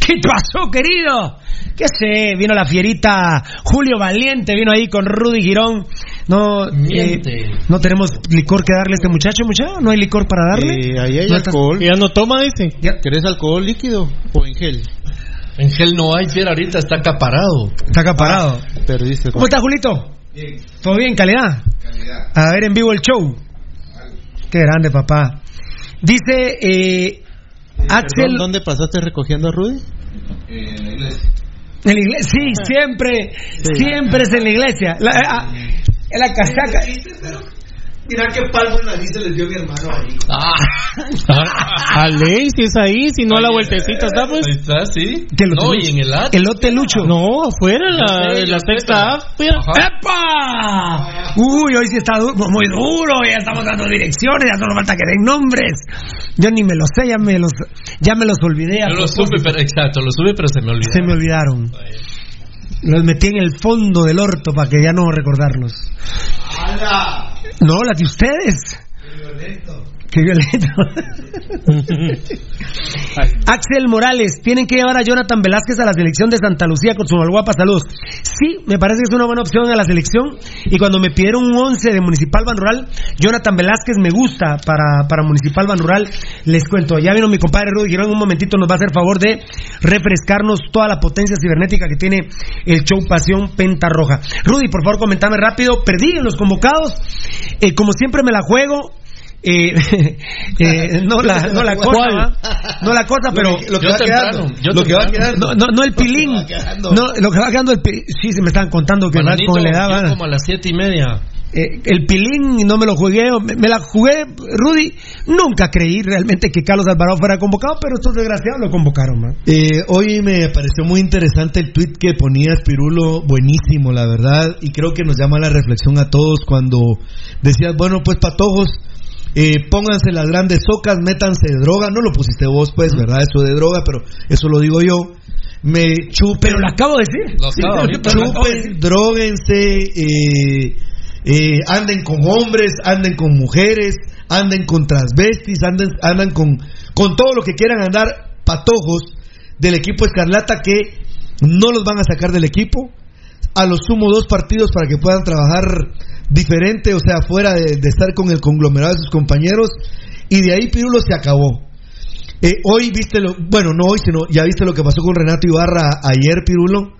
¿Qué pasó, querido? ¿Qué sé? Vino la fierita Julio Valiente, vino ahí con Rudy Girón. No, eh, Miente. no tenemos licor que darle a este muchacho, muchacho. No hay licor para darle. Eh, ahí hay ¿No estás- alcohol. Ya no toma, dice. ¿Querés alcohol líquido o en gel? En gel no hay, fiera, ahorita está acaparado. Está acaparado. Perdiste. ¿Cómo estás, Julito? ¿Todo bien? ¿Calidad? A ver en vivo el show. Qué grande, papá. Dice eh, Axel. Perdón, ¿Dónde pasaste recogiendo a Rudy? En la iglesia. Sí, siempre. Siempre es en la iglesia. La, ah, en la casaca. Mira qué palmo en la nariz se les dio mi hermano ahí. Ah, a ley, si es ahí, si no a la vueltecita está, pues. Ahí está, sí. No, y en el at. Elote Lucho. No, afuera, en la, sé, la sexta A, pero- mira. Ajá. ¡Epa! Uy, hoy sí está du- muy duro, ya estamos dando direcciones, ya solo falta que den nombres. Yo ni me los sé, ya me los, ya me los olvidé. Yo lo propósito. supe, pero, exacto, lo supe, pero se me olvidó. Se me olvidaron. Los metí en el fondo del orto para que ya no recordarlos. No, las de ustedes. Qué violento. Axel Morales, tienen que llevar a Jonathan Velázquez a la selección de Santa Lucía con su malguapa salud. Sí, me parece que es una buena opción a la selección. Y cuando me pidieron un 11 de Municipal Ban Rural, Jonathan Velázquez me gusta para, para Municipal Ban Rural. Les cuento, ya vino mi compadre Rudy Girón, en un momentito nos va a hacer favor de refrescarnos toda la potencia cibernética que tiene el show Pasión Penta Roja. Rudy, por favor, comentame rápido. Perdí en los convocados. Eh, como siempre me la juego. Eh, eh, no la no la cosa ¿Cuál? ¿va? no la cosa pero Lo que va quedando. yo Lo que va temprano. quedando. no, no, no el pilín Lo que va quedando. no lo que va quedando el pi- sí se me estaban contando que Bananito, con le yo daban como a las siete y media. eh, el pilín no me lo jugué me, me la jugué Rudy nunca creí realmente que Carlos Alvarado fuera convocado pero estos desgraciados lo convocaron ¿no? Eh, hoy me pareció muy interesante el tweet que ponía Pirulo, buenísimo, la verdad, y creo que nos llama a la reflexión a todos cuando decías, bueno, pues patojos, eh, pónganse las grandes socas, métanse de droga, no lo pusiste vos, pues, ¿verdad? Eso de droga, pero eso lo digo yo. Me chupen, pero lo acabo de decir Lo acabo ahorita, lo acabo de decir. chupen, droguense, eh, eh, anden con hombres, anden con mujeres, anden con transvestis, anden, andan con, con todo lo que quieran andar patojos del equipo Escarlata que no los van a sacar del equipo. A lo sumo dos partidos para que puedan trabajar diferente, o sea, fuera de, de estar con el conglomerado de sus compañeros. Y de ahí Pirulo se acabó. Eh, hoy viste lo, bueno, no hoy, sino ya viste lo que pasó con Renato Ibarra ayer, Pirulo.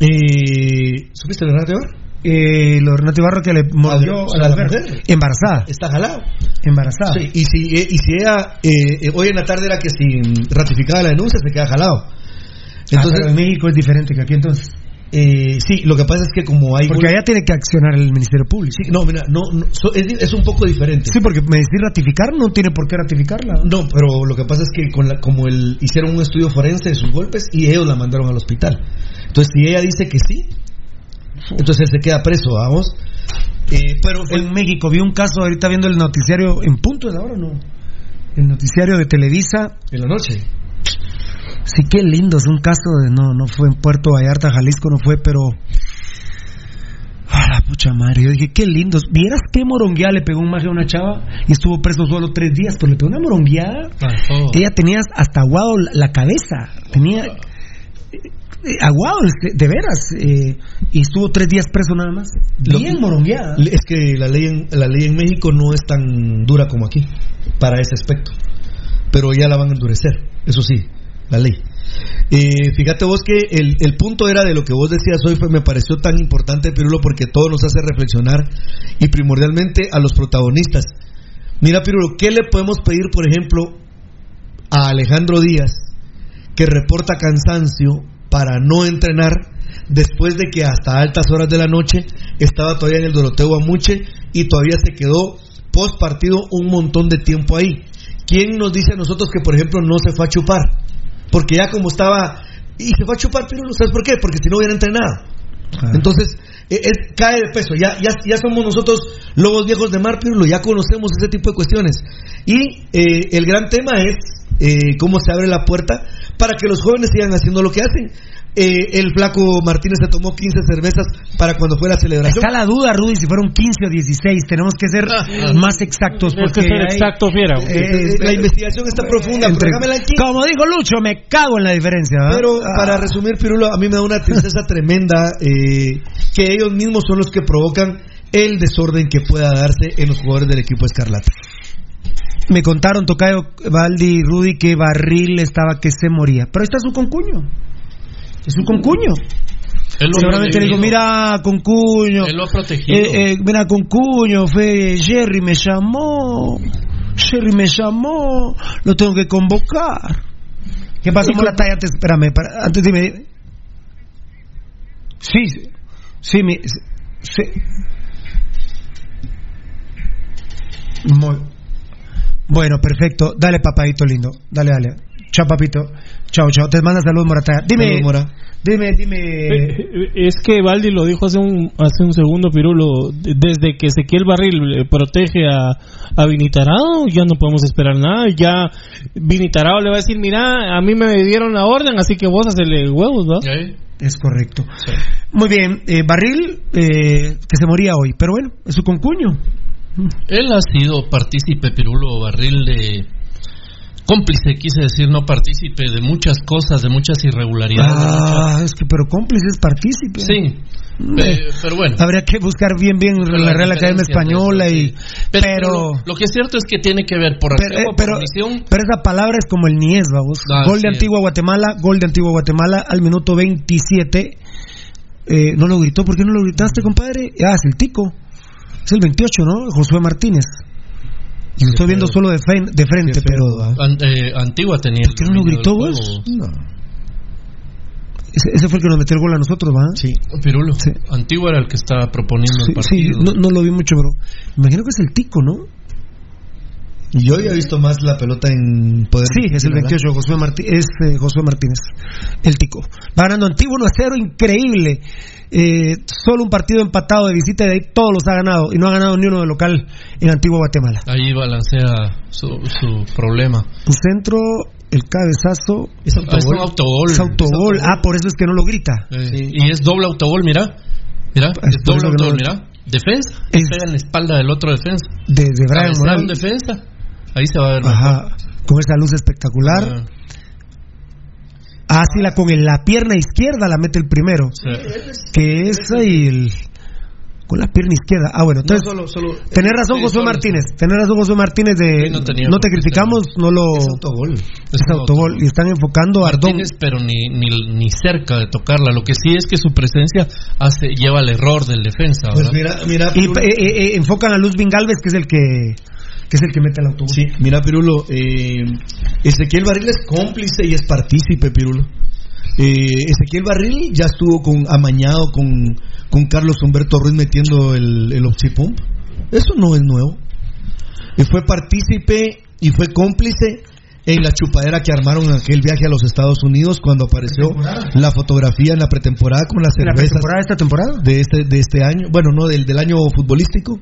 Eh, ¿Supiste lo de Renato Ibarra? eh, lo de Renato Ibarra que le mordió A la mujer embarazada Está jalado. embarazada Sí, y si, eh, y si ella, eh, eh, hoy en la tarde era que si ratificaba la denuncia, se queda jalado. entonces Entonces, en México es diferente que aquí entonces eh, sí, lo que pasa es que como hay... porque allá tiene que accionar el Ministerio Público Sí, no, mira, no, no, so- es, es un poco diferente. Sí, porque me decís ratificar, no tiene por qué ratificarla. No, pero lo que pasa es que con la- como el, hicieron un estudio forense de sus golpes y ellos la mandaron al hospital. Entonces, si ella dice que sí, entonces él se queda preso, vamos. Eh, pero En México vi un caso, ahorita viendo el noticiario, en punto de ahora, ¿no? El noticiario de Televisa. en la noche. Sí, qué lindo, es un caso de, no, no fue en Puerto Vallarta, Jalisco, no fue, pero... A la Mucha madre, yo dije, qué lindos. ¿Vieras qué morongueada le pegó un maje a una chava? Y estuvo preso solo tres días, pero le pegó una morongueada. Ella tenía hasta aguado la, cabeza. Tenía eh, aguado, este, de veras. eh, y estuvo tres días preso nada más. Bien morongueada. Es que la ley, en, la ley en México no es tan dura como aquí, para ese aspecto. Pero ya la van a endurecer, eso sí, la ley. Eh, fíjate vos que el, el punto era de lo que vos decías hoy, fue, me pareció tan importante, Pirulo, porque todo nos hace reflexionar y primordialmente a los protagonistas. Mira, Pirulo, ¿qué le podemos pedir, por ejemplo, a Alejandro Díaz, que reporta cansancio para no entrenar después de que hasta altas horas de la noche estaba todavía en el Doroteo Amuche y todavía se quedó post partido un montón de tiempo ahí. ¿Quién nos dice a nosotros que, por ejemplo, no se fue a chupar? Porque ya como estaba... Y se fue a chupar, pero ¿sabes por qué? Porque si no hubiera entrenado. Entonces, eh, es- cae de peso. Ya, ya, ya somos nosotros lobos viejos de mar, Pirulo, ya conocemos ese tipo de cuestiones. Y eh, el gran tema es eh, cómo se abre la puerta para que los jóvenes sigan haciendo lo que hacen. Eh, el flaco Martínez se tomó 15 cervezas para cuando fue la celebración. Está la duda, Rudy, si fueron 15 o 16. Tenemos que ser más exactos. Tienes que Porque ser hay- exacto, fiera. Eh, la investigación está profunda. entre- como dijo Lucho, me cago en la diferencia. ¿verdad? Pero Ah. para resumir, Pirulo, a mí me da una tristeza tremenda eh, que ellos mismos son los que provocan el desorden que pueda darse en los jugadores del equipo Escarlata. Me contaron, Tocayo, Valdi y Rudy, que Barril estaba que se moría. Pero ahí está su concuño. Es su concuño. Él lo Seguramente le digo, mira, concuño. Él lo ha protegido. Eh, eh, mira, concuño, fue Jerry me llamó. Jerry me llamó. Lo tengo que convocar. ¿Qué pasó, con- Morata? Antes, espérame, para- antes dime. Sí, sí, sí, mi- sí. Muy- Bueno, perfecto. Dale, papadito lindo. Dale, dale. Chao, papito. Chao, chao. Te manda saludos, Morata. Dime, Mora. dime, dime. Eh, Es que Valdi lo dijo hace un, hace un segundo, Pirulo. de- Desde que Ezequiel Barril eh, protege a, a Vinitarado, ya no podemos esperar nada. Ya Vinitarado le va a decir: Mira, a mí me dieron la orden, así que vos hacele huevos, ¿va? Es correcto. Muy bien, eh, Barril, eh, que se moría hoy, pero bueno, es su concuño. Él ha sido partícipe, Pirulo Barril, de cómplice, quise decir, no partícipe de muchas cosas, de muchas irregularidades. de Ah, es que, pero cómplice es partícipe. Sí, pe- pero bueno. Habría que buscar bien, bien la la Real Academia Española eso, y. Pero, Pero. lo, lo que es cierto es que tiene que ver por Pero, acción eh, por pero, pero esa palabra es como el Nies, vamos. Ah, gol de sí. Antigua Guatemala, gol de Antigua Guatemala al minuto 27. Eh, ¿No lo gritó? ¿Por qué no lo gritaste, compadre? Ah, es el tico. Es el 28, ¿no? Josué Martínez. Y lo estoy viendo solo de, fe- de frente, pero. An- eh, Antigua tenía ¿Por qué no lo gritó vos? juego. Ese, ese fue el que nos metió el gol a nosotros, ¿va? Sí. Pirulo. Antigua era el que estaba proponiendo Sí, el sí, partido. no, no lo vi mucho, bro. Imagino que es el tico, ¿no? Y yo ya he visto más la pelota en poder. Sí, es el 28, Josué Martí- es eh, Josué Martínez, el tico. Va ganando Antiguo 1 a 0, increíble. Eh, solo un partido empatado de visita y de ahí todos los ha ganado. Y no ha ganado ni uno de local en Antigua Guatemala. Ahí balancea su, su problema. Tu centro, el cabezazo. Es Ah, es un autogol. Es autogol. Ah, por eso es que no lo grita. Eh, Y es doble autogol, mira. Mira, Es es doble no autogol, lo- mira. Defensa. Es- Pega en la espalda del otro defensa. De, de Brian Morales. un defensa. Ahí se va a ver. Ajá. Con esa luz espectacular. Ah, Ah, sí, la, con el- la pierna izquierda la mete el primero. sí. Que es ahí el. Con la pierna izquierda. Ah, bueno, entonces. solo, solo. Tenés razón, Sí, solo, Martínez. Tenés razón, Josué Martínez. De, Sí, no tenía no te criticamos, no lo. Es autogol. Es autogol. Y están enfocando a Ardón. Pero ni, ni, ni cerca de tocarla. Lo que sí es que su presencia hace, lleva al error del defensa. Pues mira, mira. Y eh, eh, eh, enfocan a Luz Galvez, que es el que. Que es el que mete el autobús. Sí, mira, Pirulo. Eh, Ezequiel Barril es cómplice y es partícipe, Pirulo. Eh, Ezequiel Barril ya estuvo con amañado con, con Carlos Humberto Ruiz metiendo el, el Opsipump. Eso no es nuevo. Y fue partícipe y fue cómplice en la chupadera que armaron en aquel viaje a los Estados Unidos cuando apareció la fotografía en la pretemporada con las ¿En la cervezas pretemporada de esta temporada? de este de este año, bueno, no del, del año futbolístico.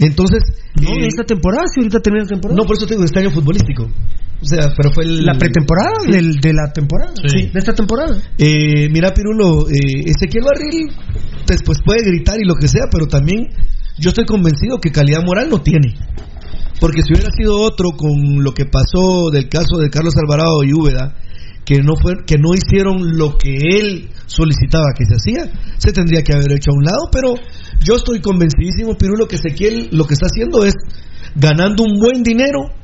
Entonces, No, eh, esta temporada, si ahorita termina la temporada. no, por eso te digo, de este año futbolístico. O sea, pero fue el... La pretemporada Sí. del- de la temporada. Sí. De esta temporada. Eh, mira, Pirulo, eh, Ezequiel Barril Montes pues puede gritar y lo que sea, pero también yo estoy convencido que calidad moral no tiene. Porque si hubiera sido otro con lo que pasó del caso de Carlos Alvarado y Úbeda, que no fue, que no hicieron lo que él solicitaba que se hacía, se tendría que haber hecho a un lado, pero yo estoy convencidísimo, Pirulo, que Ezequiel lo que está haciendo es ganando un buen dinero,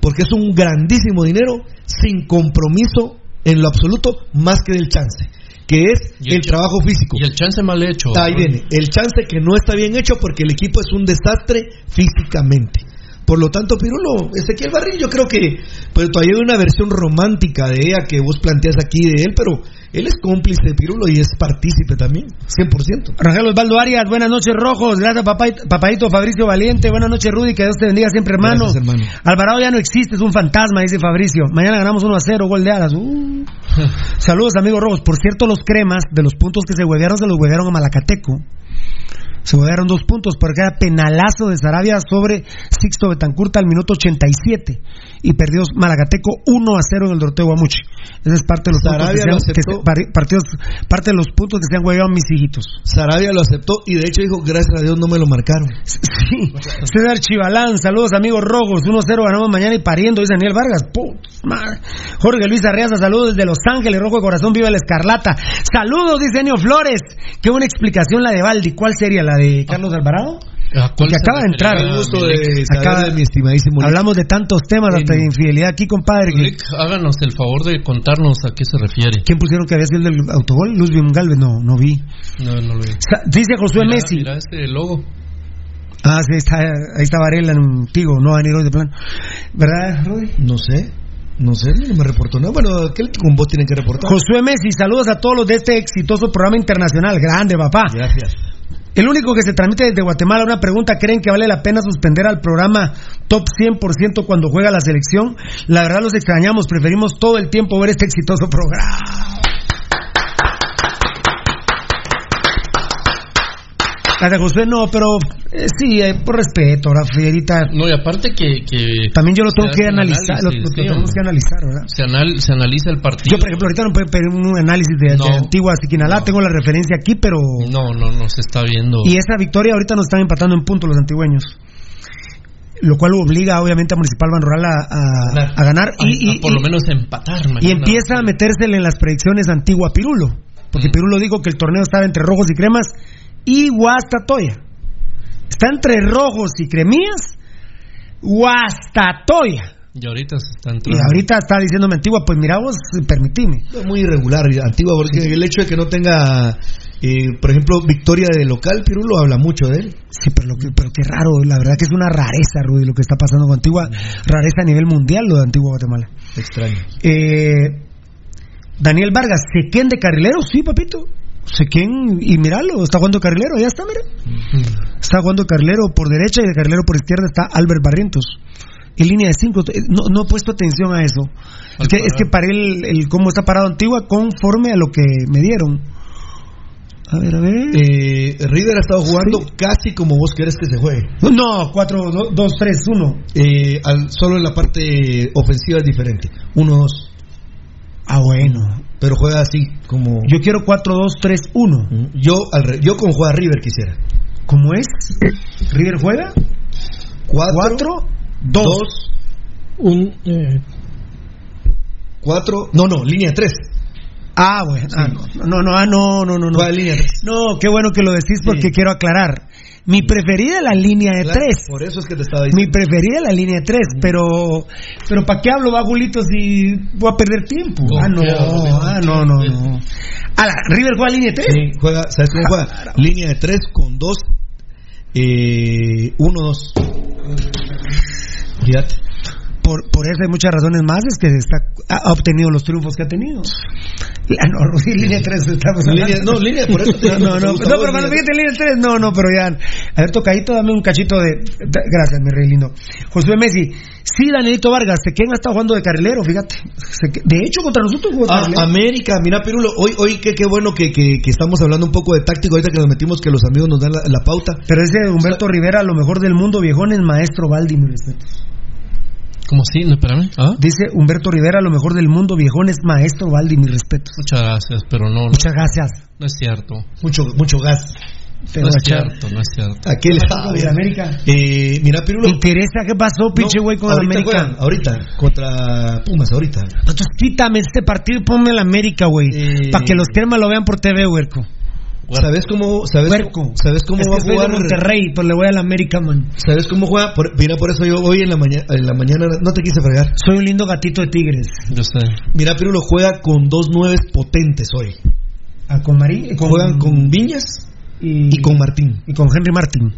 porque es un grandísimo dinero, sin compromiso en lo absoluto, más que del chance, que es el el trabajo físico. Y el chance mal hecho. Ahí viene, el chance que no está bien hecho porque el equipo es un desastre físicamente. Por lo tanto, Pirulo, Ezequiel Barril, yo creo que pero todavía hay una versión romántica de ella que vos planteas aquí de él, pero él es cómplice de Pirulo y es partícipe también, 100%. Rangel Osvaldo Arias, buenas noches, Rojos. Gracias, papadito Fabricio Valiente. Buenas noches, Rudy. Que Dios te bendiga siempre, hermano. Gracias, hermano. Alvarado ya no existe, es un fantasma, dice Fabricio. Mañana ganamos 1 a 0, gol de Alas. Uh. Saludos, amigos Rojos. Por cierto, los cremas, de los puntos que se huevearon, se los huevearon a Malacateco. Se huevearon dos puntos porque era penalazo de Sarabia sobre Sixto Betancurta al minuto 87 y perdió Malacateco 1 a 0 en el Doroteo Guamuchi. Esa es parte de los puntos que se lo han- que se- partidos, parte de los puntos que se han hueveado mis hijitos. Sarabia lo aceptó y de hecho dijo, gracias a Dios no me lo marcaron. Sí, César Chivalán, saludos amigos rojos, 1-0 ganamos mañana y pariendo, dice Daniel Vargas. Putz, madre. Jorge Luis Arreaza, saludos desde Los Ángeles, Rojo de Corazón, viva la escarlata. Saludos, dice Enio Flores. Qué buena explicación la de Valdi. ¿Cuál sería la de Carlos Alvarado? ¿A cuál Que acaba de entrar. de Acaba- de mi estimadísimo Lick. Hablamos de tantos temas, hasta de infidelidad aquí, compadre. Rick, háganos el favor de contarnos a qué se refiere. ¿Quién pusieron que había sido el del autogol? Luz Galvez, no, no vi. No, no lo vi. Dice Josué Mira, Messi. Mira este logo. Ah, sí, está, ahí está Varela en un tigo, no va a venir hoy de plan. ¿Verdad, Rudy? No sé, no sé, no me reportó nada. Bueno, que con vos tiene que reportar. Josué Messi, saludos a todos los de este exitoso programa internacional. Grande, papá. Gracias. El único que se transmite desde Guatemala, una pregunta, ¿creen que vale la pena suspender al programa Top 100% cuando juega la selección? La verdad los extrañamos, preferimos todo el tiempo ver este exitoso programa. Gracias, Josué, no, pero eh, sí, eh, por respeto, la Fierita. No, y aparte que. que También yo lo tengo que analizar, lo, lo tenemos que analizar, ¿verdad? Se, anal- se analiza el partido. Yo, por ejemplo, ahorita no puedo pedir un análisis de, de No. Antigua Siquinalá, tengo la referencia aquí, pero... No, no, no se está viendo. Y esa victoria ahorita nos están empatando en puntos los antigüeños. Lo cual obliga obviamente a Municipal Banrural a, a- a ganar A- y, por lo menos empatar y empieza a metérsele en las predicciones Antigua Pirulo. Porque Mm. Pirulo dijo que el torneo estaba entre rojos y cremas y Guastatoya. Está entre rojos y cremías, Guastatoya. Y ahorita se está Y entrando. ahorita está diciéndome Antigua, pues mira vos, permitime. Es muy irregular, Antigua, porque el hecho de que no tenga, eh, por ejemplo, victoria de local, Pirulo habla mucho de él. Sí, pero, lo que- pero qué raro, la verdad que es una rareza, Rudy, lo que está pasando con Antigua, rareza a nivel mundial lo de Antigua Guatemala. Extraño. Eh, Daniel Vargas, ¿Sequén de carrilero? Sí, papito. Sequén, y míralo, está jugando carrilero, ya está, mira. Está jugando carrilero por derecha y de carrilero por izquierda está Albert Barrientos. En línea de cinco, eh, no, no he puesto atención a eso. Es que, es que paré el, el cómo está parado Antigua conforme a lo que me dieron. A ver, a ver. Eh, River ha estado jugando casi como vos querés que se juegue. No, 4, 2, 3, 1. Eh, al- solo en la parte ofensiva es diferente. 1-2. Ah, bueno. Pero juega así, como. Yo quiero 4, 2, 3, 1. Yo, al re- yo como juega River quisiera. ¿Cómo es? ¿River juega? 4, 2. 2, Un, eh, 4. No, no, línea 3. Ah, bueno. Ah, no, no, no, ah, no, no, no. No. Juega línea 3. No, qué bueno que lo decís porque quiero aclarar. Mi preferida es la línea de 3. Por eso es que te estaba diciendo. Mi preferida es la línea de 3, pero pero ¿para qué hablo bagulito si voy a perder tiempo? Ah, no, ah, no, no, no. Ah, la, River juega línea de 3. Sí, juega, ¿sabes cómo juega? Línea de 3 con 2, eh, 1, 2. Fíjate. Por, por eso hay muchas razones más, es que está, ha obtenido los triunfos que ha tenido. La, no, línea 3 estamos hablando. Línea- no, línea, por eso te No, no, no, pero fíjate línea 3, no, no, pero ya. A ver, tocadito, dame un cachito de. gracias, mi rey lindo. Josué Messi, sí, Danielito Vargas, Sequén ha estado jugando de carrilero, fíjate. De hecho, contra nosotros jugó Ah. América, mira Pirulo, hoy, hoy qué, qué bueno que, que, que estamos hablando un poco de táctico, ahorita que nos metimos que los amigos nos dan la, la pauta. Pero ese Humberto Rivera, lo mejor del mundo, viejón, es maestro Baldi, mi respeto. ¿Cómo así? No, espérame. ¿Ah? Dice Humberto Rivera, lo mejor del mundo, viejones, maestro Valdi, mis respetos. Muchas gracias, pero no. no Muchas gracias. No es cierto. Mucho, mucho gas. Te No es cierto, no es cierto. Aquel ¿Qué pasó con el América? Eh, mira, Pirulo. ¿Interesa qué pasó, pinche güey, con el ahorita América? juegan, ahorita, contra Pumas, ahorita. Entonces quítame este partido y ponme el América, güey. Eh. Para que los cremas lo vean por TV, huerco. ¿Sabes cómo, sabes, Huerco. ¿sabes cómo es va a jugar? Monterrey, pues le voy al América, man. ¿Sabes cómo juega? Por- mira, por eso yo hoy en la, mañana en la mañana no te quise fregar. Soy un lindo gatito de tigres. Yo sé. Mira, Pirulo juega con dos nueves potentes hoy. Ah, con Marí, con, Juegan con Viñas y, y con Martín. y con Henry Martin.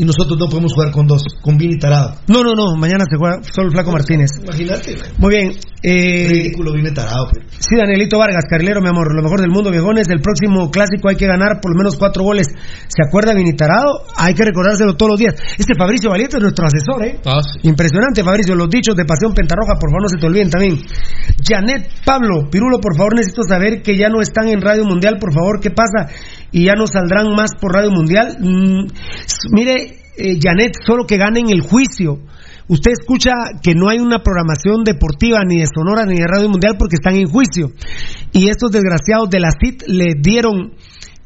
Y nosotros no podemos jugar con dos, con Vini Tarado. No, no, no, mañana se juega solo el Flaco Martínez. Imagínate. Muy bien. Eh, Ridículo Vini Tarado. pero- sí, Danielito Vargas, carrilero, mi amor, lo mejor del mundo, viejones. El próximo clásico hay que ganar por lo menos cuatro goles. ¿Se acuerda Vinitarado? Hay que recordárselo todos los días. Este Fabricio Valiente es nuestro asesor, ¿eh? Ah, sí. Impresionante, Fabricio. Los dichos de Pasión Pentarroja, por favor, no se te olviden también. Janet Pablo, Pirulo, por favor, necesito saber que ya no están en Radio Mundial, por favor, ¿qué pasa? Y ya no saldrán más por Radio Mundial. Mm, mire, eh, Janet, solo que ganen el juicio. Usted escucha que no hay una programación deportiva ni de Sonora ni de Radio Mundial porque están en juicio. Y estos desgraciados de la CIT le dieron,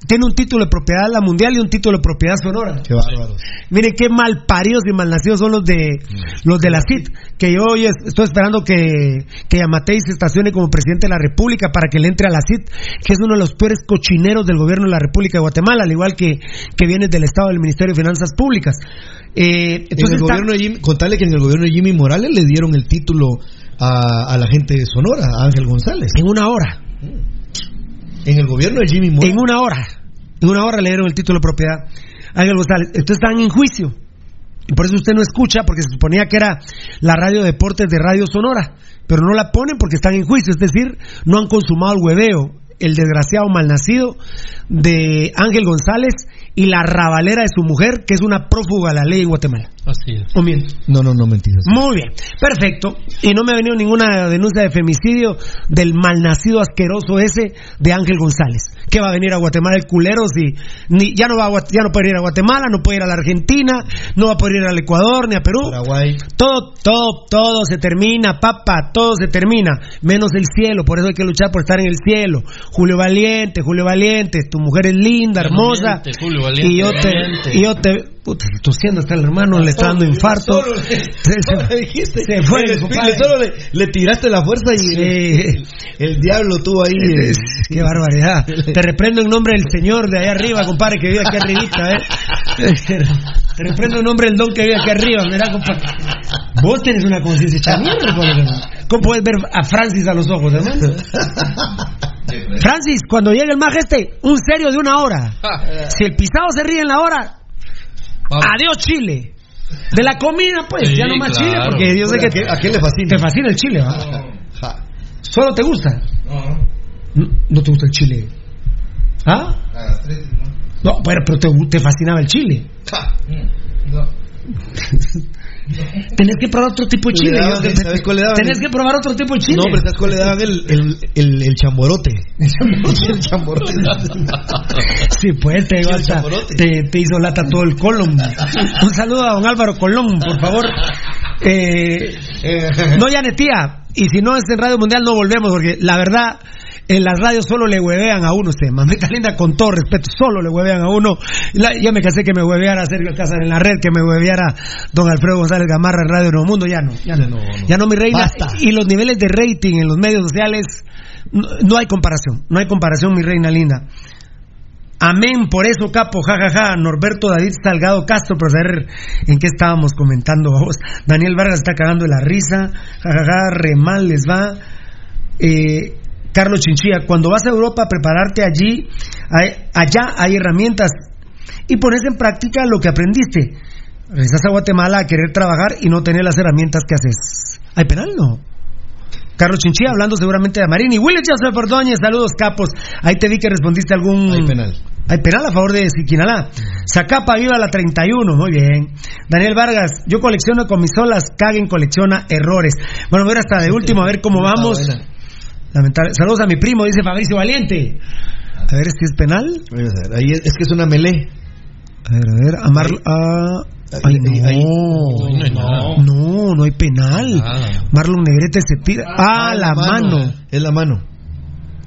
tiene un título de propiedad la Mundial y un título de propiedad Sonora. Qué bárbaros. Miren qué mal paridos y malnacidos son los de los de la CIT, que yo hoy es- estoy esperando que, que Yamatei se estacione como presidente de la República para que le entre a la CIT, que es uno de los peores cochineros del gobierno de la República de Guatemala, al igual que, que viene del Estado del Ministerio de Finanzas Públicas. Eh, En entonces el está- gobierno de Jimmy, contarle que en el gobierno de Jimmy Morales le dieron el título a, a la gente de Sonora, a Ángel González. en una hora, En el gobierno de Jimmy Morales. en una hora, en una hora le dieron el título de propiedad a Ángel González. Entonces están en juicio. Y por eso usted no escucha, porque se suponía que era la radio deportes de Radio Sonora, pero no la ponen porque están en juicio, es decir, no han consumado el hueveo, el desgraciado malnacido de Ángel González y la rabalera de su mujer, que es una prófuga de la ley en Guatemala. Así es. ¿O miento? No, no, no, mentiras. Muy bien, perfecto. Y no me ha venido ninguna denuncia de femicidio del malnacido asqueroso ese de Ángel González. Que va a venir a Guatemala el culero si ni, ya no va a, ya no puede ir a Guatemala, no puede ir a la Argentina, no va a poder ir al Ecuador ni a Perú. Paraguay. Todo, todo, todo se termina, papa, todo se termina, menos el cielo, por eso hay que luchar por estar en el cielo. Julio Valiente, Julio Valiente, tu mujer es linda, hermosa. Valiente, Julio Valiente, y yo te, valiente. y yo te, puta, tosiendo hasta el hermano, le está dando infarto. Solo le, Se- solo le dijiste. se fue, el espíritu, solo le, le tiraste la fuerza y Sí. el, el diablo tuvo ahí. eh, Qué barbaridad. Te reprendo en nombre del Señor de allá arriba, compadre, que vive aquí arribita, ¿eh? Te reprendo en nombre del don que vive aquí arriba, mira, compadre. Vos tenés una conciencia hecha. ¿Cómo puedes ver a Francis a los ojos, hermano? Francis, cuando llegue el majeste, un serio de una hora. Si el pisado se ríe en la hora, Vamos. adiós Chile. De la comida, pues, Sí, ya no más claro. Chile, porque yo sé que ¿A qué- a qué le fascina? Te fascina el Chile, ¿va? Ja. ¿Solo te gusta? No. ¿No te gusta el chile? ¿Ah? No, pero, pero te, te fascinaba el chile. Tenés que probar otro tipo de chile. Le daban- yo- ¿sabes cuál le daban? Tenés que probar otro tipo de chile. No, pero ¿sabes cuál le daban el, el, el, el chamborote? el chamborote. Sí, pues te, el hasta- chamborote. te, te hizo lata todo el colon. Un saludo a don Álvaro Colón, por favor. Eh, no, ya tía. Y si no es en Radio Mundial, no volvemos, porque la verdad, en las radios solo le huevean a uno usted. Mamita linda, con todo respeto, solo le huevean a uno. La- ya me cansé que me hueveara Sergio Casar en la red, que me hueveara don Alfredo González Gamarra en Radio Nuevo Mundo. Ya no, ya no. Ya no, mi reina. Basta. Y los niveles de rating en los medios sociales, no, no hay comparación. No hay comparación, mi reina linda. Amén, por eso, capo, jajaja, Norberto David Salgado Castro, por saber en qué estábamos comentando, vamos. Daniel Vargas está cagando de la risa, jajaja, re mal les va. Eh, Carlos Chinchilla, cuando vas a Europa a prepararte allí, hay- allá hay herramientas y pones en práctica lo que aprendiste. Regresas a Guatemala a querer trabajar y no tener las herramientas que haces. ¿Hay penal? No. Carlos Chinchilla hablando seguramente de Marín. Y Willis Joseph Ordóñez, saludos capos. Ahí te vi que respondiste algún. Hay penal. Hay penal a favor de Siquinalá. Zacapa viva la 31, muy bien. Daniel Vargas, yo colecciono consolas, Caguen colecciona errores. Bueno, voy a ver hasta de último, a ver cómo vamos. Lamentable. Saludos a mi primo, dice Fabricio Valiente. A ver si es penal. Voy a ver, Ahí es, es que es una melee. A ver, a ver, a Mar... a- Ay, no. No, no hay penal. Marlon Negrete se tira. Ah, la mano. Es la mano.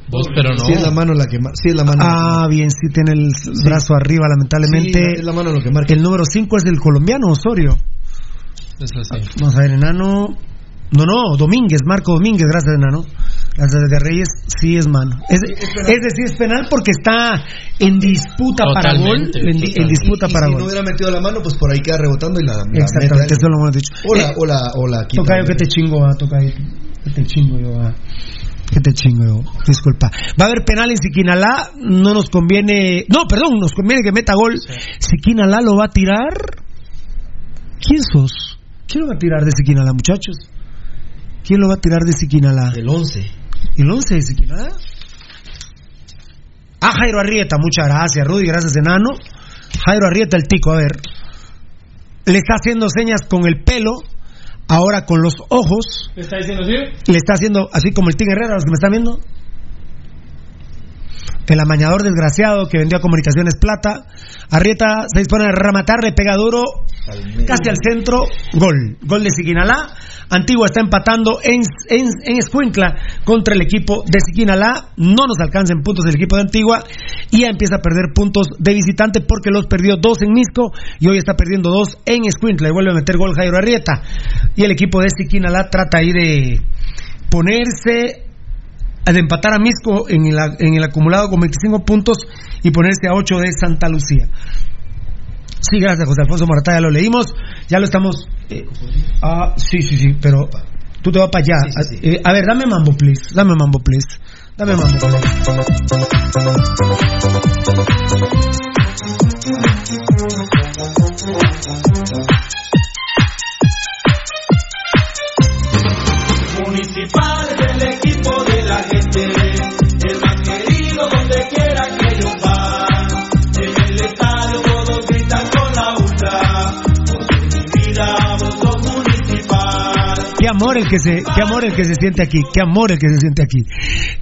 Vos, pero no. Sí, es la mano la que marca. Sí, es la mano. Ah, bien, sí tiene el brazo arriba, lamentablemente. Sí, es la mano lo que marca. El número 5 es del colombiano Osorio. Es así. Vamos a ver, enano. No, no, Domínguez, Marco Domínguez, gracias, enano. Gracias de Reyes, sí es mano. Es, es decir, es penal porque está en disputa para gol. En, disputa Y para si gol. no hubiera metido la mano, pues por ahí queda rebotando y la. la Exactamente, eso lo hemos dicho. Eh, o la, o la quita. Tocayo, que te chingo, ah, Tocayo. Que te chingo yo, ah. Que te chingo yo. Disculpa. Va a haber penal en Siquinalá. No nos conviene. No, perdón, nos conviene que meta gol. Siquinalá lo va a tirar. ¿Quién sos? ¿Quién lo va a tirar de Siquinalá, muchachos? ¿Quién lo va a tirar de Siquinalá? El 11. ¿El 11 de Siquinalá? Ah, Jairo Arrieta, muchas gracias, Rudy, gracias, enano. Jairo Arrieta, el tico, a ver. Le está haciendo señas con el pelo, ahora con los ojos. ¿Le está diciendo así? Le está haciendo así como el Tigre Herrera, los que me están viendo. El amañador desgraciado que vendió a Comunicaciones Plata. Arrieta se dispone a rematar, le pega duro, casi al centro, gol. Gol de Siquinalá. Antigua está empatando en, en, en Escuintla contra el equipo de Siquinalá. No nos alcanzan puntos el equipo de Antigua. Y ya empieza a perder puntos de visitante porque los perdió dos en Misco y hoy está perdiendo dos en Escuintla. Y vuelve a meter gol Jairo Arrieta. Y el equipo de Siquinalá trata ahí de ponerse de empatar a Misco en el, en el acumulado con 25 puntos y ponerse a 8 de Santa Lucía. Sí, gracias, José Alfonso Moratá, ya lo leímos, ya lo estamos. eh, ah, sí, sí, sí, pero tú te vas para allá. Eh, a ver, dame mambo, please. Dame mambo, please. Dame mambo, Municipal Qué amor el que se, qué amor el que se siente aquí, qué amor el que se siente aquí.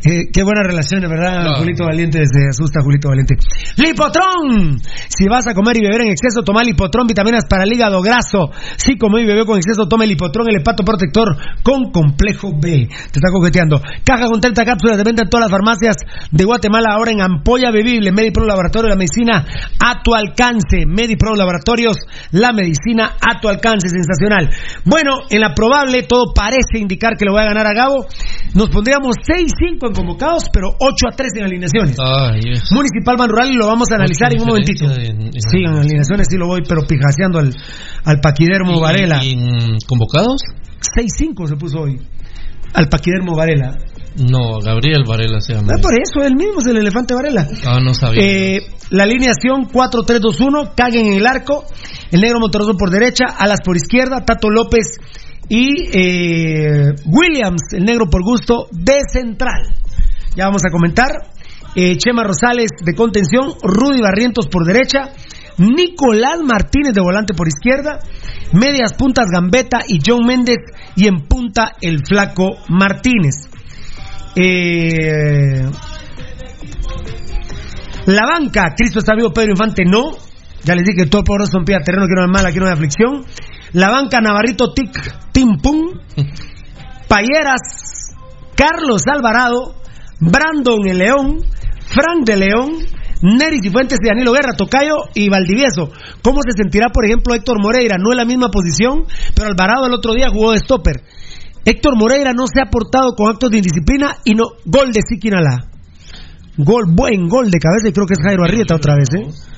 Eh, qué buena relación, verdad, Julito Valiente, se asusta Julito Valiente. Lipotrón, si vas a comer y beber en exceso, toma Lipotrón, vitaminas para el hígado graso. Si comió y bebió con exceso, tome Lipotrón, el hepato protector con complejo B. Te está coqueteando. Caja con 30 cápsulas de venta en todas las farmacias de Guatemala, ahora en ampolla bebible. Medipro Laboratorio, la medicina a tu alcance. Medipro Laboratorios, la medicina a tu alcance, sensacional. Bueno, en la probable, todo parece indicar que le voy a ganar a Gabo. Nos pondríamos 6-5 en convocados, pero 8 a 3 en alineaciones. Municipal Ban Rural y lo vamos a analizar en un momentito. Sí, en alineaciones sí lo voy, pero pijaseando al, al Paquidermo Varela. ¿En convocados? 6-5 se puso hoy. Al Paquidermo Varela. No, Gabriel Varela se llama. Ah, por eso, él mismo es el elefante Varela. Ah, no sabía. Eh, la alineación 4-3-2-1, Caguen en el arco, el negro Monterroso por derecha, Alas por izquierda, Tato López y eh, Williams, el negro por gusto, de central. Ya vamos a comentar. Eh, Chema Rosales de contención, Rudy Barrientos por derecha, Nicolás Martínez de volante por izquierda, medias puntas Gambetta y John Méndez y en punta el flaco Martínez. Eh, la banca, Cristo está vivo, Pedro Infante no. Ya les dije que todo poderoso en pie a terreno, que no es mala, que no es aflicción. La banca, Navarrito Tic, Tim Pum. Payeras, Carlos Alvarado, Brandon el León, Frank de León, Neris y Fuentes de Danilo Guerra, Tocayo y Valdivieso. ¿Cómo se sentirá, por ejemplo, Héctor Moreira? No en la misma posición, pero Alvarado el otro día jugó de stopper. Héctor Moreira no se ha portado con actos de indisciplina y no. Gol de Siquinalá. Gol, buen gol de cabeza y creo que es Jairo Arrieta otra vez, ¿eh?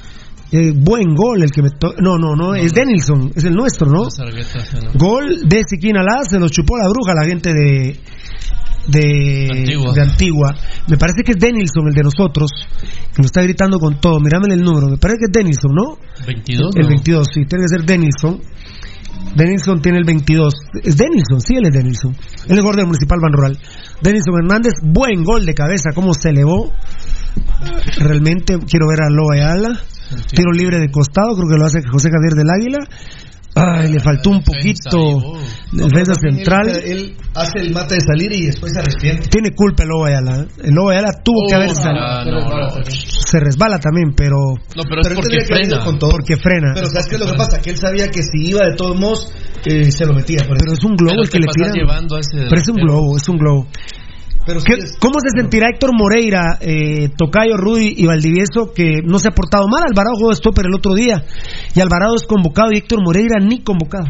Eh, buen gol el que me to- no no no es Denilson es el nuestro no gol de Siquinalá se lo chupó la bruja la gente de de Antigua. de Antigua. Me parece que es Denilson el de nosotros que lo está gritando con todo. Mírame el número me parece que es Denilson ¿no? 22. el no. 22 sí tiene que ser Denilson. Denilson tiene el 22 es Denilson sí él es Denilson. Él es el gol del Municipal Ban Rural. Denilson Hernández buen gol de cabeza cómo se elevó. Realmente quiero ver a Loa Ayala tiro libre de costado creo que lo hace José Javier del Águila Ay, le faltó un poquito defensa central. Él, él hace el mate de salir y después se arrepiente. Tiene culpa el Lobo Ayala. ¿eh? El Lobo Ayala tuvo que haber salido. Se resbala también, pero. No, pero es porque frena. con todo. Porque frena. Pero ¿sabes qué es lo que pasa? Que él sabía que si iba de todos modos, eh, se lo metía. por Pero es un globo Pero el que le tiran. llevando a ese Pero es un globo, es un globo. Pero sí ¿Qué- es- ¿Cómo se sentirá Héctor Moreira, eh, Tocayo, Rudy y Valdivieso que no se ha portado mal? Alvarado jugó stopper el otro día y Alvarado es convocado y Héctor Moreira ni convocado.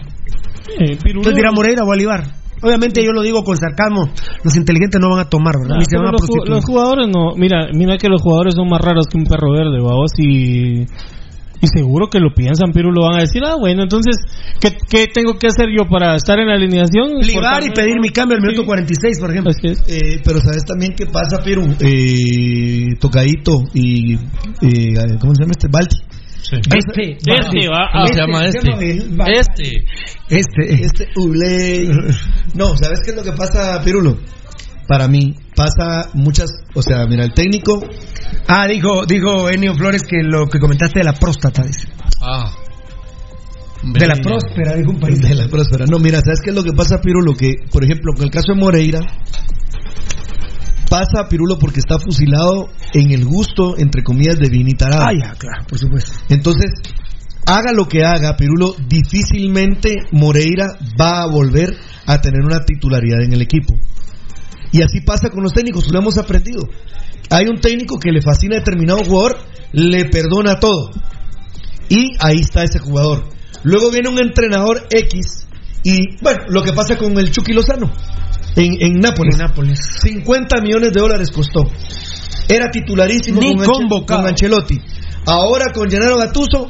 Eh, Entonces dirá Moreira o Olivar. Obviamente yo lo digo con sarcasmo, los inteligentes no van a tomar, ¿verdad? No, Ni se pero van a los, ju- prostituir. los jugadores no, mira, mira que los jugadores son más raros que un perro verde, vamos, y, y seguro que lo piensan, pero lo van a decir, ah, bueno, entonces, ¿qué, qué tengo que hacer yo para estar en la alineación? Ligar y pedir mi cambio al minuto 46, por ejemplo. Así es. Eh, pero sabes también qué pasa, Perú, eh, Tocadito y eh, ¿cómo se llama este? Balti. Este, Este va, ¿Cómo se llama este? Este. Este. Este Uley. No, ¿sabes qué es lo que pasa, Pirulo? Para mí pasa muchas, o sea, mira, el técnico Ah, dijo, dijo Enio Flores que lo que comentaste de la próstata, dice. Ah. De la próspera, dijo un país. de la próspera. No, mira, ¿sabes qué es lo que pasa, Pirulo? Que, por ejemplo, con el caso de Moreira, pasa Pirulo porque está fusilado en el gusto, entre comillas, de Vini Tarado. Ah, ya, claro, por supuesto. Entonces, haga lo que haga, Pirulo, difícilmente Moreira va a volver a tener una titularidad en el equipo. Y así pasa con los técnicos, lo hemos aprendido. Hay un técnico que le fascina a determinado jugador, le perdona todo. Y ahí está ese jugador. Luego viene un entrenador X y, bueno, lo que pasa con el Chucky Lozano en, en Nápoles. En Nápoles. 50 millones de dólares costó. Era titularísimo Ni con, Anche- convocado. con Ancelotti. Ahora con Gennaro Gattuso,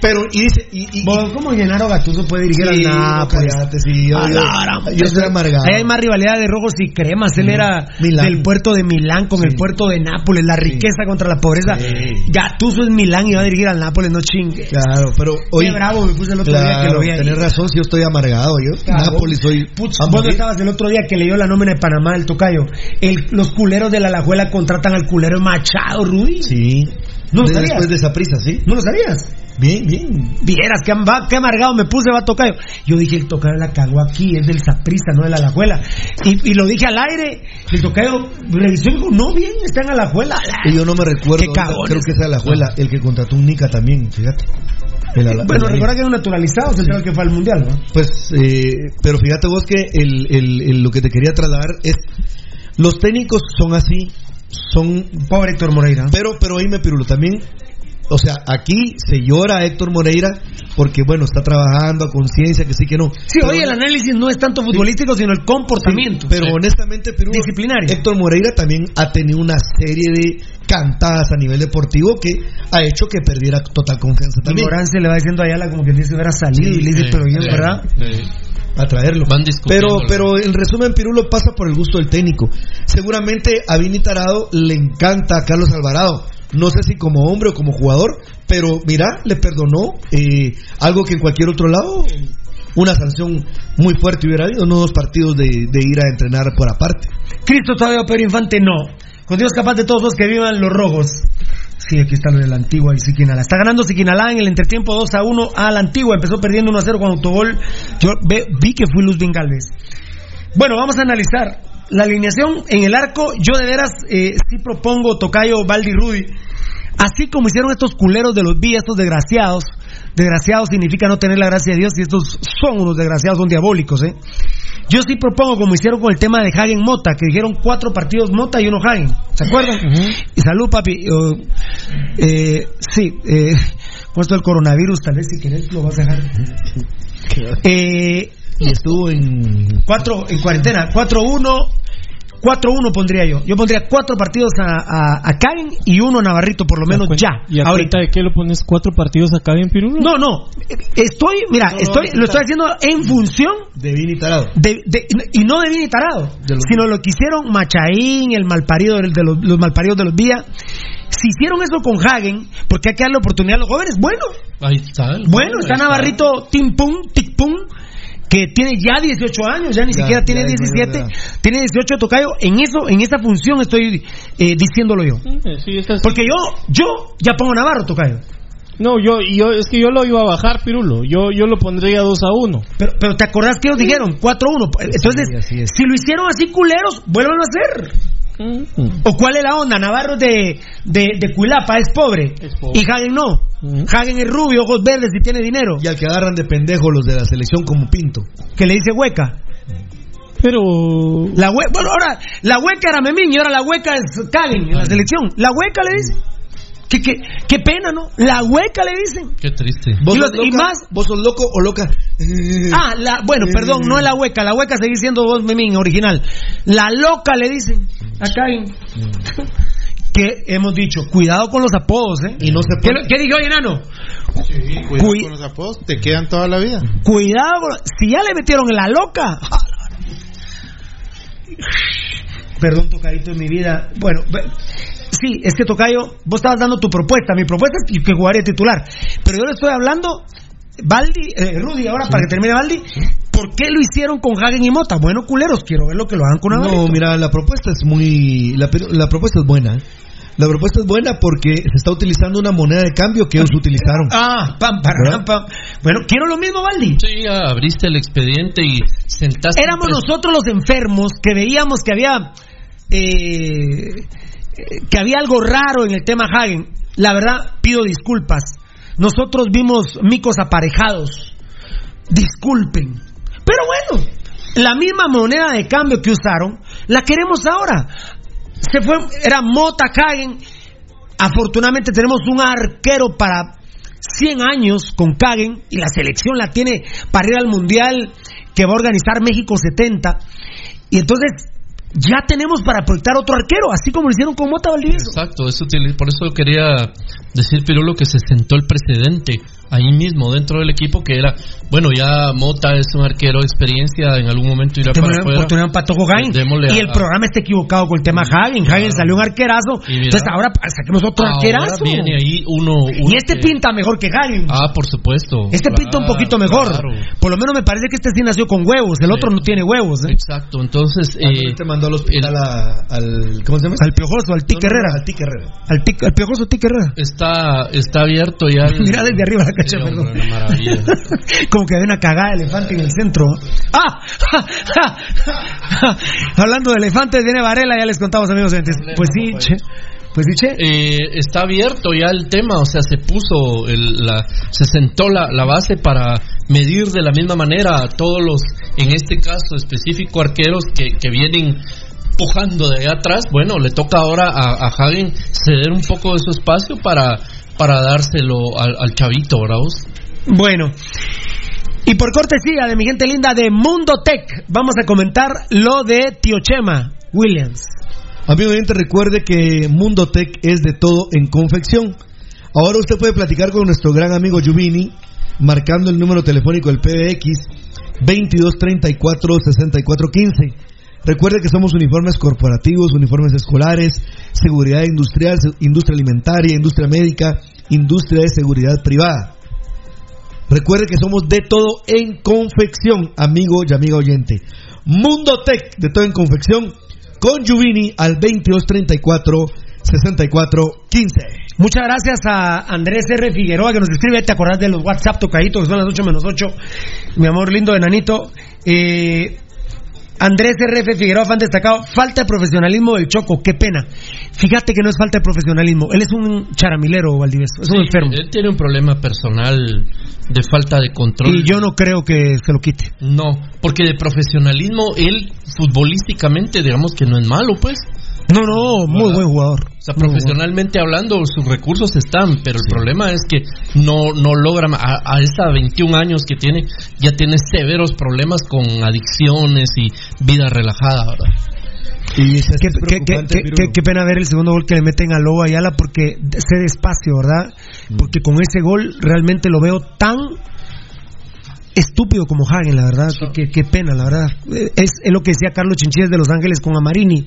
pero y dice y, ¿Cómo Gennaro Gattuso puede dirigir Sí, al Nápoles? cállate, sí, yo- A yo- la gran- yo soy amargado. Ahí hay más rivalidad de rojos y cremas. Él era Milán. del puerto de Milán con el puerto de Nápoles. La riqueza contra la pobreza. Sí. Gattuso es Milán y va a dirigir al Nápoles, no chingue. Claro, pero hoy Qué bravo me puse el otro día que lo vi ahí. tenés razón, si yo estoy amargado, yo Claro. Nápoles soy Putz, a vos no estabas el otro día que leyó la nómina de Panamá, el tocayo. El- los culeros de la Alajuela contratan al culero Machado, Rudy. Sí. ¿No lo De- sabías? Después de esa prisa, sí. ¿No lo sabías? Bien, bien. Vieras, qué, am- qué amargado me puse, va tocayo. Yo dije, el tocayo la cagó aquí, es del Saprisa, no de la Alajuela. Y, y lo dije al aire, el tocayo revisó y dijo, no, bien, está en Alajuela. Y yo no me recuerdo, creo que es la abuela, el que contrató un Nica también, fíjate. El ala- Bueno, el- recuerda que era un naturalizado, central que fue al mundial, ¿no? Pues, eh, pero fíjate vos que el, el- el- lo que te quería trasladar es, los técnicos son así, son... Pobre Héctor Moreira. Pero, pero oíme, Pirulo, también, o sea, aquí se llora a Héctor Moreira porque, bueno, está trabajando a conciencia, que sí, que no. Sí, Pero- hoy el análisis no es tanto futbolístico, sino el comportamiento. pero honestamente, Pirulo, Disciplinario. Héctor Moreira también ha tenido una serie de cantadas a nivel deportivo que ha hecho que perdiera total confianza también. Se le va diciendo a Ayala como que dice hubiera salido y le dice, pero bien, sí, ¿verdad? A traerlo. Van. Pero, pero en resumen, Pirulo pasa por el gusto del técnico. Seguramente a Vini Tarado le encanta a Carlos Alvarado. No sé si como hombre o como jugador, pero mira, le perdonó eh, algo que en cualquier otro lado una sanción muy fuerte hubiera habido, no dos partidos de, de ir a entrenar por aparte. Cristo todavía Pedro Infante no. Con Dios capaz de todos los que vivan los rojos. Sí, aquí está lo de la antigua y Siquinalá. Está ganando Siquinalá en el entretiempo 2 a 1 a la antigua. Empezó perdiendo 1 a 0 con autogol. Yo vi que fue Luz Galvez. Bueno, vamos a analizar la alineación en el arco. Yo de veras eh, sí propongo Tocayo, Valdi, Rudy. Así como hicieron estos culeros de los vías, estos desgraciados. Desgraciados significa no tener la gracia de Dios y estos son unos desgraciados, son diabólicos, ¿eh? Yo sí propongo, como hicieron con el tema de Hagen Mota, que dijeron cuatro partidos Mota y uno Hagen. ¿Se acuerdan? Y salud, papi. Oh, eh, sí, eh, con esto del coronavirus, tal vez si querés lo vas a dejar. Eh, Y estuvo en. cuatro en cuarentena, 4-1. 4-1 pondría yo. Yo pondría cuatro partidos a, a, a Karen y uno a Navarrito, por lo menos ya. ¿Y a ahorita. de qué lo pones cuatro partidos acá en Pirulo? No, no. Estoy, mira, No, estoy, no, lo estoy haciendo en función De Vini Tarado. de, de- y no de Vini Tarado, De los- sino lo que hicieron Machaín, el malparido de, de los, los malparidos de los días. Si hicieron eso con Hagen, porque hay que darle la oportunidad a los jóvenes, bueno, Ahí está. el bueno, gol, está Navarrito Tim Pum, Tic Pum, que tiene ya 18 años, ya ni Ya, siquiera tiene ya es mayor 17, de edad. tiene 18 tocayo. En eso, en esa función estoy eh, diciéndolo yo. Sí, Porque yo, yo ya pongo Navarro, tocayo. No, yo, yo, es que yo lo iba a bajar, Pirulo. Yo, yo lo pondría 2 a 1. Pero, pero ¿te acordás que ellos dijeron? 4-1. Entonces, si lo hicieron así culeros, vuelvan a hacer. ¿O cuál es la onda? Navarro de, de, de Cuilapa es pobre, pobre. y Hagen no. Hagen es rubio, ojos verdes y tiene dinero. Y al que agarran de pendejo los de la selección como Pinto. Que le dice hueca. Pero. La hue- bueno, ahora, la hueca era Memín y ahora la hueca es Hagen en la selección. La hueca le dice. ¿Qué, qué, qué pena, ¿no? La hueca le dicen. Qué triste. ¿Vos Y sos más- ¿Vos sos loco o loca? Ah, la, bueno, perdón, no es la hueca, la hueca sigue siendo vos Memín, original. La loca le dicen a Karen. Que hemos dicho, cuidado con los apodos, ¿eh? Y no se ¿Qué, puede- qué dijo Enano? Cuidado Cui- con los apodos, te quedan toda la vida. Cuidado, con- si ya le metieron en la loca. Perdón, tocadito en mi vida. Bueno, sí, es que Tocayo, vos estabas dando tu propuesta. Mi propuesta es que- jugaría titular. Pero yo le estoy hablando, Baldi, eh, Rudy, ahora para que termine Baldi, ¿por qué lo hicieron con Hagen y Mota? Bueno, culeros, quiero ver lo que lo hagan con No, Navarrito. mira, la propuesta es muy. La, la propuesta es buena. ¿eh? La propuesta es buena porque se está utilizando una moneda de cambio que ellos utilizaron. Ah, pam, pam, pam, pam. Bueno, quiero lo mismo, Baldi. Sí, ya abriste el expediente y sentaste. Éramos nosotros los enfermos que veíamos que había eh, que había algo raro en el tema Hagen. La verdad, pido disculpas. Nosotros vimos micos aparejados. Disculpen. Pero bueno, la misma moneda de cambio que usaron, la queremos ahora. Se fue, era Mota Hagen. Afortunadamente tenemos un arquero para 100 años con Kagen y la selección la tiene para ir al Mundial que va a organizar México 70. Y entonces ya tenemos para proyectar otro arquero, así como lo hicieron con Mota Valdivieso. Exacto, eso tiene- por eso quería decir Pirulo que se sentó el precedente ahí mismo dentro del equipo que era, bueno, ya Mota es un arquero de experiencia, en algún momento irá para una afuera. oportunidad para Tojo Hagen. Démosle Y a- el programa está equivocado con el tema Hagen. Hagen salió un arquerazo. Mira, entonces ahora saquemos otro Ahora arquerazo. viene ahí uno, uno Y este que- pinta mejor que Hagen. Ah, por supuesto. Este pinta un Claro, poquito mejor. claro. Por lo menos me parece que este sí nació con huevos. El otro no tiene huevos. ¿eh? Exacto, entonces eh, te mandó al hospital a- al. ¿Cómo se llama? Al piojoso, al Tic No, no, no, Herrera. al Tic Herrera. Al, tic- al piojoso Tic Herrera. está está abierto ya. el- Mira desde arriba la cacha, Sí, hombre, perdón. una maravilla. Como que hay una cagada de elefante en el centro. ¡Ah! Hablando de elefantes, viene Varela, ya les contamos, amigos. oyentes. Pues sí, che. Pues che. Eh, está abierto ya el tema, o sea, se puso, el- la, se sentó la, la base para medir de la misma manera a todos los, en este caso específico, arqueros que, que vienen pujando de allá atrás. Bueno, le toca ahora a, a Hagen ceder un poco de su espacio para, para dárselo al, al chavito, ¿verdad vos? Bueno. Y por cortesía de mi gente linda de Mundo Tech, vamos a comentar lo de Tío Chema Williams. Amigo oyente, recuerde que Mundo Tech es de todo en confección. Ahora usted puede platicar con nuestro gran amigo Yuvini, marcando el número telefónico del PBX 2234-6415. Recuerde que somos uniformes corporativos, uniformes escolares, seguridad industrial, industria alimentaria, industria médica, industria de seguridad privada. Recuerde que somos de todo en confección, amigo y amiga oyente. Mundo Tech, de todo en confección, con Yuvini al 2234-6415. Muchas gracias a Andrés R. Figueroa que nos escribe. ¿Te acordás de los WhatsApp tocaditos son las 8 menos 8? Mi amor lindo de Nanito. Eh, Andrés RF Figueroa, fan destacado. Falta de profesionalismo del Choco, qué pena. Fíjate que no es falta de profesionalismo. Él es un charamilero, Valdivieso. Es un enfermo. Él tiene un problema personal de falta de control. Y yo no creo que se lo quite. No, porque de profesionalismo, él futbolísticamente, digamos que no es malo, pues. No, no, muy buen jugador. O sea, profesionalmente hablando, sus recursos están, pero el problema es que no, no logra, a, a esa 21 años que tiene, ya tiene severos problemas con adicciones y vida relajada, ¿verdad? Y Qué, qué- qué- qué- qué- qué pena ver el segundo gol que le meten a Lobo Ayala porque sé despacio, ¿verdad? Porque con ese gol realmente lo veo tan estúpido como Hagen, la verdad. Qué pena, la verdad. Eh, Es, es lo que decía Carlos Chinchillas de Los Ángeles con Amarini.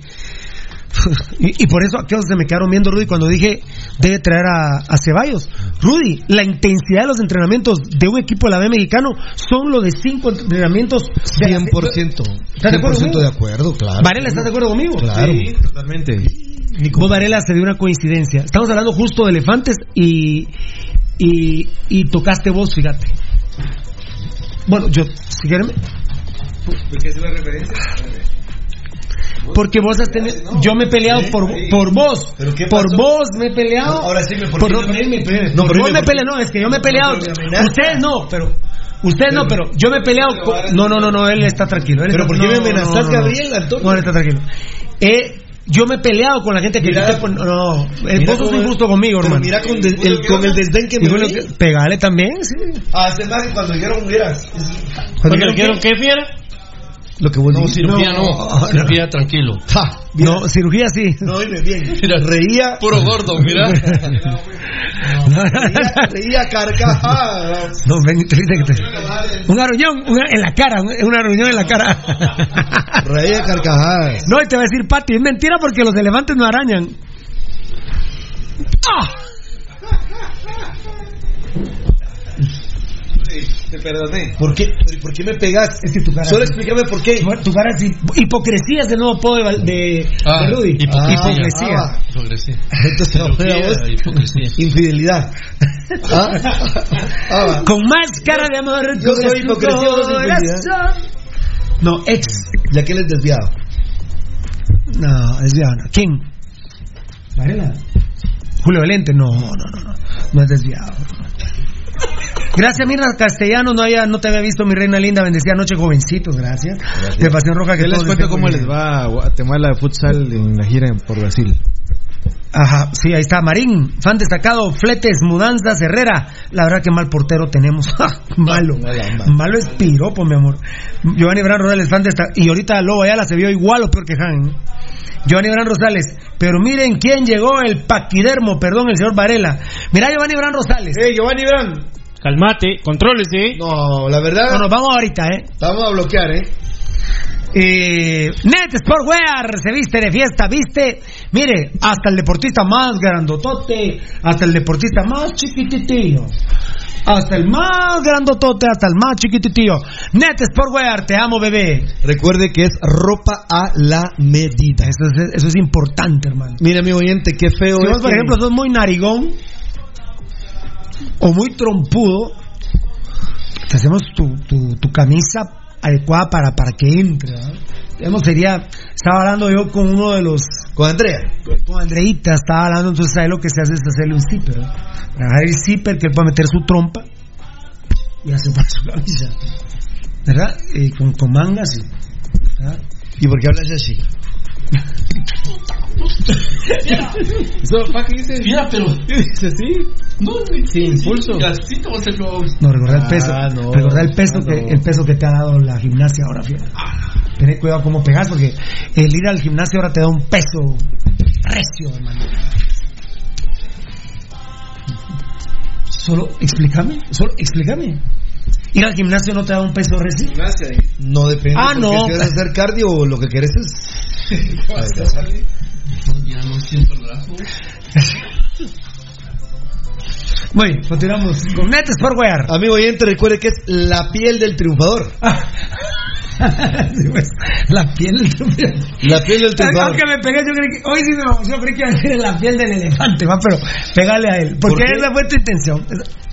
y, y por eso aquellos se me quedaron viendo, Rudy, cuando dije debe traer a, a Ceballos. Rudy, la intensidad de los entrenamientos de un equipo de la B mexicano son los de cinco entrenamientos. de la- 100%. ¿Estás de acuerdo 100% conmigo? de acuerdo, claro. Varela, ¿estás de acuerdo conmigo? Claro, Sí. totalmente. Vos Varela se dio una coincidencia. Estamos hablando justo de elefantes y y, y tocaste vos, fíjate. Bueno, yo, si quieren, ¿De qué es la referencia? Porque vos has tenido, yo me he peleado por, por vos, ¿Pero qué por vos me he peleado, Ahora sí me- ¿por no No, por pero vos me ¿por peleé, no, es que yo me he peleado, pero ustedes no, pero, ustedes no, pero yo me he peleado, con- no, no, no, no, él está tranquilo, él ¿Pero está- por qué no, me no, no, amenazás, no, no. Gabriel, Antonio? No, él está tranquilo. Eh, yo me he peleado con la gente que Mira, con- no, mira vos sos injusto conmigo, pero hermano. mira con, el, con el desdén que me bueno, que- pegale también, sí. Ah, ese más que cuando dijeron hubieras. Cuando dijeron qué fiera? Lo que vos No, cirugía no. Cirugía tranquilo. No, cirugía sí. No, oíme bien. Mira, reía. Puro gordo, mira. Reía, reía carcajadas. No, ven, te- te- te- un aruñón en la cara, un, un aruñón en la cara. Reía carcajadas. No, y te va a decir, Pati, es mentira porque los elefantes no arañan. ¡Ah! Te perdoné. ¿Por qué, ¿por qué me pegas? Es que tu cara. Solo explícame por qué. Tu cara es hip- hipocresía es el nuevo apodo de, de, Ah, de Rudy. hipocresía. hipocresía. Ah, Hipocresía. Entonces, vos, hipocresía. infidelidad. ¿Ah? Ah. Con más cara de amor. Yo soy hipocresía. No, ex. Ya que él es desviado. No, desviado no. ¿Quién? Varela. Julio Valente. No, no, no, no. No es desviado. Gracias, Mirna Castellano. No, había, no te había visto, mi reina linda. Bendecida noche, jovencitos. Gracias. De Pasión Roja que Yo les cuento cómo muy les bien. va a Guatemala de futsal en la gira por Brasil. Ajá, sí, ahí está. Marín, fan destacado. Fletes, mudanzas, Herrera. La verdad que mal portero tenemos. Malo. Malo es piropo, mi amor. Giovanni Bran Rosales, fan destacado. Y ahorita Lobo Ayala se vio igual o peor que Han. Giovanni Bran Rosales. Pero miren quién llegó, el paquidermo, perdón, el señor Varela. Mira Giovanni Bran Rosales. Eh, Giovanni Bran. Calmate, contrólese. No, la verdad. No, nos vamos ahorita, ¿eh? Vamos a bloquear, ¿eh? Eh, Net Sportwear se viste de fiesta, viste. Mire, hasta el deportista más grandotote, hasta el deportista más chiquititillo. Hasta el más grandotote, hasta el más chiquititillo. Net Sportwear, te amo, bebé. Recuerde que es ropa a la medida. Eso es, eso es importante, hermano. Mira, mi oyente, qué feo Si es. vos, por que- ejemplo, sos muy narigón o muy trompudo, te hacemos tu, tu, tu camisa adecuada para, para que entre. Digamos, sería, estaba hablando yo con uno de los... Con Andrea. Con Andreita, estaba hablando, entonces ahí lo que se hace es hacerle un zipper. dejar el zipper, que él pueda meter su trompa y hacer para su camisa. ¿Verdad? Y con, con mangas. y- ¿verdad? ¿Y por qué hablas así? Eso, ¿para qué dice? Mira, pero. Dice así. No, Sin impulso. Así te voy a hacer yo. No, recordar el peso. Ah, no. recordar el peso, Ah, que, no. el peso que te ha dado la gimnasia ahora, fíjate. Tener cuidado cómo pegas, porque el ir al gimnasio ahora te da un peso recio, hermano. Solo explícame, solo explícame. Ir al gimnasio no te da un peso recio. No depende. Ah, no. A hacer cardio o lo que quieres es. Muy bien, continuamos con Net Sportwear. Amigo oyente, recuerde que es la piel del triunfador. Sí, pues, la piel del triunfador. La piel del triunfador. Aunque me pegué, yo creí que hoy sí me emocionó, creí que iba a decir la piel del elefante, va, pero pégale a él. Porque ¿Por qué? esa fue tu intención.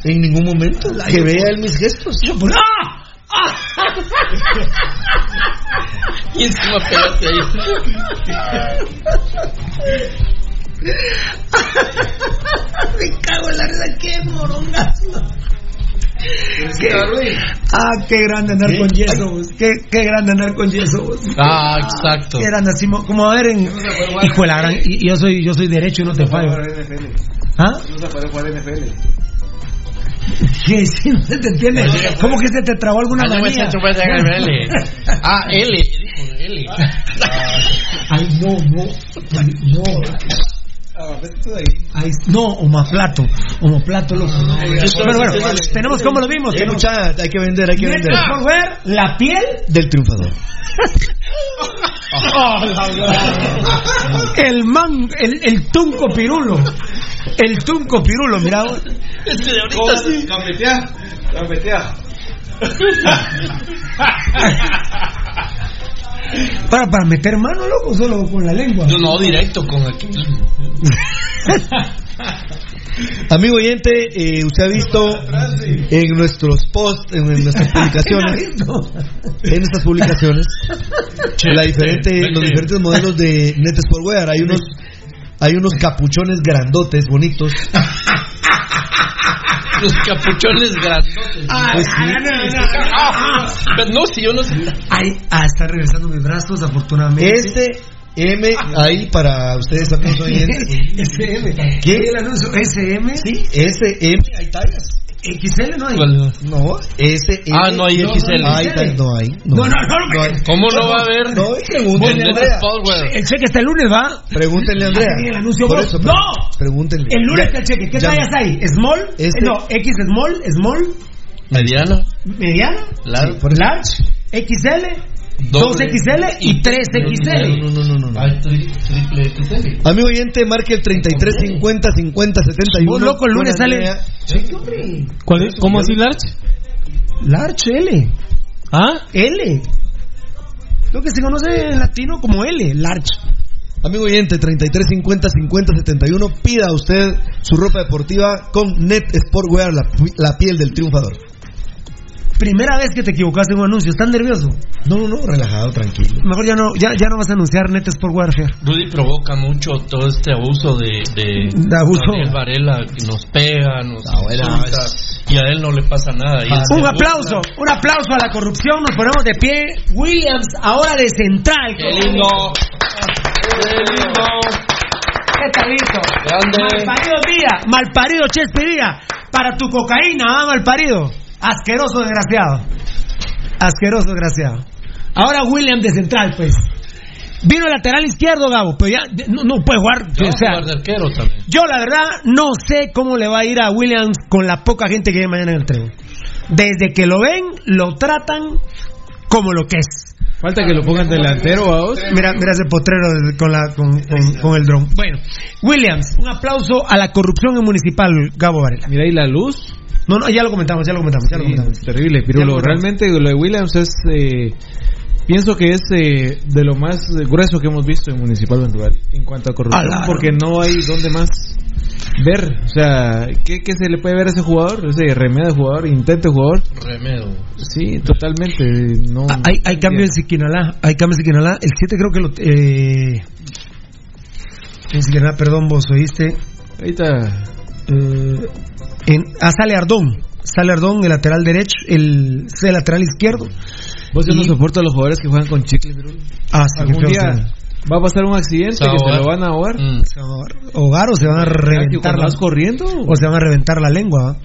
En ningún momento. Que vea él mis gestos. Yo, pues, ¡ah! ¡Ah! Y encima pegaste ahí. Me cago en la risa, qué morongazo. Qué, ah, qué grande andar ¿Qué? con yeso, vos. Qué, qué grande andar con yeso, vos. Ah, exacto. Qué grande, así, mo- como a ver en. Hijo de la gran. y- Yo soy, yo soy derecho y no te fallo. ¿Ah? No se puede jugar NFL. ¿Qué? Sí, no se te entiende. ¿Cómo que se te trabó alguna Ah, manía? Ah, L. L. Ay, no, no. No. Ay, no, homoplato. Homoplato, loco. Bueno, bueno, tenemos como lo vimos. Eh, tenemos- mucha, hay que vender, hay que vender. Net Sportwear, la piel Del triunfador. El man, el, el tunco pirulo. El tunco pirulo, mira. vos. Este de ahorita sí. Gambetea. Para, para meter mano, loco, solo con la lengua. No, no, directo con aquí. Amigo oyente, eh, usted ha visto en nuestros posts, en, en nuestras publicaciones, en nuestras publicaciones, la diferente, los diferentes modelos de Net Sportwear. Hay unos, hay unos capuchones grandotes, bonitos. Los capuchones grandotes. Pues sí. Pero no, si yo no sé. Ay, ah, está regresando mis brazos, afortunadamente. Este M ahí para ustedes amigos oyentes. SM. ¿Qué? el anuncio? SM. Sí, SM, hay tallas. XL no hay. No, S Ah, no hay XL. Hay, tal- no hay. No, no, no, hay. ¿Cómo no va a haber? No, pregúntenle a Andrea. El cheque está el lunes, ¿va? Pregúntenle a Andrea. Ah, el anuncio Por eso, ¡No! Pregúntenle. El lunes está el cheque. ¿Qué tallas hay? ¿Small? Este- No, X small, small, Mediana. mediano, Large. large, XL. 2XL y 3XL. No, no, no, no, no. Hay tri- triple XL. Amigo oyente, marque el 33 50 50 71. Vos, loco, el lunes sale. ¿Cuál es? ¿Cómo así, Larch? Large L. ¿Ah? L. Lo que se conoce en latino como L, large. Amigo oyente, 33 50 50 71. Pida usted su ropa deportiva con Net Sportwear, la, la piel del triunfador. Primera vez que te equivocaste en un anuncio, ¿estás nervioso? No, no, no, relajado, tranquilo. Mejor ya no, ya, ya no vas a anunciar Net Sport Warfare. Rudy provoca mucho todo este abuso de, de, De abuso. Daniel Varela que nos pega, nos Ah, insulta, y a él no le pasa nada. y se Un burla. aplauso, un aplauso a la corrupción, nos ponemos de pie. Williams, ahora de central. ¡Qué lindo! ¡Qué lindo! ¿Qué tal listo? Grande. Malparido día, malparido Chespi día. Para tu cocaína, ah, malparido. Asqueroso desgraciado. Asqueroso desgraciado. Ahora Williams de central, pues. Vino el lateral izquierdo, Gabo, pero ya no, no puede jugar. Ya va o a sea, jugar de arquero también. yo la verdad no sé cómo le va a ir a Williams con la poca gente que viene mañana en el tren. Desde que lo ven, lo tratan como lo que es. Falta que lo pongan delantero a vos. Mira, mira ese potrero con, la, con, con- con el dron. Bueno, Williams, un aplauso a la corrupción en municipal, Gabo Varela. Mira ahí la luz. No, no, ya lo comentamos, ya lo comentamos, ya lo Sí, comentamos. es terrible, Pirulo. lo comentamos. Realmente lo de Williams es. eh, pienso que es eh, de lo más grueso que hemos visto en Municipal Ventugal en cuanto a corrupción, A la- porque no hay donde más ver. O sea, ¿qué, qué se le puede ver a ese jugador? Ese remedio de jugador, intento de jugador. Remedo. Sí, totalmente. No, Ah, Hay, hay cambio en Siquinalá, hay cambio en Siquinalá. El 7 creo que lo... Eh, en Siquinalá, perdón, vos oíste. Ahí está. Eh, en, ah, sale Ardón. Sale Ardón, el lateral derecho, el, el lateral izquierdo. Vos ya no Y- soportas a los jugadores que juegan con chicle. Ah, sí, Algún día son. va a pasar un accidente Se a que se lo van a ahogar. Mm. se van a ahogar o se van a reventar la, corriendo. o se van a reventar la lengua.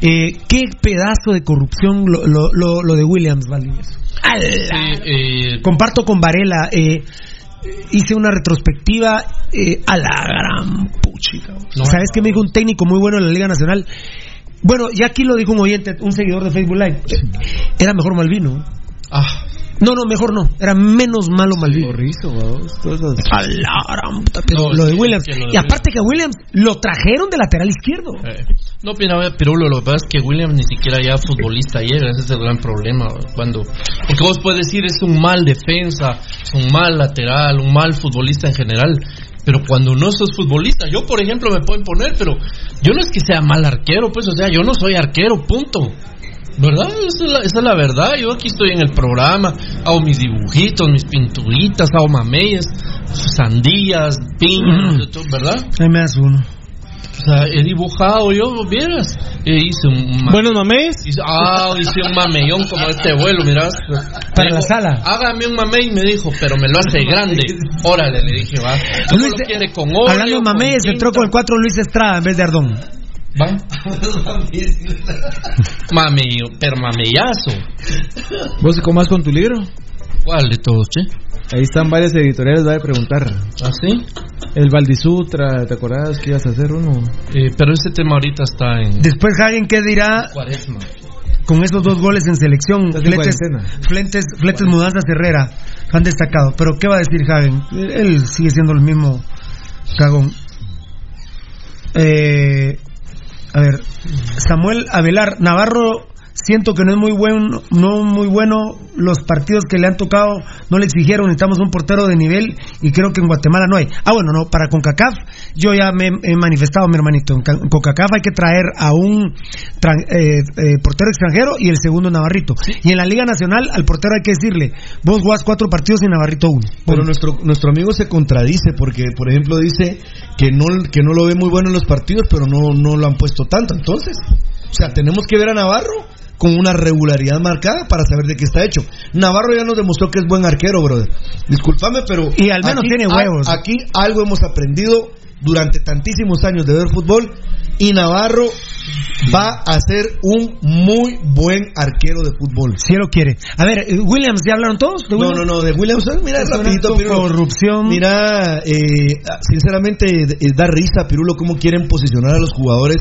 Eh, qué pedazo de corrupción lo, lo, lo, lo de Williams, Valdivieso. Sí, eh, Comparto con Varela. eh, hice una retrospectiva eh, a la gran puchica. No, ¿Sabes no. qué me dijo un técnico muy bueno de la Liga Nacional? Bueno, ya aquí lo dijo un oyente, un seguidor de Facebook Live. Era mejor Malvino. ah, No, no, mejor no. Era menos malo puta, pero lo de Williams. y aparte que Williams lo trajeron de lateral izquierdo. eh. No, mira, Pirulo, lo que pasa es que Williams ni siquiera ya futbolista llega, ese es el gran problema. cuando Porque vos puedes decir es un mal defensa, un mal lateral, un mal futbolista en general, pero cuando no sos futbolista, yo por ejemplo me pueden poner, pero yo no es que sea mal arquero, pues, o sea, yo no soy arquero, punto. ¿Verdad? Esa es, la, esa es la verdad. Yo aquí estoy en el programa, hago mis dibujitos, mis pinturitas, hago mameyes, sandías, piñas, todo, ¿verdad? Ahí me das uno. O sea, he dibujado yo, vieras. Eh, hice un. ma- Buenos mames. hice- ah, hice un mameyón como este vuelo, mirás. Para la sala. Hágame un mamey, me dijo, pero me lo hace grande. Órale, le dije, va. ¿Cómo Luis lo quiere con óleo? Hablando de Mameyes, entró con el 4 Luis Estrada en vez de Ardón. Va. Mamey, pero mameyazo. ¿Vos cómo vas con tu libro? ¿Cuál de todos, che? Ahí están varias editoriales, va a preguntar. ¿Ah, sí? El Valdisutra, ¿te acordás que ibas a hacer uno? Eh, pero ese tema ahorita está en. Después Hagen, ¿qué dirá Cuaresma. con esos dos goles en selección? Fletes. Fletes, Fletes Mudanzas Herrera han destacado. Pero ¿qué va a decir Hagen? Él, él sigue siendo el mismo cagón. Eh, a ver, Samuel Avelar, Navarro siento que no es muy bueno, no muy bueno los partidos que le han tocado, no le exigieron, necesitamos un portero de nivel y creo que en Guatemala no hay. Ah, bueno, no, para CONCACAF yo ya me he manifestado, mi hermanito, en CONCACAF hay que traer a un eh, eh, portero extranjero y el segundo Navarrito. Y en la Liga Nacional al portero hay que decirle, vos jugás cuatro partidos y Navarrito uno. Pero nuestro, nuestro amigo se contradice porque, por ejemplo, dice que no, que no lo ve muy bueno en los partidos, pero no, no lo han puesto tanto. Entonces, o sea, tenemos que ver a Navarro con una regularidad marcada para saber de qué está hecho. Navarro ya nos demostró que es buen arquero, brother. Discúlpame, pero. Y al menos tiene huevos. aquí algo hemos aprendido durante tantísimos años de ver fútbol y Navarro va a ser un muy buen arquero de fútbol. Si lo quiere. A ver, eh, Williams, ¿ya hablaron todos? no, no, no, de Williams, mira, rapidito, corrupción. Mira, eh, sinceramente, eh, da risa, Pirulo, cómo quieren posicionar a los jugadores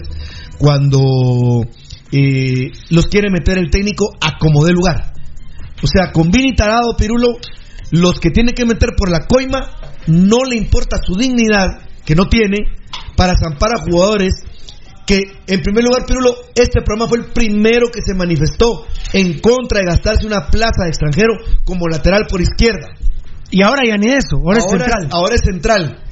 cuando eh, los quiere meter el técnico a como dé lugar. O sea, con Vini Tarado, Pirulo, los que tiene que meter por la coima, no le importa su dignidad, que no tiene, para zampar a jugadores que, en primer lugar, Pirulo, este programa fue el primero que se manifestó en contra de gastarse una plaza de extranjero como lateral por izquierda. Y ahora ya ni eso, ahora, es central. Ahora es central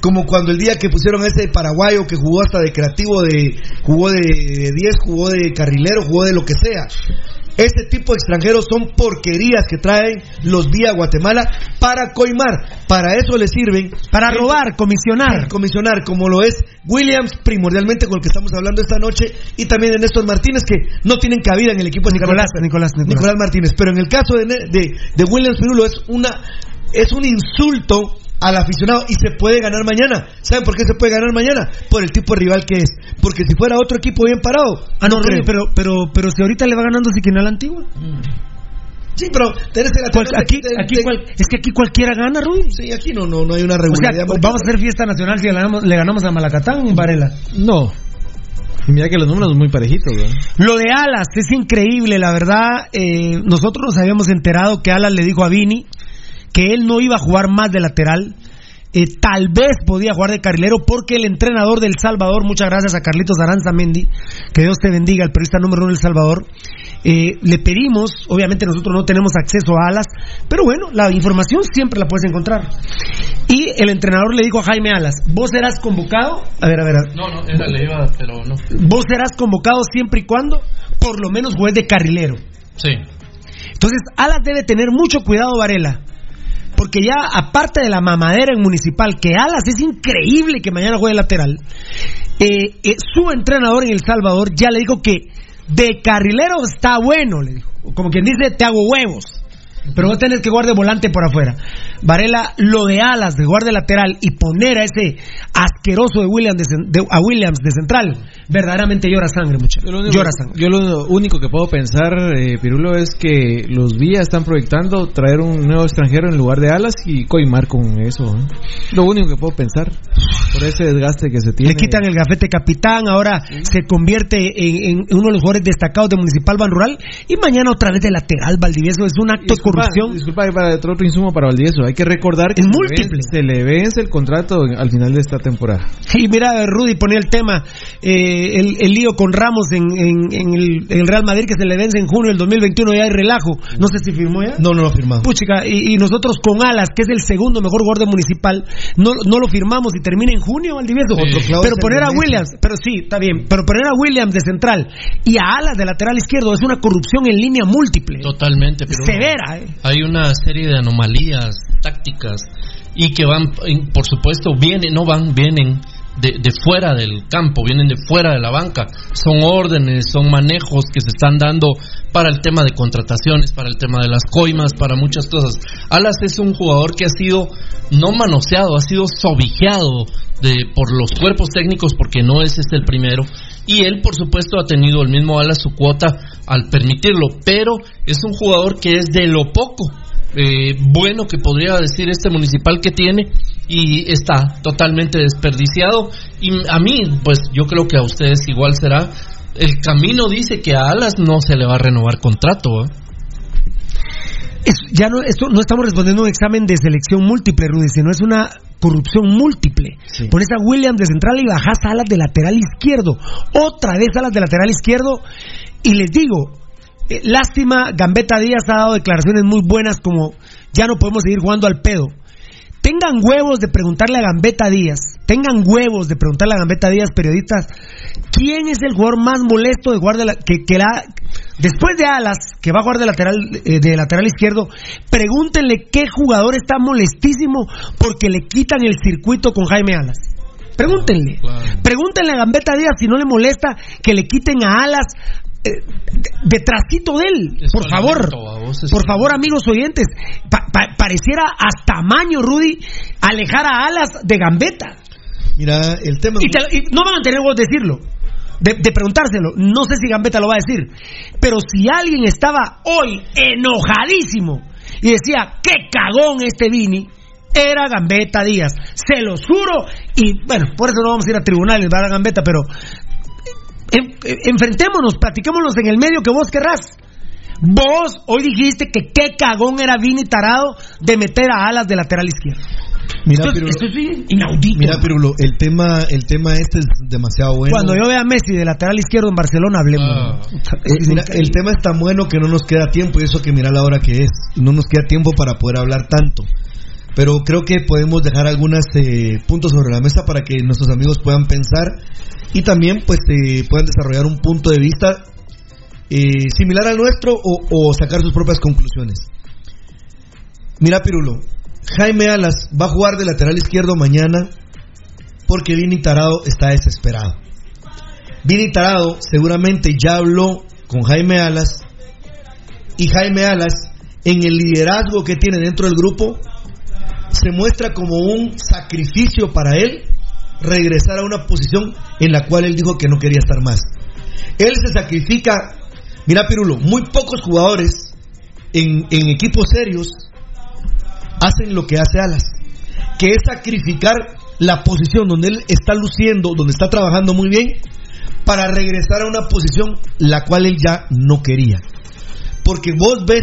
como cuando el día que pusieron a ese paraguayo que jugó hasta de creativo, de jugó de 10, jugó de carrilero, jugó de lo que sea. Ese tipo de extranjeros son porquerías que traen los vía Guatemala para coimar. Para eso les sirven. Para robar, comisionar. comisionar, como lo es Williams, primordialmente con el que estamos hablando esta noche, y también de Néstor Martínez, que no tienen cabida en el equipo de Nicolás, Nicolás, Nicolás, Martínez. Pero en el caso de, de, de Williams Pirulo es, una, es un insulto al aficionado y se puede ganar mañana. ¿Saben por qué se puede ganar mañana? Por el tipo de rival que es. Porque si fuera otro equipo bien parado. Ah, no, pero, pero, pero si ahorita le va ganando Siquinal Antigua. Sí, pero tenés el aquí, aquí es que aquí cualquiera gana, Rudy. Sí, aquí no, no, no hay una regularidad. vamos a hacer fiesta nacional si le ganamos, le ganamos a Malacatán, Varela. No. Y mira que los números son muy parejitos, Lo de Alas es increíble, la verdad. Eh, nosotros nos habíamos enterado que Alas le dijo a Vini que él no iba a jugar más de lateral. Eh, tal vez podía jugar de carrilero porque el entrenador del Salvador, muchas gracias a Carlitos Aranza Mendy, que Dios te bendiga, el periodista número uno del Salvador, eh, le pedimos, obviamente nosotros no tenemos acceso a alas, pero bueno, la información siempre la puedes encontrar. Y el entrenador le dijo a Jaime Alas, vos serás convocado, a ver, a ver, no, no, era le iba, pero no. Vos serás convocado siempre y cuando por lo menos juegues de carrilero. Sí. Entonces, Alas debe tener mucho cuidado, Varela porque ya aparte de la mamadera en Municipal, que Alas es increíble que mañana juegue lateral, eh, eh, su entrenador en El Salvador ya le dijo que de carrilero está bueno, le dijo. Como quien dice, te hago huevos. Pero vos tenés que de volante por afuera. Varela, lo de alas, de jugar de lateral y poner a ese asqueroso de Williams de, a Williams de central, verdaderamente llora sangre, muchachos. Llora sangre. Yo lo único que puedo pensar, eh, Pirulo, es que los Vía están proyectando traer un nuevo extranjero en lugar de alas y coimar con eso. ¿eh? Lo único que puedo pensar, por ese desgaste que se tiene. Le quitan el gafete capitán, ahora se convierte en, uno de los jugadores destacados de Municipal Ban Rural y mañana otra vez de lateral, Valdivieso. Es un acto de corrupción. Disculpa, para otro insumo para Valdivieso. Hay que recordar que se, le vence el contrato al final de esta temporada. Y mira, Rudy ponía el tema, eh, el, lío con Ramos en, el, Real Madrid que se le vence en junio del 2021, ya hay relajo. No sé si firmó ya. No, no lo firmado. Puchica, y, nosotros con Alas, que es el segundo mejor guardia municipal, no, no lo firmamos y termina en junio, Valdivieso. Pero poner a Williams, pero sí, está bien, pero poner a Williams de central y a Alas de lateral izquierdo es una corrupción en línea múltiple. Totalmente, pero severa. Eh. Hay una serie de anomalías tácticas y que van, por supuesto, vienen, no van, vienen de, de, fuera del campo, vienen de fuera de la banca. Son órdenes, son manejos que se están dando para el tema de contrataciones, para el tema de las coimas, para muchas cosas. Alas es un jugador que ha sido no manoseado, ha sido sobijeado de, por los cuerpos técnicos porque no es este el primero. Y él, por supuesto, ha tenido el mismo Alas su cuota al permitirlo, pero es un jugador que es de lo poco eh, bueno que podría decir este municipal que tiene y está totalmente desperdiciado. Y a mí pues yo creo que a ustedes igual será. El camino dice que a Alas no se le va a renovar contrato ¿eh? ya no esto no estamos respondiendo a un examen de selección múltiple Rudy sino es una corrupción múltiple. Pones a William de central y bajas a Alas de lateral izquierdo. Otra vez Alas de lateral izquierdo. Y les digo eh, lástima, Gambetta Díaz ha dado declaraciones muy buenas como ya no podemos seguir jugando al pedo. Tengan huevos de preguntarle a Gambetta Díaz, tengan huevos de preguntarle a Gambetta Díaz, periodistas, ¿quién es el jugador más molesto de jugar de la, que, que la, después de Alas, que va a jugar de lateral, eh, de lateral izquierdo, pregúntenle qué jugador está molestísimo porque le quitan el circuito con Jaime Alas. Pregúntenle. Pregúntenle a Gambetta Díaz si no le molesta que le quiten a Alas detrásito de él, Es por favor, por favor, amigos oyentes, Pa- pa- pareciera hasta tamaño, Rudy, alejar a Alas de Gambetta. Mira, el tema. Y, te lo- y no van a tener vos decirlo, de, de preguntárselo. No sé si Gambetta lo va a decir, pero si alguien estaba hoy enojadísimo y decía, qué cagón este Vini, era Gambetta Díaz, se los juro, y bueno, por eso no vamos a ir a tribunales, va a Gambetta, pero en- en- enfrentémonos, platiquémonos en el medio que vos querrás. Vos hoy dijiste que qué cagón era Vini Tarado de meter a alas de lateral izquierdo. Mira, esto, es- Pirulo. esto es bien inaudito. Mira, Pirulo, el tema, el tema este es demasiado bueno. Cuando yo vea a Messi de lateral izquierdo en Barcelona, hablemos. Eh, mira, el tema es tan bueno que no nos queda tiempo y eso que mira la hora que es. No nos queda tiempo para poder hablar tanto. Pero creo que podemos dejar algunos puntos sobre la mesa para que nuestros amigos puedan pensar y también pues eh, puedan desarrollar un punto de vista eh, similar al nuestro o, o sacar sus propias conclusiones. Mira Pirulo, Jaime Alas va a jugar de lateral izquierdo mañana porque Vini Tarado está desesperado. Vini Tarado seguramente ya habló con Jaime Alas y Jaime Alas en el liderazgo que tiene dentro del grupo se muestra como un sacrificio para él regresar a una posición en la cual él dijo que no quería estar más. Él se sacrifica, mira Pirulo, muy pocos jugadores en, en equipos serios hacen lo que hace Alas, que es sacrificar la posición donde él está luciendo, donde está trabajando muy bien, para regresar a una posición la cual él ya no quería. Porque vos ves,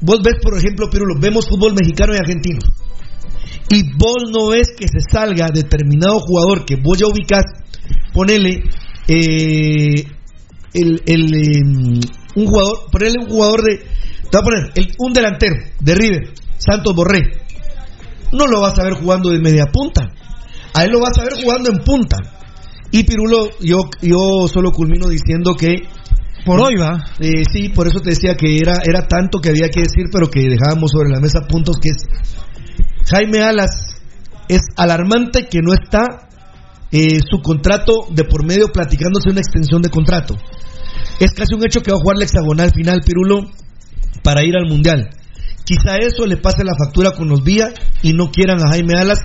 vos ves, por ejemplo, Pirulo, vemos fútbol mexicano y argentino. Y vos no ves que se salga determinado jugador que vos ya ubicás, ponele eh, el, el, eh, un jugador, ponele un jugador de, te voy a poner el- un delantero de River, Santos Borré. No lo vas a ver jugando de media punta. A él lo vas a ver jugando en punta. Y Pirulo, yo, yo solo culmino diciendo que. Por hoy va. Eh, sí, por eso te decía que era, era tanto que había que decir, pero que dejábamos sobre la mesa puntos que es. Jaime Alas es alarmante que no está eh, su contrato de por medio platicándose una extensión de contrato. Es casi un hecho que va a jugar la hexagonal final Pirulo para ir al mundial. Quizá eso le pase la factura con los Vía y no quieran a Jaime Alas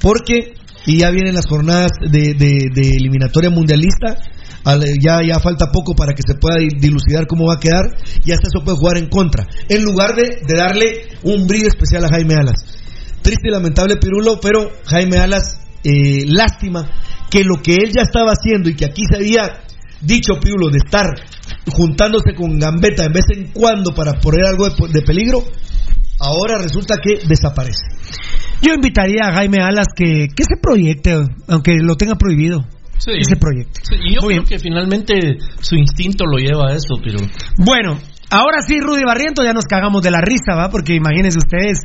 porque y ya vienen las jornadas de, eliminatoria mundialista. Al- Ya, ya falta poco para que se pueda di- dilucidar cómo va a quedar y hasta eso puede jugar en contra. En lugar de, de darle un brillo especial a Jaime Alas. Triste y lamentable Pirulo, pero Jaime Alas, eh, lástima que lo que él ya estaba haciendo y que aquí se había dicho Pirulo de estar juntándose con Gambetta de vez en cuando para poner algo de, de peligro, ahora resulta que desaparece. Yo invitaría a Jaime Alas que, que se proyecte, aunque lo tenga prohibido. Sí. Que se proyecte. Sí, y yo creo que finalmente su instinto lo lleva a eso, pero Bueno, ahora sí, Rudy Barriento, ya nos cagamos de la risa, ¿va? Porque imagínense ustedes,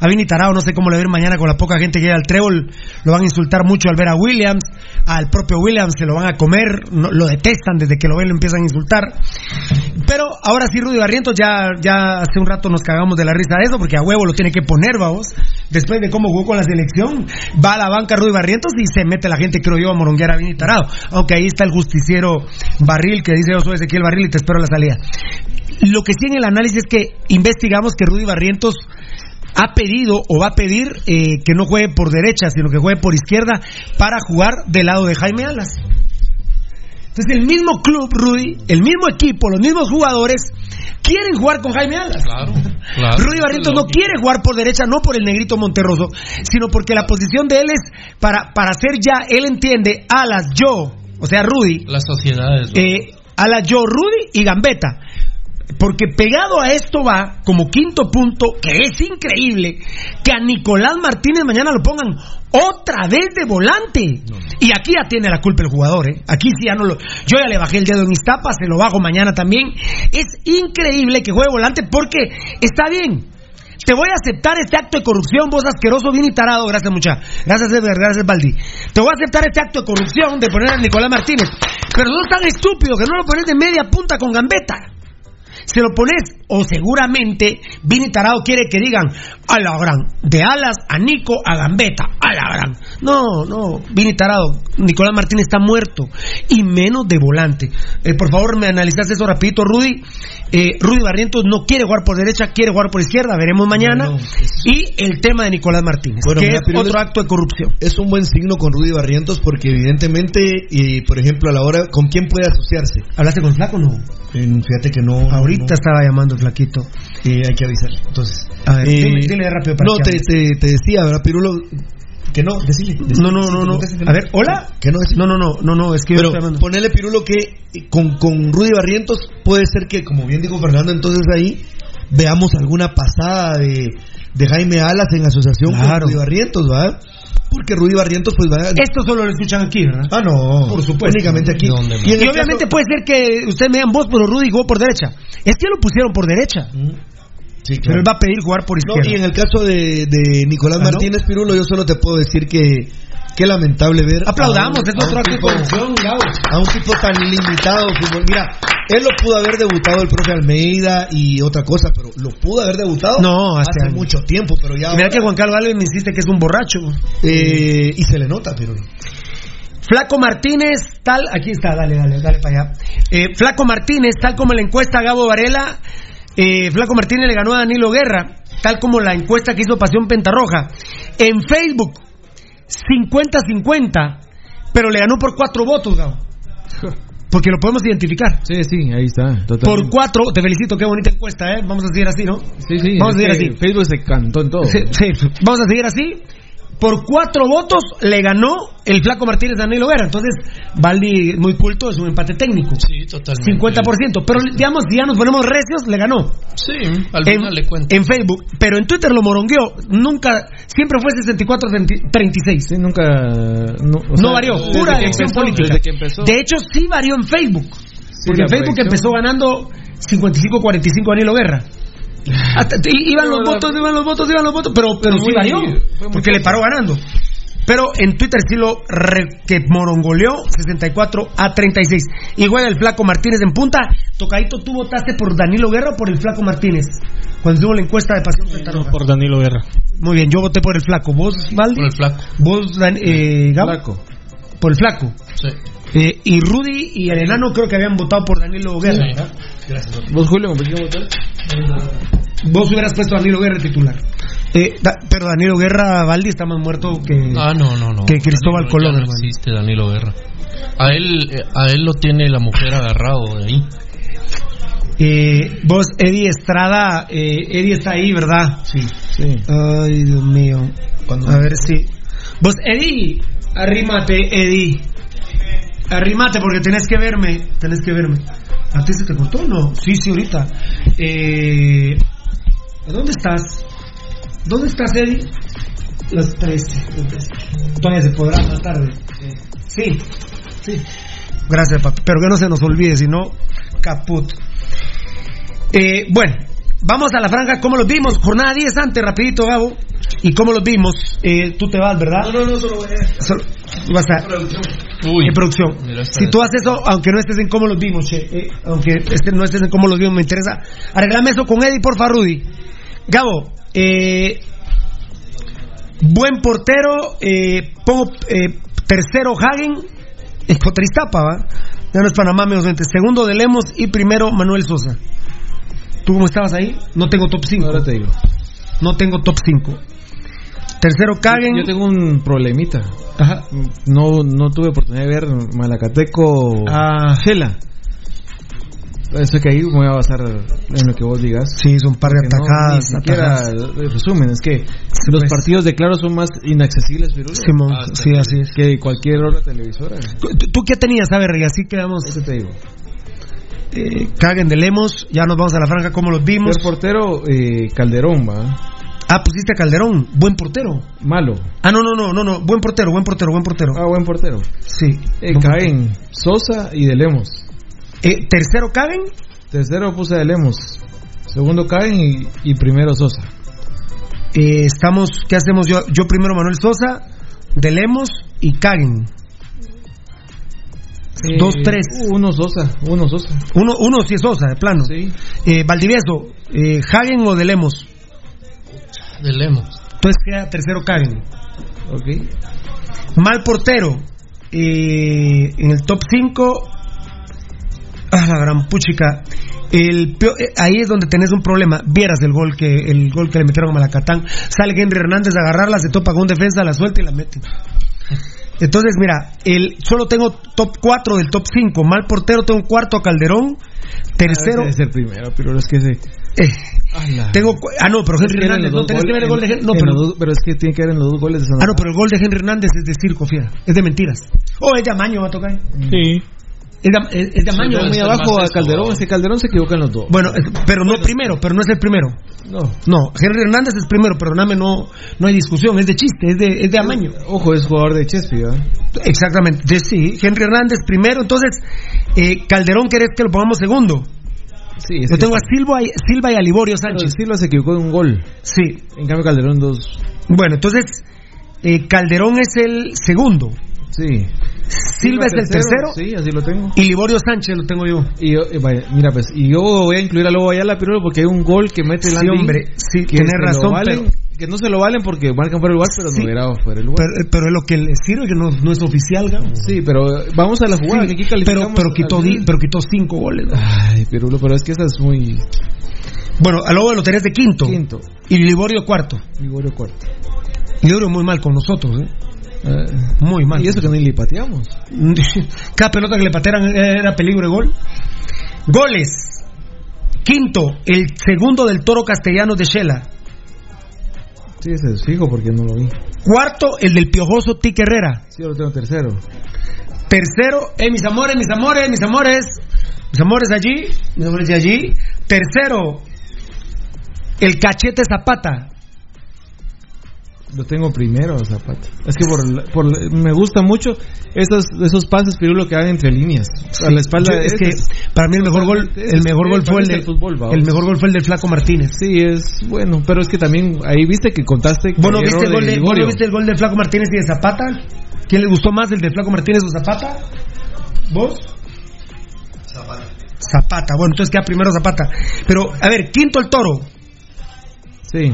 a Vini Tarao, no sé cómo le va mañana con la poca gente que llega al trébol, lo van a insultar mucho al ver a Williams, al propio Williams se lo van a comer, lo detestan desde que lo ven, lo empiezan a insultar. Pero ahora sí, Rudy Barrientos, ya, ya hace un rato nos cagamos de la risa de eso, porque a huevo lo tiene que poner, vamos. Después de cómo jugó con la selección, va a la banca Rudy Barrientos y se mete la gente, creo yo, a moronguear a Vini Tarado. Aunque ahí está el justiciero Barril que dice yo soy Ezequiel Barril y te espero la salida. Lo que sí en el análisis es que investigamos que Rudy Barrientos ha pedido o va a pedir eh, que no juegue por derecha, sino que juegue por izquierda para jugar del lado de Jaime Alas. Entonces el mismo club, Rudy, el mismo equipo, los mismos jugadores quieren jugar con Jaime Alas. claro, claro. Rudy Barrientos no quiere jugar por derecha, no por el negrito Monterroso, sino porque la posición de él es para, para ser ya, él entiende, Alas, yo, o sea, Rudy, las sociedades. ¿no? eh, Alas, yo, Rudy y Gambetta. Porque pegado a esto va, como quinto punto, que es increíble, que a Nicolás Martínez mañana lo pongan otra vez de volante. Y aquí ya tiene la culpa el jugador, ¿eh? Aquí sí ya no lo... Yo ya le bajé el dedo en Iztapa, se lo bajo mañana también. Es increíble que juegue volante porque está bien. Te voy a aceptar este acto de corrupción, vos asqueroso, bien y tarado. Gracias, mucha. Gracias, Edgar. Gracias, Baldi. Te voy a aceptar este acto de corrupción de poner a Nicolás Martínez. Pero no es tan estúpido que no lo pones de media punta con gambeta. Se lo pones, o seguramente Vini Tarado quiere que digan a la gran, de alas a Nico a Gambeta, a la gran. No, no, Vini Tarado, Nicolás Martínez está muerto y menos de volante. Eh, por favor, me analizas eso rapidito, Rudy. Eh, Rudy Barrientos no quiere jugar por derecha, quiere jugar por izquierda, veremos mañana. Y el tema de Nicolás Martínez, Bueno, que mira, es otro acto de corrupción. Es un buen signo con Rudy Barrientos porque evidentemente, y por ejemplo, a la hora, ¿con quién puede asociarse? ¿Hablaste con Flaco o no? fíjate que no. Ahorita no. estaba llamando Flaquito. Eh, hay que avisar. Entonces, A ver, eh, dile, dile rápido para No, que te, te, te decía, ¿verdad, Pirulo? Que no, decile. decile, No, no, no, no. A ver, ¿hola? Que no, decile. No, no, no, no, no, es que Pero ponele Pirulo que con, con Rudy Barrientos puede ser que, como bien dijo Fernando, entonces ahí veamos alguna pasada de, de Jaime Alas en asociación Claro. con Rudy Barrientos, ¿va? Porque Rudy Barrientos, pues va. Esto solo lo escuchan aquí, ¿verdad? Ah, no. Por supuesto. Únicamente aquí. Y, el obviamente caso- puede ser que ustedes me digan vos, pero Rudy jugó por derecha. Es que lo pusieron por derecha. Sí, Pero él va a pedir jugar por No, izquierda. y en el caso de, de Nicolás Ah, ¿no? Martínez Pirulo, yo solo te puedo decir que qué lamentable ver. Aplaudamos, un- es un acto tipo-. A un tipo tan limitado. fútbol. Mira, él lo pudo haber debutado el profe Almeida y otra cosa, pero lo pudo haber debutado No, hace hace mucho tiempo, pero ya. Mira ahora, que Juan Carlos Alves me insiste que es un borracho. eh, y se le nota, pero. Flaco Martínez, tal, aquí está, dale, dale, dale para allá. Eh, Flaco Martínez, tal como la encuesta Gabo Varela, eh, Flaco Martínez le ganó a Danilo Guerra, tal como la encuesta que hizo Pasión Pentarroja. En Facebook, 50-50, pero le ganó por cuatro votos, Gabo. Porque lo podemos identificar. Sí, sí, ahí está. Por totalmente. cuatro, te felicito, qué bonita encuesta, ¿eh? Vamos a seguir así, ¿no? Sí, sí. Vamos a seguir así. Facebook se cantó en todo. Sí, sí, vamos a seguir así. Por cuatro votos le ganó el Flaco Martínez a Danilo Guerra. Entonces, Valdi, muy culto, es un empate técnico. Sí, totalmente. 50%. Pero digamos, si ya nos ponemos recios, le ganó. Sí, al En, final le cuento. en Facebook. Pero en Twitter lo morongueó. Nunca, siempre fue 64-36. Sí, nunca. No, o no sea, varió, desde pura elección empezó, política. Desde que empezó. De hecho, sí varió en Facebook. porque en Facebook empezó ganando 55-45 Danilo Guerra. Hasta- iban los votos, iban los votos, iban los votos, pero, pero sí muy- varió. Porque le paró ganando. Pero en Twitter sí lo re- que morongoleó 64 a 36. Igual el Flaco Martínez en punta. Tocadito, ¿tú votaste por Danilo Guerra o por el Flaco Martínez? Cuando tuvo la encuesta de Pasión Santa Roja. Por Danilo Guerra. Muy bien, yo voté por el Flaco. ¿Vos, Valdi? Por el flaco. ¿Vos, Dan- eh, Gabo? Flaco. Por el Flaco. Sí. Eh, y Rudy y el enano creo que habían votado por Danilo Guerra. ¿Verdad? ¿Vos, Julio? Vos hubieras puesto a Danilo Guerra titular. Eh, da- pero Danilo Guerra, Valdi, está más muerto que, Ah, no, no, no. que Cristóbal Danilo Colón, ya no hermano. existe Danilo Guerra. A él, eh, a él lo tiene la mujer agarrado de ahí. Eh, vos, Eddie Estrada, eh, Eddie está ahí, ¿verdad? Sí. Sí. Ay, Dios mío. A ver si. Vos, Eddie, arrímate, Eddie. Arrímate porque tenés que verme. Tenés que verme. ¿A ti se te cortó no? Sí, sí, ahorita. Eh, ¿Dónde estás? ¿Dónde estás, Eddie? Las 13. Todavía se podrá más tarde. Sí, sí. Gracias, papi. Pero que no se nos olvide, si no, caput. Eh, bueno, vamos a la franja. ¿Cómo los vimos? Jornada 10 antes, rapidito, Gabo. ¿Y cómo los vimos? Eh, tú te vas, ¿verdad? No, no, no, solo voy a. Solo- vas a- Uy. en producción. Si tú haces eso, aunque no estés en cómo los vimos, che, eh, aunque este no estés en cómo los vimos, me interesa. Arreglame eso con Eddie, por Rudy. Gabo, eh, buen portero, eh, pongo eh, tercero Hagen, en contra Iztapa, ¿va? Ya no es Panamá, menos 20. Segundo de Lemos y primero Manuel Sosa. ¿Tú cómo estabas ahí? No tengo top 5. Ahora te digo. No tengo top 5. Tercero Kagen. Yo tengo un problemita. Ajá. No, no tuve oportunidad de ver Malacateco Ah. Gela. Eso que ahí me voy a basar en lo que vos digas. Sí, son par de Que no, ni siquiera resumen, es que los pues. partidos de claro son más inaccesibles, Simón, Ah, sí, así es. que cualquier otra televisora. ¿Tú, tú qué tenías? A ver, y así quedamos. Eso te digo. Eh, Caguen de Lemos, ya nos vamos a la franja, ¿cómo los vimos? El portero eh, Calderón, va. Ah, pusiste a Calderón, buen portero. Malo. Ah, no, no, no, no, no, buen portero, buen portero, buen portero. Ah, buen portero. Sí. Eh, caen Sosa y de Lemos. Eh, ¿Tercero Caguen? Tercero puse de Lemos. Segundo caen y, y primero Sosa. Eh, estamos, ¿qué hacemos? Yo, yo primero Manuel Sosa, de Lemos y Caguen. Eh, Dos, tres. Uno Sosa, uno Sosa. Uno, uno sí es Sosa, de plano. Sí. Eh, Valdivieso, eh, ¿Hagen o de Lemos? De Lemos. Entonces queda tercero Caguen. Ok. Mal portero. eh, en el top 5. Ah, la gran puchica. El eh, ahí es donde tenés un problema. Vieras el gol que el gol que le metieron a Malacatán. Sale Henry Hernández a agarrarla, se topa con un defensa, la suelta y la mete. Entonces, mira, el, solo tengo top 4 del top 5. Mal portero, tengo cuarto a Calderón. Tercero. Debe ser primero, pero es que se. eh, tengo, cu- ah, no, pero Es Henry Hernández. No tenés que ver el gol de Henry. No, pero, dos- pero es que tiene que ver en los dos goles de San ah, no, pero el gol de Henry Hernández es de circo, fiera. Es de mentiras. Oh, es de amaño, va a tocar. Sí. Es de, es- es de amaño. muy abajo a Calderón, ese Calderón se equivoca en los dos. Bueno, pero no primero, pero no es el primero. No. No, Henry Hernández es primero, perdóname, no, no hay discusión, es de chiste, es de, es de amaño. Ojo, es jugador de Chespi, ¿verdad? Exactamente, sí, Henry Hernández primero, entonces, eh, Calderón, ¿querés que lo pongamos segundo? Sí, Yo tengo a Silva y, Silva y a Liborio Pero Sánchez. Silva se equivocó en un gol. Sí. En cambio, Calderón dos. Bueno, entonces, eh, Calderón es el segundo. Sí. Silva es el tercero. Sí, así lo tengo. Y Liborio Sánchez lo tengo yo. Y yo, eh, vaya, mira, pues, y yo voy a incluir a Lobo Ayala, pero porque hay un gol que mete el Sí, hombre, sí, que razón, valen, pero- Que no se lo valen porque marcan fuera el lugar, pero Sí. no era fuera el lugar. Pero, pero es lo que le sirve, que no, no es oficial, sí, pero eh, vamos a la jugada, Sí, que aquí pero, calificamos pero, quitó, di- pero quitó cinco goles. ¿no? Ay, Pirulo, pero es que esa es muy... Bueno, a Lobo lo tenés de quinto. Quinto. Y Liborio cuarto. Liborio cuarto. Liborio muy mal con nosotros, ¿eh? Eh, Muy mal. y eso que ni le pateamos. Cada pelota que le patearan era peligro de gol. Goles. Quinto, el segundo del Toro Castellanos de Shela. Sí, ese es fijo porque no lo vi. Cuarto, el del Piojoso Tique Herrera. Sí, yo lo tengo tercero. Tercero, eh, mis amores, mis amores, mis amores. Mis amores allí, mis amores de allí. Tercero, el Cachete Zapata. Lo tengo primero, Zapata. Es que por, la- por me gusta mucho esos esos pases Pirulo que dan entre líneas. a la espalda Yo- de es que para mí el mejor gol, el mejor gol fue el del del fútbol, el mejor gol fue el del Flaco Martínez. Sí, es bueno, pero es que también ahí viste que contaste. Bueno, el ¿viste el, gol de, bueno, ¿viste el gol de Flaco Martínez y de Zapata? ¿Quién le gustó más, el de Flaco Martínez o Zapata? ¿Vos? Zapata. Zapata, bueno, entonces queda primero Zapata. Pero, a ver, quinto el toro. Sí.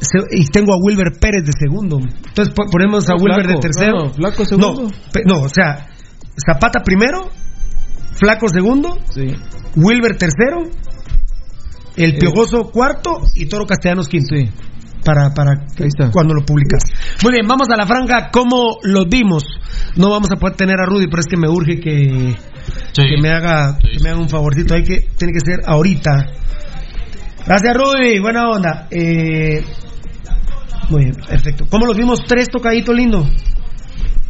Se- y tengo a Wilber Pérez de segundo. Entonces po- ponemos a No, Wilber Flaco, de tercero. no, no, Flaco segundo. No, pe- no, o sea, Zapata primero, Flaco segundo, Sí. Wilber tercero, el Eh. Piojoso cuarto y Toro Castellanos quinto. Sí. Para, para cuando lo publicas. Muy bien, vamos a la franja. ¿Cómo los vimos? No vamos a poder tener a Rudy, pero es que me urge que, Sí. que me haga que me haga un favorcito. Hay que, tiene que ser ahorita. Gracias, Rudy. Buena onda. Eh, muy bien, perfecto. ¿Cómo los vimos? Tres tocaditos lindo.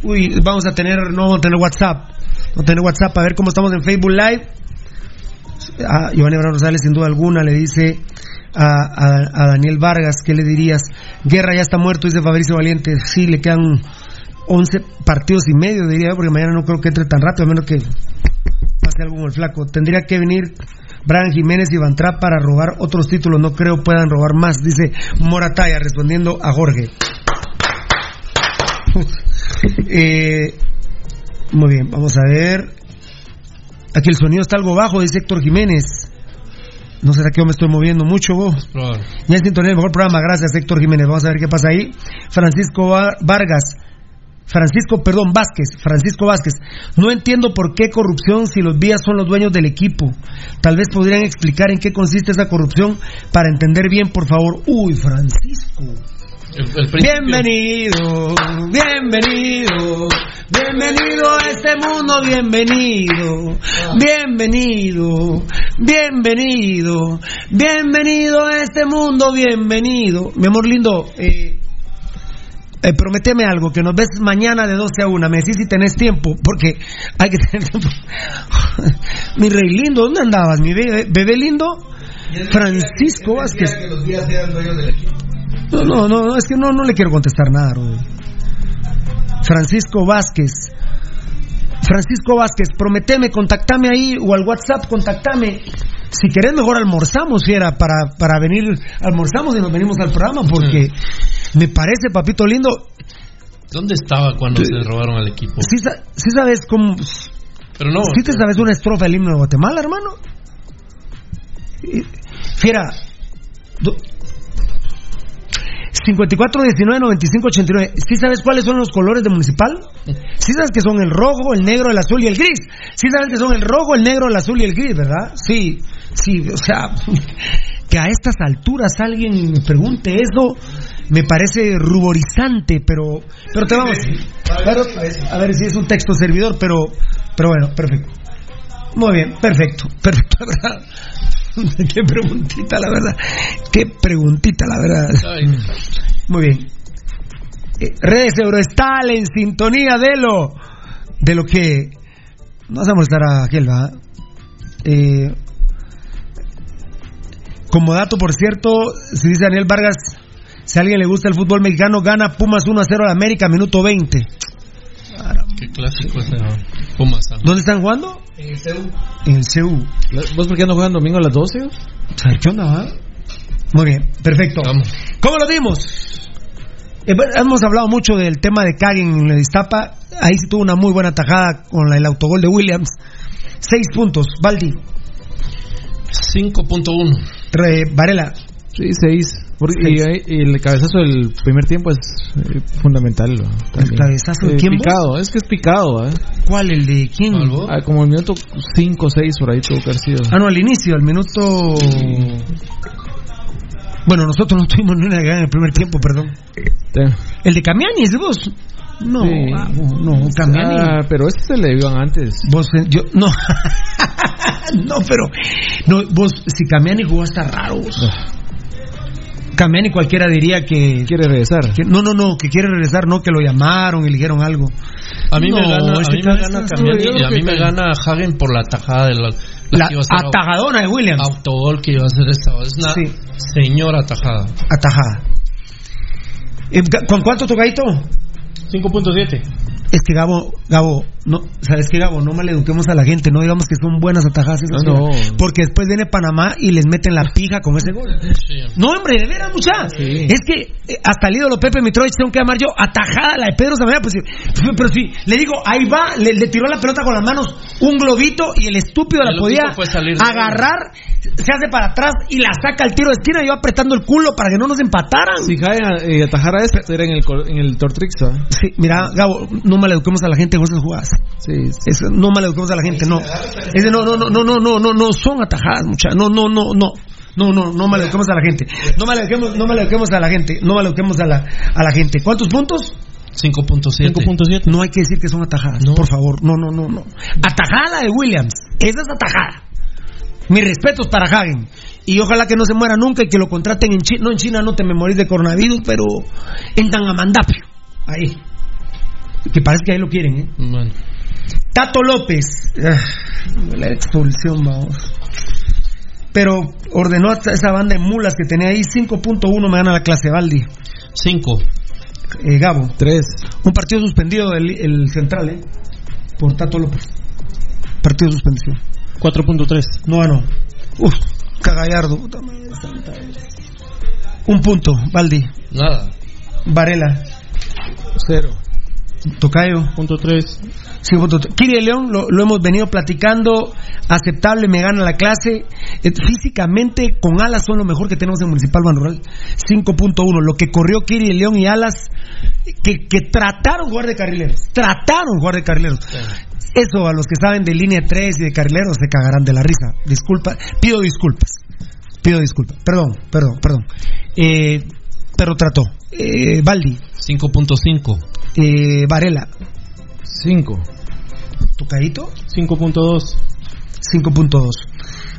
Uy, vamos a tener, no vamos a tener WhatsApp. A tener WhatsApp a ver cómo estamos en Facebook Live. A Giovanni Abraham Rosales, sin duda alguna, le dice a, a- Daniel Vargas, ¿qué le dirías? Guerra ya está muerto, dice Fabricio Valiente. Sí, le quedan 11 partidos y medio, diría porque mañana no creo que entre tan rápido, a menos que pase algo con el flaco. Tendría que venir Brian Jiménez y Van Trapp para robar otros títulos. No creo puedan robar más, dice Morataya, respondiendo a Jorge. Eh, muy bien, vamos a ver. Aquí el sonido está algo bajo, dice Héctor Jiménez. No será que yo me estoy moviendo mucho, vos. Ya sintonía el mejor programa, gracias Héctor Jiménez. Vamos a ver qué pasa ahí. Francisco Va- Vargas. Francisco, perdón, Vázquez. Francisco Vázquez. No entiendo por qué corrupción si los vías son los dueños del equipo. Tal vez podrían explicar en qué consiste esa corrupción para entender bien, por favor. Uy, Francisco. El, el principio- Bienvenido, bienvenido, bienvenido a este mundo, bienvenido, bienvenido, bienvenido, bienvenido a este mundo, bienvenido. Mi amor lindo, eh, eh, prometeme algo, que nos ves mañana de 12 a 1. Me decís si tenés tiempo, porque hay que tener tiempo. mi rey lindo, ¿dónde andabas? Mi bebé, bebé lindo, Francisco Vázquez. No, no, no, es que no, no le quiero contestar nada. Francisco Vázquez. Francisco Vázquez, prometeme, contactame ahí o al WhatsApp, contactame. Si querés, mejor almorzamos, fiera, para, para venir, almorzamos y nos venimos al programa, porque me parece, papito lindo. ¿Dónde estaba cuando se robaron al equipo? Sí, sí sabes cómo. Pero no. ¿Sí te sabes una estrofa del himno de Guatemala, hermano? Fiera. Do- 54, 19, 95, 89. ¿Sí sabes cuáles son los colores de municipal? ¿Sí sabes que son el rojo, el negro, el azul y el gris? ¿Sí sabes que son el rojo, el negro, el azul y el gris, verdad? Sí, sí, o sea, que a estas alturas alguien me pregunte eso me parece ruborizante, pero pero te vamos. pero- a ver si es un texto servidor, pero pero bueno, perfecto. Muy bien, perfecto, perfecto, verdad. Qué preguntita, la verdad. Qué preguntita, la verdad. Muy bien. Eh, redes Eurostal en sintonía de lo de lo que no vamos a molestar a aquel, ¿va? Eh, como dato, por cierto, si dice Daniel Vargas, si a alguien le gusta el fútbol mexicano, gana Pumas 1 a 0 a América, minuto 20. Qué clásico ese. Pumas. ¿Dónde están jugando? En el CEU. En el CEU. ¿Vos por qué no juegan domingo a las 12? ¿Sabes qué onda, va? Muy bien, perfecto. ¿Cómo lo dimos? Eh, hemos hablado mucho del tema de Kagen en la Iztapa. Ahí sí tuvo una muy buena tajada con la- el autogol de Williams. Seis puntos. Baldi. 5.1. Re- Varela. Sí, 6. Y, ahí- y el cabezazo del primer tiempo es eh, fundamental. ¿no? También. cabezazo de Eh, quién, vos? Picado, es que es picado. ¿eh? ¿Cuál? ¿El de quién? Ah, como el minuto 5 o 6 por ahí tuvo que haber sido. Ah, no, al inicio, al minuto. Bueno, nosotros no tuvimos ni una en el primer tiempo, perdón. El de Camiani, ¿es de vos? No, Sí. ah, no, Camiani. Ah, pero este se le vio antes. Vos, eh, yo, no. no, pero. No, vos, si Camiani jugó hasta raro, vos. Camiani cualquiera diría que. Quiere regresar. que- no, no, no, que quiere regresar, no, que lo llamaron y le dijeron algo. A mí me gana, a este mí me gana Camiani y a mí me gana Hagen por la tajada de la, La que iba a ser atajadona de Williams. autogol que iba a hacer esta Es una Sí. señora atajada. Atajada. Eh, ¿Con cuánto tocadito? 5.7. Es que Gabo, Gabo, no, ¿sabes qué, Gabo? No maleduquemos a la gente, no digamos que son buenas atajadas esas No, no. Porque después viene Panamá y les meten la pija con ese gol. No, hombre, de veras. Sí. Es que eh, hasta el ídolo Pepe Mitrovich tengo que llamar yo atajada la de Pedro Zamora. Pues, sí, pero sí, le digo, ahí va, le, le tiró la pelota con las manos un globito y el estúpido la podía salir agarrar, se hace para atrás y la saca al tiro de esquina, yo apretando el culo para que no nos empataran. Si Hagen eh, atajara este, estaría en el, en el Tortrix. ¿ah? Sí, mira, Gabo, no maleduquemos a la gente con esas jugadas. Sí, sí. Eso, no maleduquemos a la gente, no. No, no, no, no, no, no, no, no son atajadas, muchachos. No, no, no, no. No, no, no maleduquemos a la gente. No maleduquemos, no maleduquemos a la gente. No maleduquemos a la, a la gente. ¿Cuántos puntos? 5.7. 5.7. No hay que decir que son atajadas, por favor. No, no, no, no. Atajada la de Williams. Esa es atajada. Mis respetos para Hagen. Y ojalá que no se muera nunca y que lo contraten en China. No, en China no te me morís de coronavirus, pero en Tangamandapio. Ahí. Que parece que ahí lo quieren, ¿eh? Bueno. Tato López. Ah, La expulsión, vamos. Pero ordenó a esa banda de mulas que tenía ahí. 5.1 me gana la clase Baldi. 5. Eh, Gabo. 3. Un partido suspendido del el central, ¿eh? Por Tato López. Partido suspendido. 4.3. No ganó. Uf, cagallardo. puta madre santa. Un punto, Baldi. Nada. Varela. 0. Tocayo. Punto 3. Sí, punto tres. Kiri de León, lo, lo hemos venido platicando. Aceptable, me gana la clase. Eh, físicamente, con Alas son lo mejor que tenemos en Municipal Banrural. 5.1. Lo que corrió Kiri de León y Alas, que, que trataron jugar de carrileros. Trataron jugar de carrileros. Eso, a los que saben de línea 3 y de carrileros, se cagarán de la risa. Disculpa, pido disculpas. Pido disculpas. Perdón, perdón, perdón. Eh, pero trató. Eh, Baldi, 5.5. eh, Varela, 5. tocadito. 5.2. 5.2.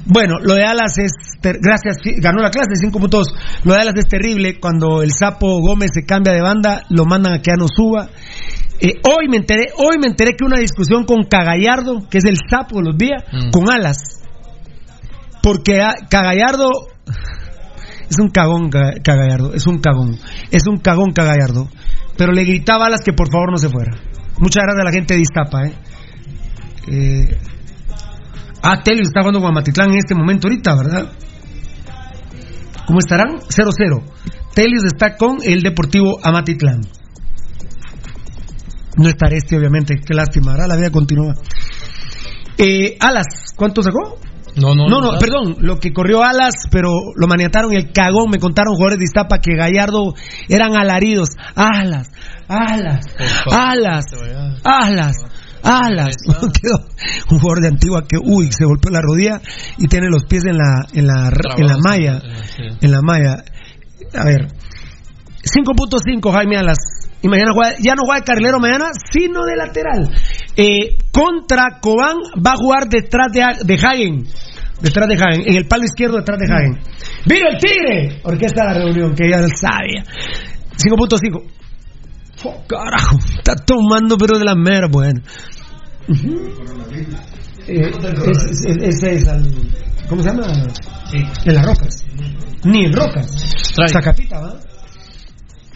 Bueno, lo de Alas es. ter- Gracias, ganó la clase, 5.2. Lo de Alas es terrible. Cuando el sapo Gómez se cambia de banda, lo mandan a que ya no suba. Eh, hoy me enteré, hoy me enteré que una discusión con Cagallardo, que es el sapo de los días, Mm. con Alas. Porque a- Cagallardo es un cagón Ca- Cagallardo, es un cagón, es un cagón Cagallardo. Pero le gritaba a Alas que por favor no se fuera. Muchas gracias a la gente de Iztapa, eh. Eh, Ah, Telio está jugando con Amatitlán en este momento ahorita, ¿verdad? ¿Cómo estarán? 0-0. Telios está con el Deportivo Amatitlán. No estará este, obviamente. Qué lástima. Ahora la vida continúa. Eh, Alas, ¿cuánto sacó? No, no, No, no, no, perdón, lo que corrió Alas, pero lo maniataron el cagón, me contaron jugadores de Iztapa que Gallardo eran alaridos. Alas, alas, alas, alas, alas. Un jugador de Antigua que, uy, se golpeó la rodilla y tiene los pies en la, en la, en la malla, en la malla. A ver, 5.5 Jaime Alas. Y mañana juega- ya no juega de carrilero mañana, sino de lateral. Eh, contra Cobán va a jugar detrás de, de Hagen. Detrás de Hagen, en el palo izquierdo detrás de Hagen. ¡Vino el Tigre! Orquesta de la reunión, que ya sabía. 5.5. Oh, carajo, está tomando pero de la mera, bueno. Ujú. Eh, es, es al- ¿Cómo se llama? En las rocas. Ni en rocas. Zacapita, ¿va?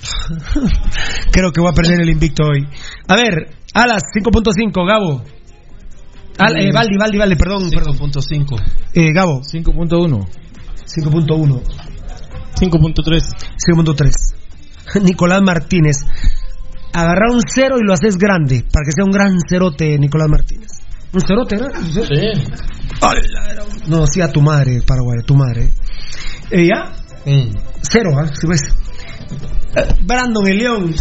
Creo que voy a perder el invicto hoy. A ver, Alas 5.5, Gabo. Al, eh, Valdi, Valdi, Valdi, perdón. 5.5. Eh, Gabo. 5.1. 5.1. 5.3. 5.3. Nicolás Martínez. Agarrar un cero y lo haces grande, para que sea un gran cerote, Nicolás Martínez. ¿Un cerote, ¿no? Sí. No, sí, a tu madre, Paraguay, a tu madre. Eh, ¿Ya? Cero, ¿ah? Si ves. Brandon el León.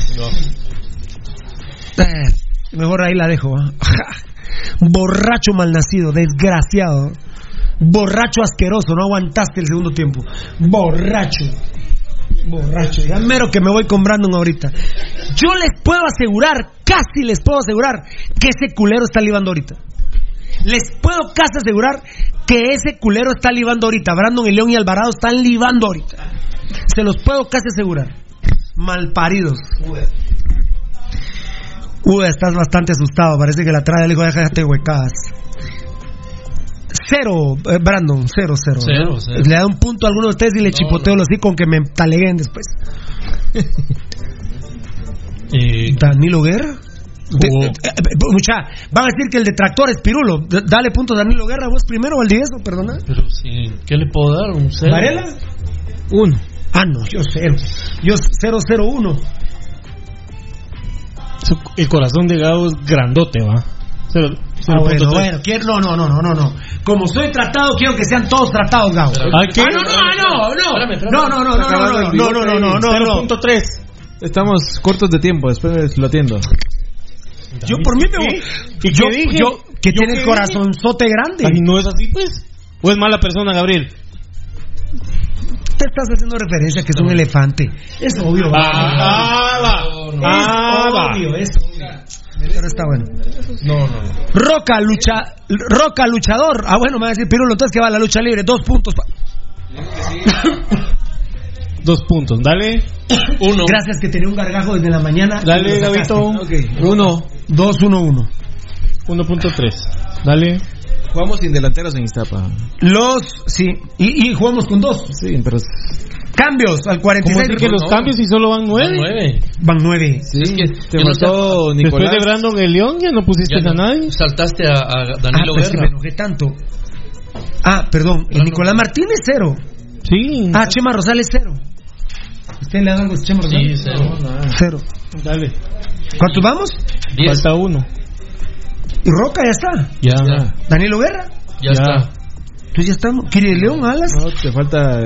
Eh, mejor ahí la dejo. ¿ah? Borracho malnacido, desgraciado. Borracho asqueroso, no aguantaste el segundo tiempo. Borracho. Borracho. Ya mero que me voy con Brandon ahorita. Yo les puedo asegurar, casi les puedo asegurar, que ese culero está libando ahorita. Les puedo casi asegurar que ese culero está libando ahorita. Brandon, el León y Alvarado están libando ahorita. Se los puedo casi asegurar. Malparidos. Uy, estás bastante asustado. Parece que la trae el hijo de huecadas. Cero, eh, Brandon, cero, cero. Cero, ¿no? cero. Le da un punto a alguno de ustedes y le chipoteo los con que me taleguen después. Danilo Guerra. De- Jugó. eh, eh, mucha, van a decir que el detractor es Pirulo. Dale punto a Danilo Guerra, vos primero, Valdivieso, perdona. Pero sí, ¿qué le puedo dar? ¿Un cero? ¿Varela? Uno. Ah, no, yo cero. Yo 001. Su- El corazón de Gabo es grandote, va. Cero- Ah, bueno, 0.3. bueno, quiero, no, no, no, no, no, no. Como soy tratado, quiero que sean todos tratados, Gabo. ¿Ah, qué? Ah, no, no, ah, no, no. No, no, no, no, no, no, no, no, no, no, no, no. 0.3. Estamos cortos de tiempo, después lo atiendo. Yo por mí me voy. ¿Y yo, qué dije? yo, que ¿Yo tiene el corazonzote grande. Ay, no es así, pues. ¿O es mala persona, Gabriel? Te estás haciendo referencia a que es un elefante. Es obvio. Ah, va. Ah, obvio, es obvio. Pero está bueno. No, no, no. Roca, lucha, Roca, luchador. Ah, bueno, me va a decir Pirulo, entonces que va la lucha libre. Dos puntos. pa- Dos puntos, dale. Uno. Gracias que tenía un gargajo desde la mañana. Dale. Gabito. Uno. Dos, uno, uno. 1.3. Dale. Jugamos sin delanteros en Iztapa. Los, sí. Y, y jugamos con dos. Sí, pero. Cambios al ¿Cómo 46. decir que los no. cambios y solo van nueve? Nueve. Van nueve. Sí, Es que te yo no faltó Después Nicolás. de Brandon el León, ya no pusiste Ya a no. nadie. Saltaste a, a Ah, Danilo pues que me enojé tanto. Ah, perdón. El Nicolás Martínez, cero. Sí. Ah, Chema Rosales, cero. ¿Usted le algo a Chema Sí, Rosales? cero. Cero. Dale. ¿Cuántos vamos? Diez. Falta uno. Y Roca ya está. Ya. Ya. Danilo Guerra. Ya está. Entonces ya estamos. Kiri León, Alas. No, te falta.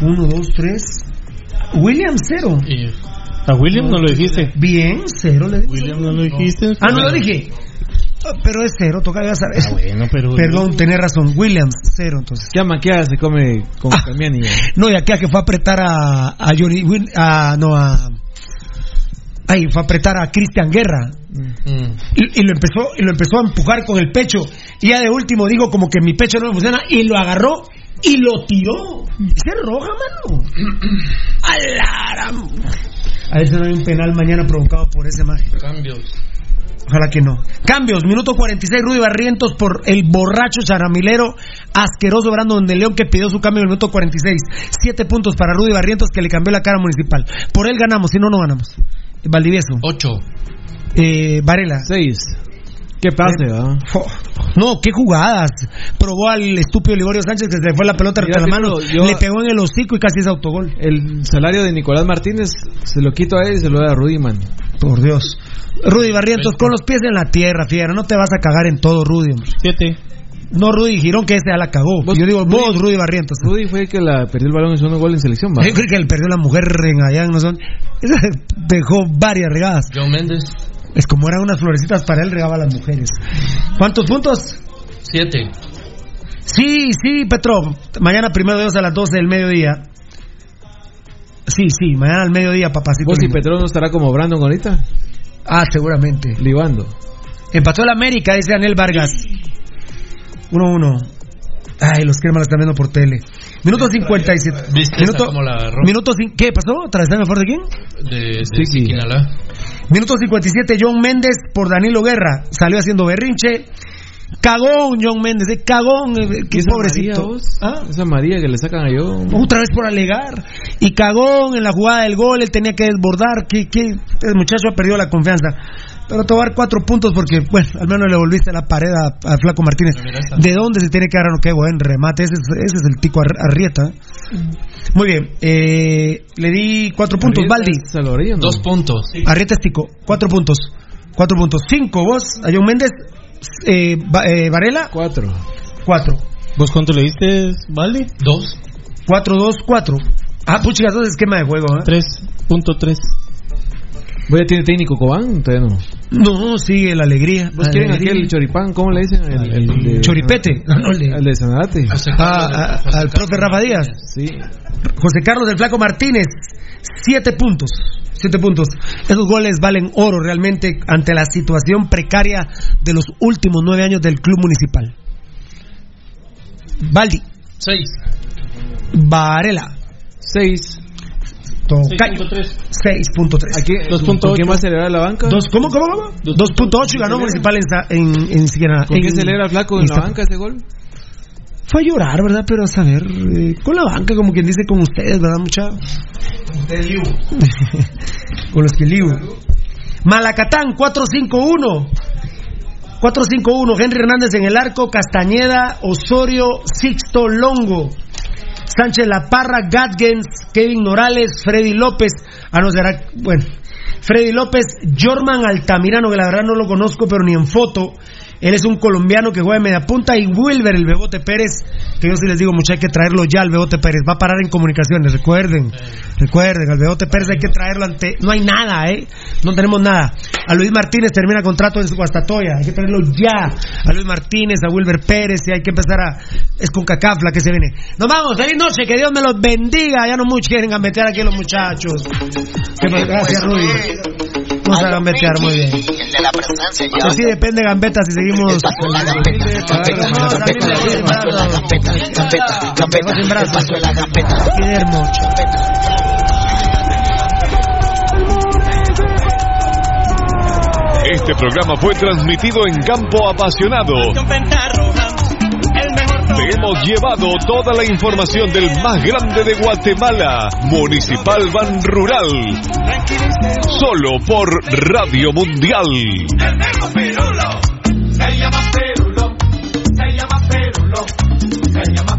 Uno, dos, tres. William, cero. Y A William no lo dijiste. Bien, cero le digo. William no lo dijiste. Ah, no lo dije. Ah, Pero es cero, toca ya saber. Ah, bueno, pero. Perdón, tenés razón. Williams, cero entonces. Ya maqueada se come con Ah. No, y acá que fue a apretar a, a Johnny a, no, a Ahí fue a apretar a Cristian Guerra. Y, y lo empezó, y lo empezó a empujar con el pecho. Y ya de último digo como que mi pecho no me funciona. Y lo agarró y lo tiró. Es roja, mano. Alara. A ver si no hay un penal mañana provocado por ese más. Cambios. Ojalá que no. Cambios, minuto 46, Rudy Barrientos por el borracho charamilero asqueroso Brandon de León que pidió su cambio en el minuto 46. Siete puntos para Rudy Barrientos que le cambió la cara municipal. Por él ganamos, si no, no ganamos. Valdivieso. Ocho. Eh, Varela. Seis. ¿Qué pase, va? No, qué jugadas. Probó al estúpido Liborio Sánchez que se le fue la pelota entre las manos, le pegó en el hocico y casi es autogol. El salario de Nicolás Martínez se lo quito a él y se lo da a Rudy, man. Por Dios. Rudy Barrientos con los pies en la tierra, fiera. No te vas a cagar en todo, Rudy. hombre. Siete. No, Rudy Girón, que ese ya la cagó. Yo digo, vos, Rudy Barrientos. Rudy fue el que la perdió el balón en segundo gol en selección, va. Yo creo que él perdió la mujer en allá en no son. Dejó varias regadas. John Méndez. Es como eran unas florecitas para él, regaba a las mujeres. ¿Cuántos puntos? Siete. Sí, sí, Petro. Mañana primero de Dios a las 12 del mediodía. Sí, sí, mañana al mediodía, papacito. Vos y. Petrón no estará como Brandon ahorita, Ah, seguramente. libando. Empató el América, dice Anel Vargas. 1-1. Ay, los cremas la están viendo por tele. Minuto 57. ¿Viste Minuto, cómo la minuto cin- ¿Qué pasó? ¿Otra vez está mejor de quién? De, de Siquinalá. Minuto 57, John Méndez por Danilo Guerra. Salió haciendo berrinche. Cagón, John Méndez, eh, cagón, eh, qué ¿Esa pobrecito. María, vos? ¿Ah? Esa María que le sacan a yo. Otra vez por alegar. Y cagón en la jugada del gol, él tenía que desbordar. Que, que el muchacho ha perdido la confianza. Pero te voy a dar cuatro puntos porque, bueno, al menos le volviste la pared a, a Flaco Martínez. ¿De dónde se tiene que agarrar? Qué buen remate. Ese es, ese es el tico Ar- Arrieta. Muy bien. eh, le di cuatro puntos, Baldi. Dos puntos. Arrieta es tico. Cuatro puntos. Cuatro puntos. Cinco, vos. A John Méndez. Eh, Va- eh, Varela. Cuatro. Cuatro. ¿Vos cuánto le diste, Valdi? Dos. Cuatro, dos, cuatro. Ah, puchigas, dos esquema de juego, ¿eh? 3.3. ¿Vos ya tiene técnico Cobán? Todavía no. No, sigue la alegría. ¿Vos quieren aquel choripán? ¿Cómo le dicen? El, el de- Choripete. No, no, le- El de Sanarate. Ah, ah, al profe Rafa Díaz. Sí. José Carlos del Flaco Martínez. Siete puntos. Siete puntos. Esos goles valen oro realmente ante la situación precaria de los últimos nueve años del club municipal. Baldi. Seis. Varela. Seis. Tocayo. 6.3. Aquí, ¿Con quién va a celebrar la banca? Dos, ¿Cómo, cómo, cómo? 2.8 y ganó Municipal en, en, en, ¿Con en- quién celebra Flaco en en la banca ese gol? Fue a llorar, ¿verdad? Pero a saber, eh, con la banca, como quien dice, con ustedes, ¿verdad, mucha? con los que liu. Malacatán, 4-5-1. 4-5-1. Henry Hernández en el arco, Castañeda, Osorio, Sixto Longo. Sánchez La Parra, Gatgens, Kevin Morales, Freddy López. Ah, no, será. Bueno. Freddy López, Jorman Altamirano, que la verdad no lo conozco, pero ni en foto. Él es un colombiano que juega de media punta. Y Wilber, el Bebote Pérez, que yo sí les digo, muchachos, hay que traerlo ya al Bebote Pérez. Va a parar en comunicaciones, recuerden. Recuerden, al Bebote Pérez hay que traerlo ante. No hay nada, ¿eh? No tenemos nada. A Luis Martínez termina contrato en su Guastatoya. Hay que traerlo ya. A Luis Martínez, a Wilber Pérez, y hay que empezar a. Es con Cacafla que se viene. Nos vamos, feliz noche, que Dios me los bendiga. Ya no muchos quieren gambetear aquí los muchachos. Gracias, Rudy. Vamos a gambetear muy bien. El de la presencia ya. Así depende, Gambetta, si seguimos. La gambeta, gambeta, gambeta, gambeta, gambeta, sin brazos. el paso de la gambeta. Guillermo. Este programa fue transmitido en Campo Apasionado. Te hemos llevado toda la información del más grande de Guatemala, Municipal Ban Rural. Solo por Radio Mundial. Se llama se llama